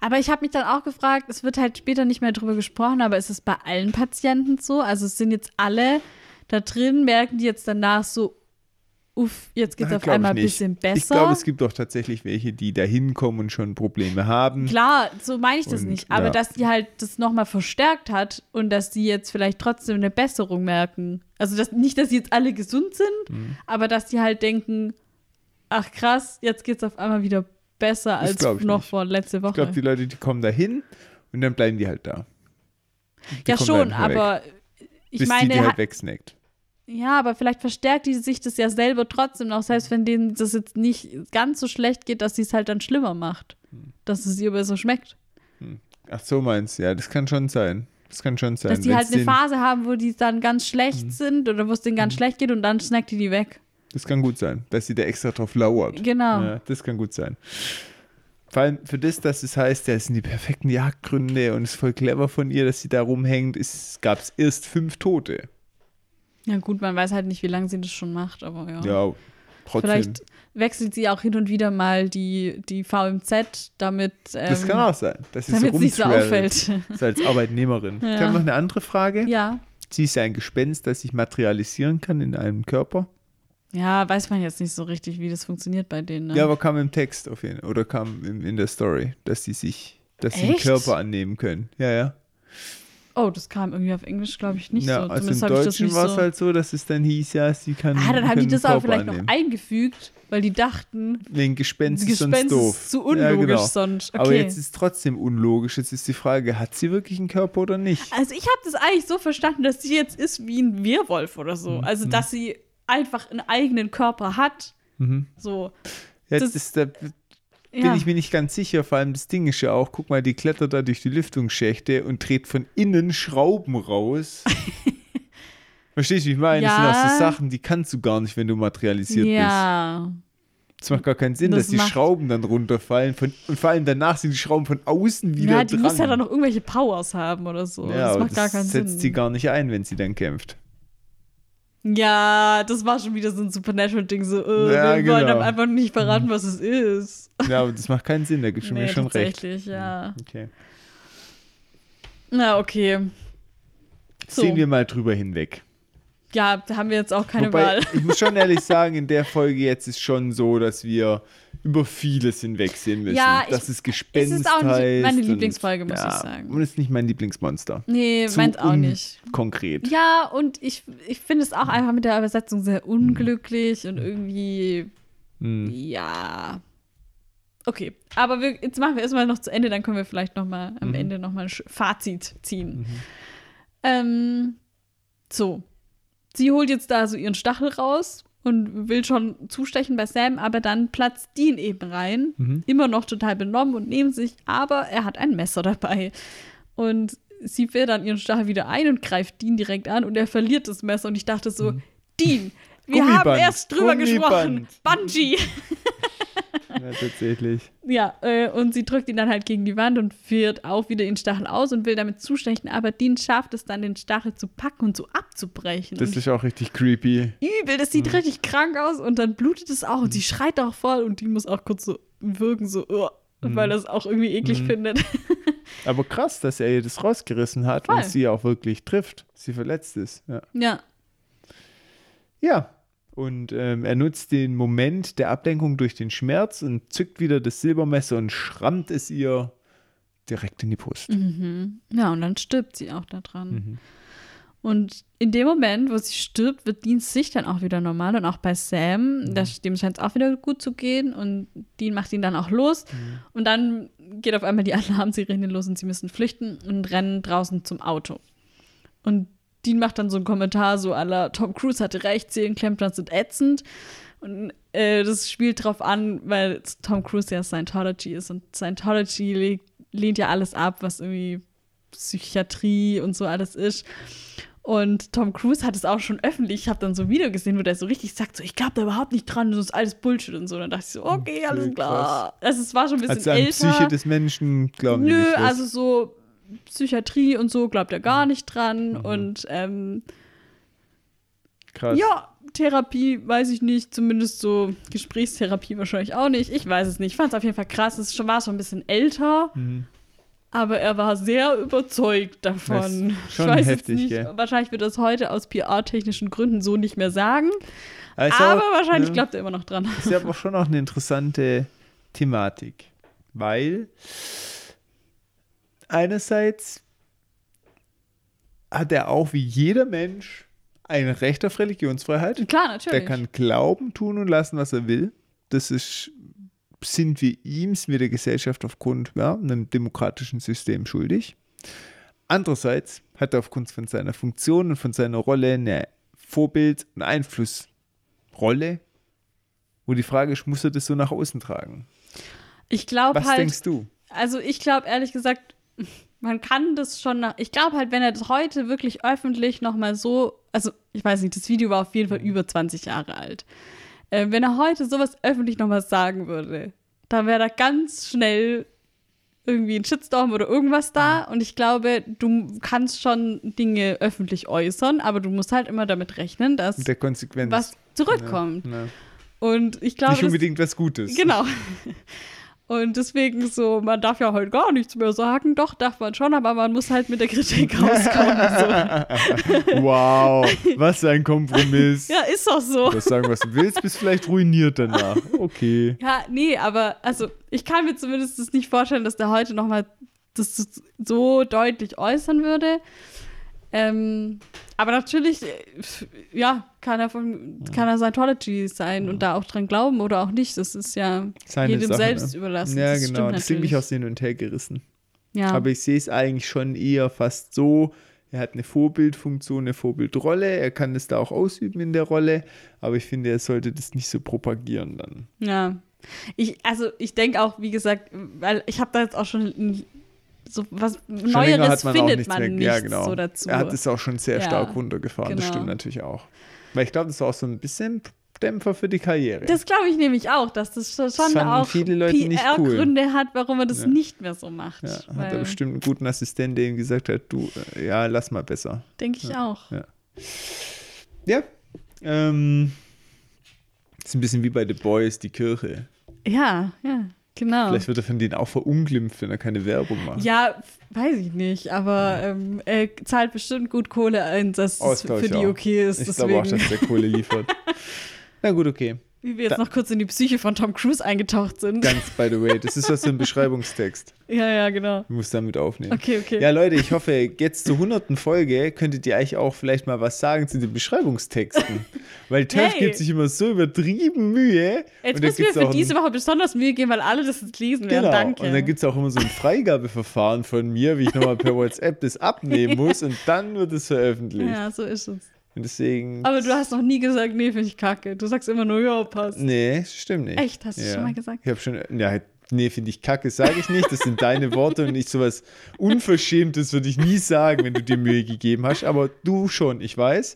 Speaker 2: Aber ich habe mich dann auch gefragt, es wird halt später nicht mehr drüber gesprochen, aber ist es bei allen Patienten so? Also es sind jetzt alle da drin, merken die jetzt danach so, uff, jetzt geht es auf einmal ein bisschen besser.
Speaker 3: Ich glaube, es gibt doch tatsächlich welche, die da hinkommen und schon Probleme haben.
Speaker 2: Klar, so meine ich das
Speaker 3: Und,
Speaker 2: nicht. Aber
Speaker 3: ja.
Speaker 2: dass die halt das nochmal verstärkt hat und dass die jetzt vielleicht trotzdem eine Besserung merken. Also dass, nicht, dass sie jetzt alle gesund sind,
Speaker 3: Mhm.
Speaker 2: aber dass die halt denken, ach krass, jetzt geht es auf einmal wieder besser als
Speaker 3: ich
Speaker 2: noch
Speaker 3: nicht.
Speaker 2: vor letzte
Speaker 3: Ich
Speaker 2: Woche.
Speaker 3: glaube, die Leute, die kommen da hin und dann bleiben die halt da. Die
Speaker 2: ja schon,
Speaker 3: nicht mehr weg,
Speaker 2: aber ich
Speaker 3: bis
Speaker 2: meine,
Speaker 3: die die
Speaker 2: ha-
Speaker 3: halt wegsnackt.
Speaker 2: ja, aber vielleicht verstärkt die sich das ja selber trotzdem noch, selbst wenn denen das jetzt nicht ganz so schlecht geht, dass sie es halt dann schlimmer macht.
Speaker 3: Hm.
Speaker 2: Dass es ihr besser schmeckt.
Speaker 3: Ach so meinst du, ja, das kann schon sein. Das kann schon sein.
Speaker 2: Dass die
Speaker 3: Wenn's
Speaker 2: halt eine. Phase haben, wo die dann ganz schlecht sind oder wo es denen ganz schlecht geht und dann snackt die die weg.
Speaker 3: Das kann gut sein, dass sie da extra drauf lauert.
Speaker 2: Genau.
Speaker 3: Ja, das kann gut sein. Vor allem für das, dass es heißt, ja, es sind die perfekten Jagdgründe und es ist voll clever von ihr, dass sie da rumhängt, gab es erst fünf Tote.
Speaker 2: Ja gut, man weiß halt nicht, wie lange sie das schon macht, aber ja.
Speaker 3: Ja, trotzdem.
Speaker 2: Vielleicht wechselt sie auch hin und wieder mal die, die VMZ, damit ähm,
Speaker 3: das kann auch sein, dass sie so
Speaker 2: damit es nicht so auffällt.
Speaker 3: So als Arbeitnehmerin.
Speaker 2: Ja.
Speaker 3: Ich habe noch eine andere Frage.
Speaker 2: ja.
Speaker 3: Sie ist ja ein Gespenst, das sich materialisieren kann in einem Körper.
Speaker 2: Ja, weiß man jetzt nicht so richtig, wie das funktioniert bei denen. Ne?
Speaker 3: Ja, aber kam im Text auf jeden Fall. Oder kam in, in der Story, dass sie sich, dass sie einen? Körper annehmen können. Ja, ja.
Speaker 2: oh, das kam irgendwie auf Englisch, glaube ich, nicht
Speaker 3: ja,
Speaker 2: so.
Speaker 3: also im
Speaker 2: Zumindest das
Speaker 3: Deutschen war es
Speaker 2: so.
Speaker 3: halt so, dass es dann hieß, ja, sie kann.
Speaker 2: ah, dann haben die das aber vielleicht noch
Speaker 3: annehmen.
Speaker 2: eingefügt, weil die dachten,
Speaker 3: Wegen Gespenst, ist sonst
Speaker 2: Gespenst
Speaker 3: doof.
Speaker 2: ist zu unlogisch
Speaker 3: ja, genau.
Speaker 2: sonst. Okay.
Speaker 3: Aber jetzt ist es trotzdem unlogisch. Jetzt ist die Frage, hat sie wirklich einen Körper oder nicht?
Speaker 2: Also ich habe das eigentlich so verstanden, dass sie jetzt ist wie ein Werwolf oder so.
Speaker 3: Mhm.
Speaker 2: Also dass sie einfach einen eigenen Körper hat. So.
Speaker 3: Ja,
Speaker 2: Das-
Speaker 3: das der, bin
Speaker 2: Ja.
Speaker 3: ich mir nicht ganz sicher. Vor allem das Ding ist ja auch, guck mal, die klettert da durch die Lüftungsschächte und dreht von innen Schrauben raus. Verstehst du, wie ich meine? Das sind auch
Speaker 2: Ja.
Speaker 3: so Sachen, die kannst du gar nicht, wenn du materialisiert bist.
Speaker 2: ja.
Speaker 3: Das macht gar keinen Sinn,
Speaker 2: Das
Speaker 3: dass die Schrauben dann runterfallen. Von, und vor allem danach sind die Schrauben von außen wieder
Speaker 2: Ja, die
Speaker 3: dran.
Speaker 2: muss ja dann noch irgendwelche Powers haben oder so.
Speaker 3: ja,
Speaker 2: das macht gar keinen
Speaker 3: setzt
Speaker 2: Sinn.
Speaker 3: sie gar nicht ein, wenn sie dann kämpft.
Speaker 2: Ja, das war schon wieder so ein Supernatural-Ding. So, äh,
Speaker 3: Ja,
Speaker 2: wir wollen
Speaker 3: genau.
Speaker 2: aber einfach nicht verraten, was es ist.
Speaker 3: Ja, aber das macht keinen Sinn, da gibst du mir schon recht.
Speaker 2: tatsächlich, ja.
Speaker 3: Okay.
Speaker 2: Na, okay. So.
Speaker 3: Sehen wir mal drüber hinweg.
Speaker 2: Ja, da haben wir jetzt auch keine
Speaker 3: Wobei,
Speaker 2: Wahl.
Speaker 3: ich muss schon ehrlich sagen, in der Folge jetzt ist schon so, dass wir über vieles hinwegsehen müssen.
Speaker 2: Ja, ich-
Speaker 3: dass es Gespenst
Speaker 2: es ist auch nicht meine Lieblingsfolge, muss
Speaker 3: ja,
Speaker 2: ich sagen.
Speaker 3: Und es ist nicht mein Lieblingsmonster.
Speaker 2: Nee,
Speaker 3: Zu
Speaker 2: meint auch nicht.
Speaker 3: Konkret.
Speaker 2: Ja, und ich, ich finde es auch einfach mit der Übersetzung sehr unglücklich und irgendwie,
Speaker 3: Hm.
Speaker 2: ja. Okay, aber wir, jetzt machen wir erstmal noch zu Ende, dann können wir vielleicht noch mal am Ende noch mal ein Fazit ziehen. Ähm, so, sie holt jetzt da so ihren Stachel raus und will schon zustechen bei Sam, aber dann platzt Dean eben rein, immer noch total benommen und neben sich, aber er hat ein Messer dabei. Und sie fährt dann ihren Stachel wieder ein und greift Dean direkt an und er verliert das Messer und ich dachte so, Dean, wir haben
Speaker 3: Gummiband,
Speaker 2: erst drüber
Speaker 3: Gummiband.
Speaker 2: gesprochen. Bungee.
Speaker 3: Ja, tatsächlich.
Speaker 2: Ja, äh, und sie drückt ihn dann halt gegen die Wand und führt auch wieder den Stachel aus und will damit zustechen, aber Dean schafft es dann, den Stachel zu packen und so abzubrechen.
Speaker 3: Das
Speaker 2: und
Speaker 3: ist auch richtig creepy.
Speaker 2: übel, das sieht richtig krank aus und dann blutet es auch und sie schreit auch voll und Dean muss auch kurz so wirken, so, "Ugh", weil er es auch irgendwie eklig findet.
Speaker 3: Aber krass, dass er ihr das rausgerissen hat
Speaker 2: Voll.
Speaker 3: und sie auch wirklich trifft. Sie verletzt ist. Ja.
Speaker 2: ja,
Speaker 3: Ja. Und ähm, er nutzt den Moment der Ablenkung durch den Schmerz und zückt wieder das Silbermesser und schrammt es ihr direkt in die Brust.
Speaker 2: ja, und dann stirbt sie auch da dran.
Speaker 3: Mhm.
Speaker 2: Und in dem Moment, wo sie stirbt, wird Deans Sicht dann auch wieder normal und auch bei Sam, das, dem scheint es auch wieder gut zu gehen und Dean macht ihn dann auch los und dann geht auf einmal die Alarmsirene los und sie müssen flüchten und rennen draußen zum Auto. Und Dean macht dann so einen Kommentar so aller Tom Cruise hatte recht, Seelenklempner sind ätzend und äh, das spielt drauf an, weil Tom Cruise ja Scientology ist und Scientology le lehnt ja alles ab, was irgendwie Psychiatrie und so alles ist. Und Tom Cruise hat es auch schon öffentlich. Ich habe dann so ein Video gesehen, wo der so richtig sagt: so, Ich glaube da überhaupt nicht dran, das ist alles Bullshit und so. dann dachte ich so: Okay, alles
Speaker 3: Okay,
Speaker 2: klar. Also, es war schon ein bisschen
Speaker 3: Also an. Psyche des Menschen glauben
Speaker 2: Nö,
Speaker 3: nicht
Speaker 2: also so Psychiatrie und so glaubt er
Speaker 3: Mhm.
Speaker 2: gar nicht dran. Und ähm,
Speaker 3: Krass.
Speaker 2: ja, Therapie weiß ich nicht. Zumindest so Gesprächstherapie wahrscheinlich auch nicht. Ich weiß es nicht. Ich fand es auf jeden Fall krass. Es schon- war schon ein bisschen älter.
Speaker 3: Mhm.
Speaker 2: Aber er war sehr überzeugt davon.
Speaker 3: Das ist
Speaker 2: ich
Speaker 3: schon
Speaker 2: weiß
Speaker 3: heftig,
Speaker 2: nicht,
Speaker 3: gell?
Speaker 2: wahrscheinlich wird er es heute aus PR-technischen Gründen so nicht mehr sagen.
Speaker 3: Also,
Speaker 2: aber wahrscheinlich
Speaker 3: ne,
Speaker 2: glaubt er immer noch dran.
Speaker 3: ist ja aber schon auch eine interessante Thematik. Weil einerseits hat er auch wie jeder Mensch ein Recht auf Religionsfreiheit.
Speaker 2: Klar, natürlich.
Speaker 3: Der kann glauben, tun und lassen, was er will. Das ist, sind wir ihm, sind wir der Gesellschaft aufgrund ja, einem demokratischen System schuldig. Andererseits hat er aufgrund von seiner Funktion und von seiner Rolle eine Vorbild- und Einflussrolle, wo die Frage ist, muss er das so nach außen tragen?
Speaker 2: ich glaube
Speaker 3: Was
Speaker 2: halt,
Speaker 3: denkst du?
Speaker 2: also ich glaube ehrlich gesagt, man kann das schon, nach, ich glaube halt, wenn er das heute wirklich öffentlich nochmal so, also ich weiß nicht, das Video war auf jeden Fall über 20 Jahre alt. Äh, wenn er heute sowas öffentlich nochmal sagen würde, dann wäre da ganz schnell irgendwie ein Shitstorm oder irgendwas da. Und ich glaube, du kannst schon Dinge öffentlich äußern, aber du musst halt immer damit rechnen, dass
Speaker 3: Mit der Konsequenz.
Speaker 2: was zurückkommt.
Speaker 3: Ja.
Speaker 2: Und ich glaube,
Speaker 3: Nicht unbedingt was Gutes.
Speaker 2: Genau. Und deswegen so, man darf ja heute gar nichts mehr sagen. Doch, darf man schon, aber man muss halt mit der Kritik rauskommen. So.
Speaker 3: Wow, was ein Kompromiss.
Speaker 2: Ja, ist doch so.
Speaker 3: Du sagen, was du willst, bist vielleicht ruiniert danach. Okay.
Speaker 2: Ja, nee, aber also ich kann mir zumindest das nicht vorstellen, dass der heute noch mal das so deutlich äußern würde. Ähm, aber natürlich, äh, ja, kann er von, kann er Scientology sein und da auch dran glauben oder auch nicht. Das ist ja
Speaker 3: Seine
Speaker 2: jedem
Speaker 3: Sache,
Speaker 2: selbst
Speaker 3: ne?
Speaker 2: überlassen.
Speaker 3: Ja,
Speaker 2: das
Speaker 3: genau. Deswegen bin ich auch hin und her gerissen.
Speaker 2: ja.
Speaker 3: Aber ich sehe es eigentlich schon eher fast so, er hat eine Vorbildfunktion, eine Vorbildrolle, er kann es da auch ausüben in der Rolle, aber ich finde, er sollte das nicht so propagieren dann.
Speaker 2: ja. Ich, also ich denke auch, wie gesagt, weil ich habe da jetzt auch schon ein- so was
Speaker 3: Schon
Speaker 2: Neueres
Speaker 3: hat man auch
Speaker 2: findet man
Speaker 3: mehr. Ja, genau.
Speaker 2: so dazu.
Speaker 3: Er hat es auch schon sehr
Speaker 2: Ja,
Speaker 3: stark runtergefahren. Das
Speaker 2: genau.
Speaker 3: stimmt natürlich auch. Weil ich glaube, das war auch so ein bisschen Dämpfer für die Karriere.
Speaker 2: Das glaube ich nämlich auch, dass das schon
Speaker 3: fanden
Speaker 2: auch
Speaker 3: viele Leute nicht cool.
Speaker 2: PR-Gründe hat, warum man das
Speaker 3: Ja.
Speaker 2: nicht mehr so macht.
Speaker 3: ja, hat er bestimmt einen guten Assistenten, der ihm gesagt hat, du, äh, ja, lass mal besser.
Speaker 2: Denke ich auch.
Speaker 3: Ja. Ja. Ähm, ist ein bisschen wie bei The Boys, die Kirche.
Speaker 2: Ja, ja, genau.
Speaker 3: Vielleicht wird er von denen auch verunglimpft, wenn er keine Werbung macht.
Speaker 2: Ja, weiß ich nicht, aber ähm, er zahlt bestimmt gut Kohle ein, dass
Speaker 3: Oh,
Speaker 2: es
Speaker 3: das
Speaker 2: für die
Speaker 3: auch.
Speaker 2: okay ist.
Speaker 3: ich glaube auch, dass der Kohle liefert. Na gut, okay.
Speaker 2: Wie wir jetzt
Speaker 3: Da-
Speaker 2: noch kurz in die Psyche von Tom Cruise eingetaucht sind.
Speaker 3: Ganz by the way. Das ist was für ein Beschreibungstext.
Speaker 2: ja, ja, genau.
Speaker 3: Du musst damit aufnehmen.
Speaker 2: Okay, okay.
Speaker 3: Ja, Leute, ich hoffe, jetzt zur hunderten Folge könntet ihr eigentlich auch vielleicht mal was sagen zu den Beschreibungstexten. Weil Töff
Speaker 2: Hey.
Speaker 3: gibt sich immer so übertrieben Mühe.
Speaker 2: Jetzt müssen wir für diese Woche besonders Mühe geben, weil alle das jetzt lesen werden.
Speaker 3: Genau.
Speaker 2: Danke.
Speaker 3: Und dann gibt es auch immer so ein Freigabeverfahren von mir, wie ich nochmal per WhatsApp das abnehmen muss und dann wird es veröffentlicht.
Speaker 2: ja, so ist es.
Speaker 3: Und deswegen.
Speaker 2: Aber du hast noch nie gesagt, nee, finde ich kacke. Du sagst immer nur, ja, passt.
Speaker 3: Nee, stimmt nicht.
Speaker 2: Echt? Hast du schon mal gesagt?
Speaker 3: Ich habe schon. Ja, nee, finde ich kacke, sage ich nicht. Das sind deine Worte und nicht sowas Unverschämtes würde ich nie sagen, wenn du dir Mühe gegeben hast. Aber du schon, ich weiß.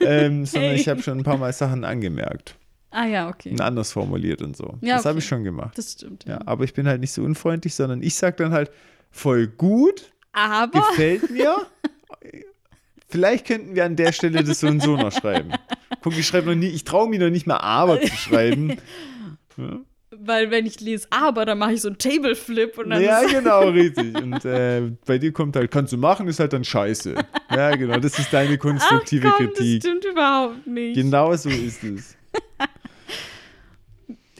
Speaker 3: Ähm, sondern
Speaker 2: Hey.
Speaker 3: ich habe schon ein paar Mal Sachen angemerkt
Speaker 2: Ah ja, okay.
Speaker 3: und anders formuliert und so.
Speaker 2: Ja,
Speaker 3: das habe
Speaker 2: okay.
Speaker 3: ich schon gemacht.
Speaker 2: Das stimmt.
Speaker 3: Ja,
Speaker 2: Ja.
Speaker 3: aber ich bin halt nicht so unfreundlich, sondern ich sage dann halt voll gut.
Speaker 2: Aber
Speaker 3: gefällt mir. Vielleicht könnten wir an der Stelle das so und so noch schreiben. Guck, ich schreibe noch nie, ich traue mir noch nicht mal aber zu schreiben.
Speaker 2: weil wenn ich lese aber, dann mache ich so einen Tableflip und dann
Speaker 3: Ja, genau, richtig. Und äh, bei dir kommt halt, kannst du machen, ist halt dann scheiße. Ja, genau, das ist deine
Speaker 2: Ach
Speaker 3: konstruktive
Speaker 2: komm, das
Speaker 3: Kritik.
Speaker 2: stimmt überhaupt nicht.
Speaker 3: Genau so ist es.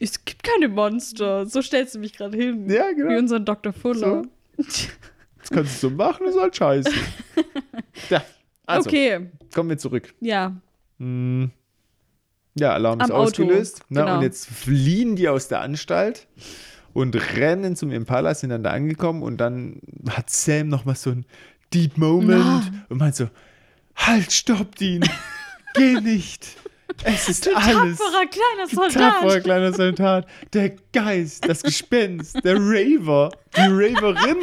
Speaker 2: Es gibt keine Monster. So stellst du mich gerade hin.
Speaker 3: Ja, genau.
Speaker 2: Wie unseren Dr. Fuller.
Speaker 3: Das kannst du so machen, ist halt scheiße. Ja, also,
Speaker 2: okay,
Speaker 3: kommen wir zurück.
Speaker 2: ja.
Speaker 3: Hm. Ja, Alarm ist
Speaker 2: Am Auto,
Speaker 3: ausgelöst. Ne?
Speaker 2: genau.
Speaker 3: Und jetzt fliehen die aus der Anstalt und rennen zum Impala, sind dann da angekommen und dann hat Sam nochmal so ein Deep Moment
Speaker 2: Na.
Speaker 3: und meint so, halt, stoppt ihn, geh nicht. Es ist alles.
Speaker 2: Tapferer kleiner
Speaker 3: Du
Speaker 2: Soldat.
Speaker 3: Tapferer kleiner Soldat, der Geist, das Gespenst, der Raver, die Raverin.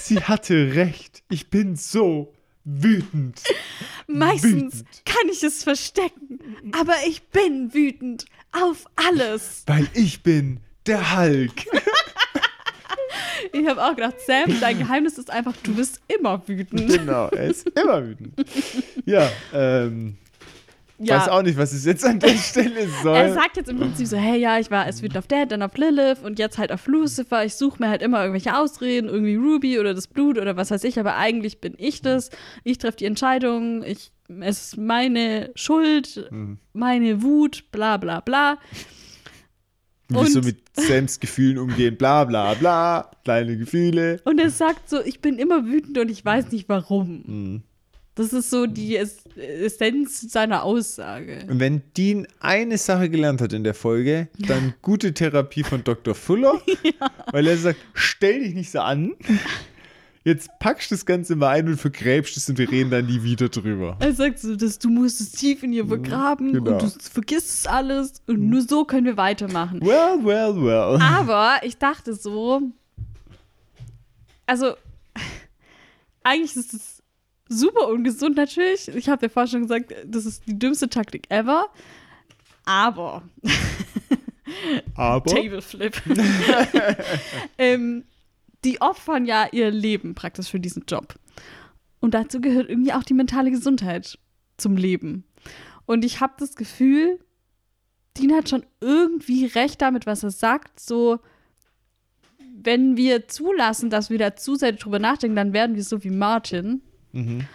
Speaker 3: Sie hatte recht. Ich bin so wütend.
Speaker 2: Meistens
Speaker 3: wütend.
Speaker 2: kann ich es verstecken, aber ich bin wütend auf alles.
Speaker 3: Weil ich bin der Hulk.
Speaker 2: Ich habe auch gedacht, Sam, dein Geheimnis ist einfach, du bist immer wütend.
Speaker 3: Genau, er ist immer wütend. Ja, ähm, weiß
Speaker 2: Ja.
Speaker 3: auch nicht, was es jetzt an der Stelle soll.
Speaker 2: Er sagt jetzt im Prinzip so, hey, ja, ich war erst wütend auf Dad, dann auf Lilith und jetzt halt auf Lucifer. Ich suche mir halt immer irgendwelche Ausreden, irgendwie Ruby oder das Blut oder was weiß ich, aber eigentlich bin ich das. Ich treffe die Entscheidung, ich, es ist meine Schuld,
Speaker 3: Mhm.
Speaker 2: meine Wut, bla bla bla.
Speaker 3: Wie so mit Sams Gefühlen umgehen, bla bla bla, kleine Gefühle.
Speaker 2: Und er sagt so, ich bin immer wütend und ich weiß nicht warum.
Speaker 3: Mhm.
Speaker 2: Das ist so die Es- Essenz seiner Aussage.
Speaker 3: Und wenn Dean eine Sache gelernt hat in der Folge, dann gute Therapie von Dr. Fuller, weil er sagt, stell dich nicht so an, jetzt packst du das Ganze mal ein und vergräbst es und wir reden dann nie wieder drüber.
Speaker 2: Er sagt so, dass du musst es tief in ihr begraben
Speaker 3: genau.
Speaker 2: und du vergisst es alles und nur so können wir weitermachen.
Speaker 3: Well, well, well.
Speaker 2: Aber ich dachte so, also eigentlich ist es super ungesund natürlich. Ich habe ja vorhin schon gesagt, das ist die dümmste Taktik ever. Aber
Speaker 3: Aber
Speaker 2: Tableflip. ähm, die opfern ja ihr Leben praktisch für diesen Job. Und dazu gehört irgendwie auch die mentale Gesundheit zum Leben. Und ich habe das Gefühl, Dean hat schon irgendwie recht damit, was er sagt. So, wenn wir zulassen, dass wir da zusätzlich drüber nachdenken, dann werden wir so wie Martin.
Speaker 3: Mhm.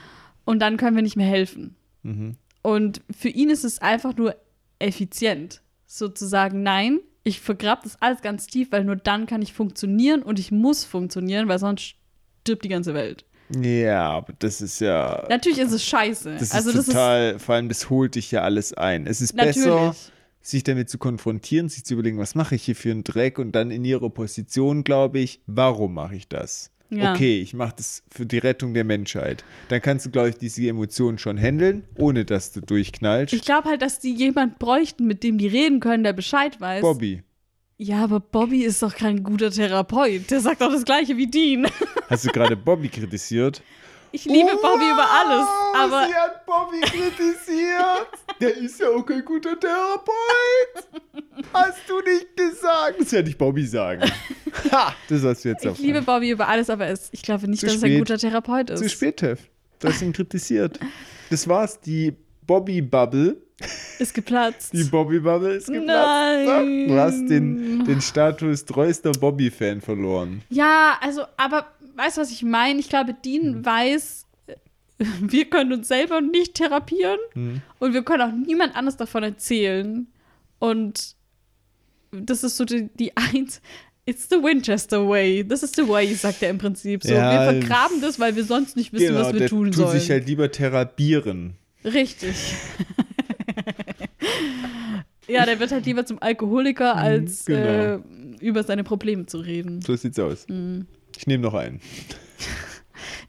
Speaker 2: Und dann können wir nicht mehr helfen.
Speaker 3: Mhm.
Speaker 2: Und für ihn ist es einfach nur effizient, sozusagen, nein, ich vergrab das alles ganz tief, weil nur dann kann ich funktionieren und ich muss funktionieren, weil sonst stirbt die ganze Welt.
Speaker 3: Ja, aber das ist ja.
Speaker 2: Natürlich ist es scheiße.
Speaker 3: Das
Speaker 2: also
Speaker 3: ist
Speaker 2: das
Speaker 3: total, vor allem das holt dich ja alles ein. Es ist
Speaker 2: ist natürlich.
Speaker 3: besser, sich damit zu konfrontieren, sich zu überlegen, was mache ich hier für einen Dreck und dann in ihrer Position, glaube ich, warum mache ich das?
Speaker 2: Ja.
Speaker 3: Okay, ich mache das für die Rettung der Menschheit. Dann kannst du, glaube ich, diese Emotionen schon handeln, ohne dass du durchknallst.
Speaker 2: Ich glaube halt, dass die jemand bräuchten, mit dem die reden können, der Bescheid weiß.
Speaker 3: Bobby.
Speaker 2: Ja, aber Bobby ist doch kein guter Therapeut. Der sagt doch das Gleiche wie Dean.
Speaker 3: Hast du gerade Bobby kritisiert?
Speaker 2: Ich liebe Bobby über alles, aber
Speaker 3: Sie hat Bobby kritisiert. Der ist ja auch kein guter Therapeut. Hast du nicht gesagt? Das werde ich Bobby sagen. Ha, das hast du jetzt
Speaker 2: ich liebe Bobby über alles, aber es, ich glaube nicht,
Speaker 3: Zu
Speaker 2: dass er ein
Speaker 3: spät.
Speaker 2: guter Therapeut ist.
Speaker 3: Zu spät, Tev. Du hast ihn kritisiert. Das war's, die Bobby-Bubble.
Speaker 2: Ist geplatzt.
Speaker 3: Die Bobby-Bubble ist geplatzt.
Speaker 2: Nein.
Speaker 3: Du hast den, den Status treuester Bobby-Fan verloren.
Speaker 2: Ja, also, aber weißt du, was ich meine? Ich glaube, Dean
Speaker 3: Hm.
Speaker 2: weiß, äh, wir können uns selber nicht therapieren
Speaker 3: Hm.
Speaker 2: und wir können auch niemand anders davon erzählen. Und das ist so die, die eins. It's the Winchester way. This is the way, sagt er im Prinzip. So,
Speaker 3: Ja,
Speaker 2: wir vergraben das, weil wir sonst nicht wissen, was wir
Speaker 3: Genau,
Speaker 2: tun
Speaker 3: tut
Speaker 2: sollen.
Speaker 3: sich halt lieber therapieren.
Speaker 2: Richtig. ja, der wird halt lieber zum Alkoholiker, als
Speaker 3: genau.
Speaker 2: äh, über seine Probleme zu reden.
Speaker 3: So sieht's aus.
Speaker 2: Hm.
Speaker 3: Ich nehme noch einen.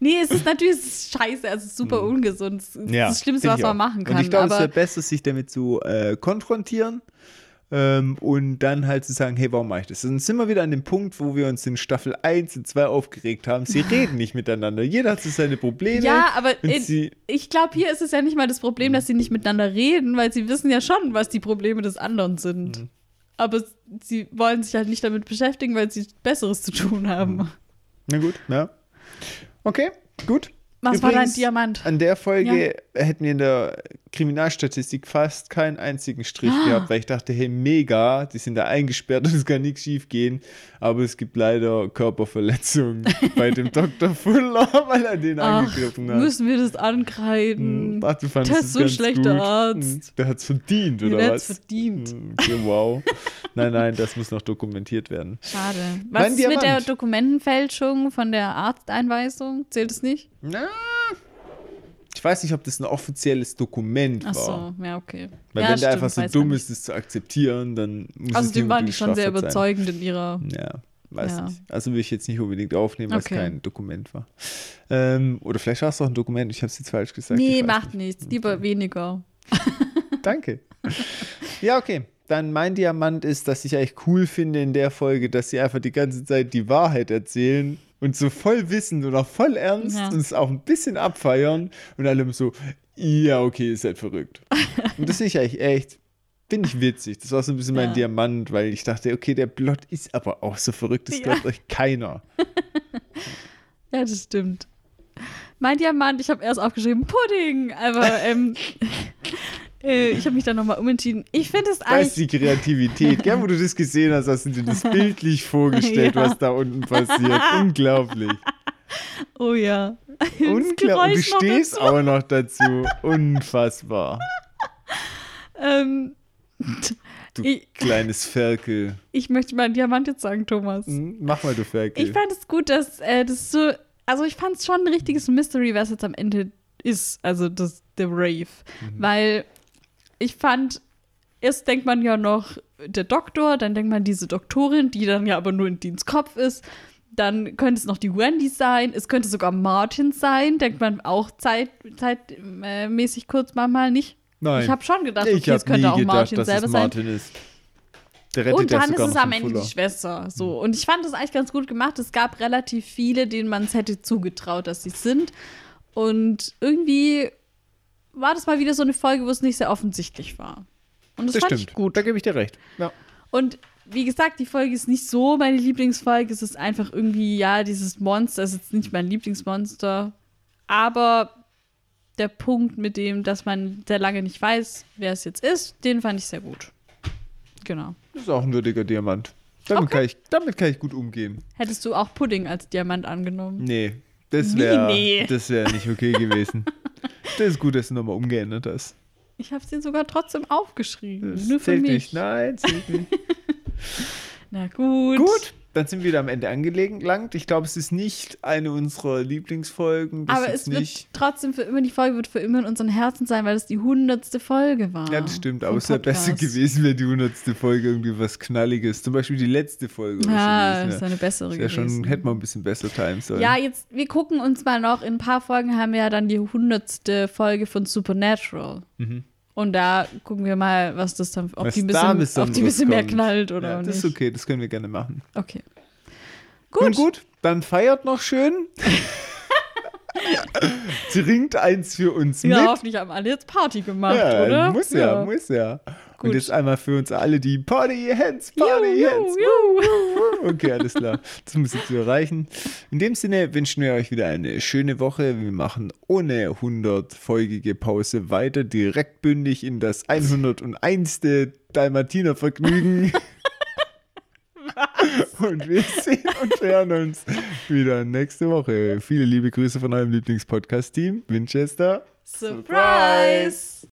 Speaker 2: Nee, es ist natürlich es ist scheiße, es ist super ungesund. Es ist
Speaker 3: Hm. Ja,
Speaker 2: das Schlimmste, was man machen kann.
Speaker 3: Und ich glaube, es
Speaker 2: aber
Speaker 3: wäre besser, sich damit zu äh, konfrontieren ähm, und dann halt zu sagen, hey, warum mache ich das? Dann sind wir wieder an dem Punkt, wo wir uns in Staffel 1 und 2 aufgeregt haben. Sie reden nicht miteinander. Jeder hat so seine Probleme.
Speaker 2: ja, aber
Speaker 3: und
Speaker 2: in, ich glaube, hier ist es ja nicht mal das
Speaker 3: Hm.
Speaker 2: Problem, dass sie nicht miteinander reden, weil sie wissen ja schon, was die Probleme des anderen sind.
Speaker 3: Hm.
Speaker 2: Aber sie wollen sich halt nicht damit beschäftigen, weil sie Besseres zu tun haben.
Speaker 3: Hm. Na gut, ja. Okay, gut.
Speaker 2: Was war dein
Speaker 3: Übrigens,
Speaker 2: Diamant?
Speaker 3: An der Folge hätten wir in der Kriminalstatistik fast keinen einzigen Strich
Speaker 2: Ah.
Speaker 3: gehabt, weil ich dachte, hey, mega, die sind da eingesperrt und es kann nichts schief gehen. Aber es gibt leider Körperverletzungen bei dem Dr. Fuller, weil er den
Speaker 2: Ach,
Speaker 3: angegriffen hat.
Speaker 2: müssen wir das ankreiden?
Speaker 3: Hm, Ach, du fandest
Speaker 2: Das
Speaker 3: es
Speaker 2: ist so schlechter
Speaker 3: gut.
Speaker 2: Arzt.
Speaker 3: Der hat's verdient,
Speaker 2: Den
Speaker 3: oder
Speaker 2: hätt's
Speaker 3: was?
Speaker 2: verdient.
Speaker 3: Hm, Okay, wow. nein, nein, das muss noch dokumentiert werden.
Speaker 2: Schade.
Speaker 3: Mein
Speaker 2: Was ist mit der
Speaker 3: Diamant.
Speaker 2: Dokumentenfälschung von der Arzteinweisung? Zählt es nicht?
Speaker 3: Na, ich weiß nicht, ob das ein offizielles Dokument
Speaker 2: Ach
Speaker 3: war.
Speaker 2: so, ja, okay.
Speaker 3: Weil
Speaker 2: ja,
Speaker 3: wenn der einfach so dumm ist, es zu akzeptieren, dann muss
Speaker 2: nicht.
Speaker 3: es
Speaker 2: Außerdem waren die schon sehr
Speaker 3: Straftat sein.
Speaker 2: überzeugend in ihrer.
Speaker 3: Ja, weiß
Speaker 2: Ja.
Speaker 3: nicht. Also will ich jetzt nicht unbedingt aufnehmen, weil
Speaker 2: Okay.
Speaker 3: es kein Dokument war. Ähm, oder vielleicht war es auch ein Dokument, ich habe es jetzt falsch gesagt.
Speaker 2: Nee, macht
Speaker 3: nicht.
Speaker 2: nichts. Lieber weniger.
Speaker 3: Danke. ja, okay. Dann mein Diamant ist, dass ich eigentlich cool finde in der Folge, dass sie einfach die ganze Zeit die Wahrheit erzählen und so voll wissen und auch voll ernst
Speaker 2: Ja.
Speaker 3: und es auch ein bisschen abfeiern und allem so, ja, okay, ist halt verrückt. und das finde ich eigentlich echt, finde ich witzig. Das war so ein bisschen mein
Speaker 2: Ja.
Speaker 3: Diamant, weil ich dachte, okay, der Plot ist aber auch so verrückt, das
Speaker 2: Ja.
Speaker 3: glaubt euch keiner.
Speaker 2: Ja, das stimmt. Mein Diamant, ich habe erst aufgeschrieben Pudding, aber ähm, äh, ich habe mich dann nochmal umentschieden. Ich finde es
Speaker 3: Da ist
Speaker 2: eigentlich.
Speaker 3: die Kreativität. Gell, wo du das gesehen hast, hast du dir das bildlich vorgestellt,
Speaker 2: Ja.
Speaker 3: was da unten passiert. Unglaublich.
Speaker 2: Oh ja. Das
Speaker 3: Unglaublich.
Speaker 2: Geräusch
Speaker 3: Du stehst
Speaker 2: dazu.
Speaker 3: auch noch dazu. Unfassbar.
Speaker 2: Ähm,
Speaker 3: Du
Speaker 2: Ich-
Speaker 3: kleines Ferkel.
Speaker 2: ich möchte meinen Diamant jetzt sagen, Thomas.
Speaker 3: Hm, Mach mal, du Ferkel.
Speaker 2: Ich fand es gut, dass äh, das so. Also, ich fand es schon ein richtiges Mystery, was jetzt am Ende ist. Also, das, der Rave. Weil ich fand, erst denkt man ja noch der Doktor, dann denkt man diese Doktorin, die dann ja aber nur in Deans Kopf ist. Dann könnte es noch die Wendy sein. Es könnte sogar Martin sein. Denkt man auch zeit, zeitmäßig kurz manchmal nicht.
Speaker 3: Nein.
Speaker 2: Ich habe schon gedacht,
Speaker 3: ich
Speaker 2: okay, es
Speaker 3: habe
Speaker 2: könnte auch
Speaker 3: gedacht,
Speaker 2: Martin
Speaker 3: dass
Speaker 2: selber
Speaker 3: es
Speaker 2: sein.
Speaker 3: Martin ist.
Speaker 2: Und dann ist es am Ende
Speaker 3: Fuller.
Speaker 2: die Schwester. So. Und ich fand das eigentlich ganz gut gemacht. Es gab relativ viele, denen man es hätte zugetraut, dass sie es sind. Und irgendwie war das mal wieder so eine Folge, wo es nicht sehr offensichtlich war. Und das,
Speaker 3: Das
Speaker 2: fand
Speaker 3: stimmt.
Speaker 2: ich gut.
Speaker 3: Da gebe ich dir recht. Ja.
Speaker 2: Und wie gesagt, die Folge ist nicht so meine Lieblingsfolge. Es ist einfach irgendwie, ja, dieses Monster ist jetzt nicht mein Lieblingsmonster. Aber der Punkt mit dem, dass man sehr lange nicht weiß, wer es jetzt ist, den fand ich sehr gut. Genau.
Speaker 3: Das ist auch ein würdiger Diamant. Damit, kann ich, damit kann ich gut umgehen.
Speaker 2: Hättest du auch Pudding als Diamant angenommen?
Speaker 3: Nee, das wäre
Speaker 2: nee?
Speaker 3: das wär nicht okay gewesen. das ist gut, dass du nochmal umgeändert hast.
Speaker 2: Ich habe den sogar trotzdem aufgeschrieben.
Speaker 3: Das
Speaker 2: Nur für mich.
Speaker 3: nicht. Nein, zählt nicht.
Speaker 2: Na gut.
Speaker 3: Gut, dann sind wir wieder am Ende angelangt. Ich glaube, es ist nicht eine unserer Lieblingsfolgen. Das
Speaker 2: Aber es wird
Speaker 3: nicht.
Speaker 2: trotzdem für immer, die Folge wird für immer in unseren Herzen sein, weil es die hundertste Folge war.
Speaker 3: Ja, das stimmt, aber es wäre besser gewesen, wenn die hundertste Folge irgendwie was Knalliges. Zum Beispiel die letzte Folge.
Speaker 2: Ja, das ist eine bessere
Speaker 3: wäre. Das
Speaker 2: gewesen.
Speaker 3: schon, hätte man ein bisschen besser timen sollen.
Speaker 2: Ja, jetzt, wir gucken uns mal noch, in ein paar Folgen haben wir ja dann die hundertste Folge von Supernatural.
Speaker 3: Mhm.
Speaker 2: Und da gucken wir mal, was das dann, ob
Speaker 3: Was
Speaker 2: die ein
Speaker 3: da
Speaker 2: bisschen, ob die bisschen mehr knallt oder
Speaker 3: Ja, das
Speaker 2: nicht.
Speaker 3: ist okay, das können wir gerne machen.
Speaker 2: Okay.
Speaker 3: Gut. gut, dann feiert noch schön. Trinkt eins für uns
Speaker 2: Ja,
Speaker 3: mit.
Speaker 2: hoffentlich haben alle jetzt Party gemacht,
Speaker 3: Ja,
Speaker 2: oder?
Speaker 3: muss ja, muss ja.
Speaker 2: Gut.
Speaker 3: Und jetzt einmal für uns alle die Party Hands, Party
Speaker 2: Juhu,
Speaker 3: Hands.
Speaker 2: juhu.
Speaker 3: Okay, alles klar. Das muss ich zu erreichen. In dem Sinne wünschen wir euch wieder eine schöne Woche. Wir machen ohne 100-folgige Pause weiter, direkt bündig in das 101. Dalmatiner-Vergnügen. Und wir sehen und hören uns wieder nächste Woche. Viele liebe Grüße von eurem Lieblingspodcast-Team, Winchester.
Speaker 2: Surprise!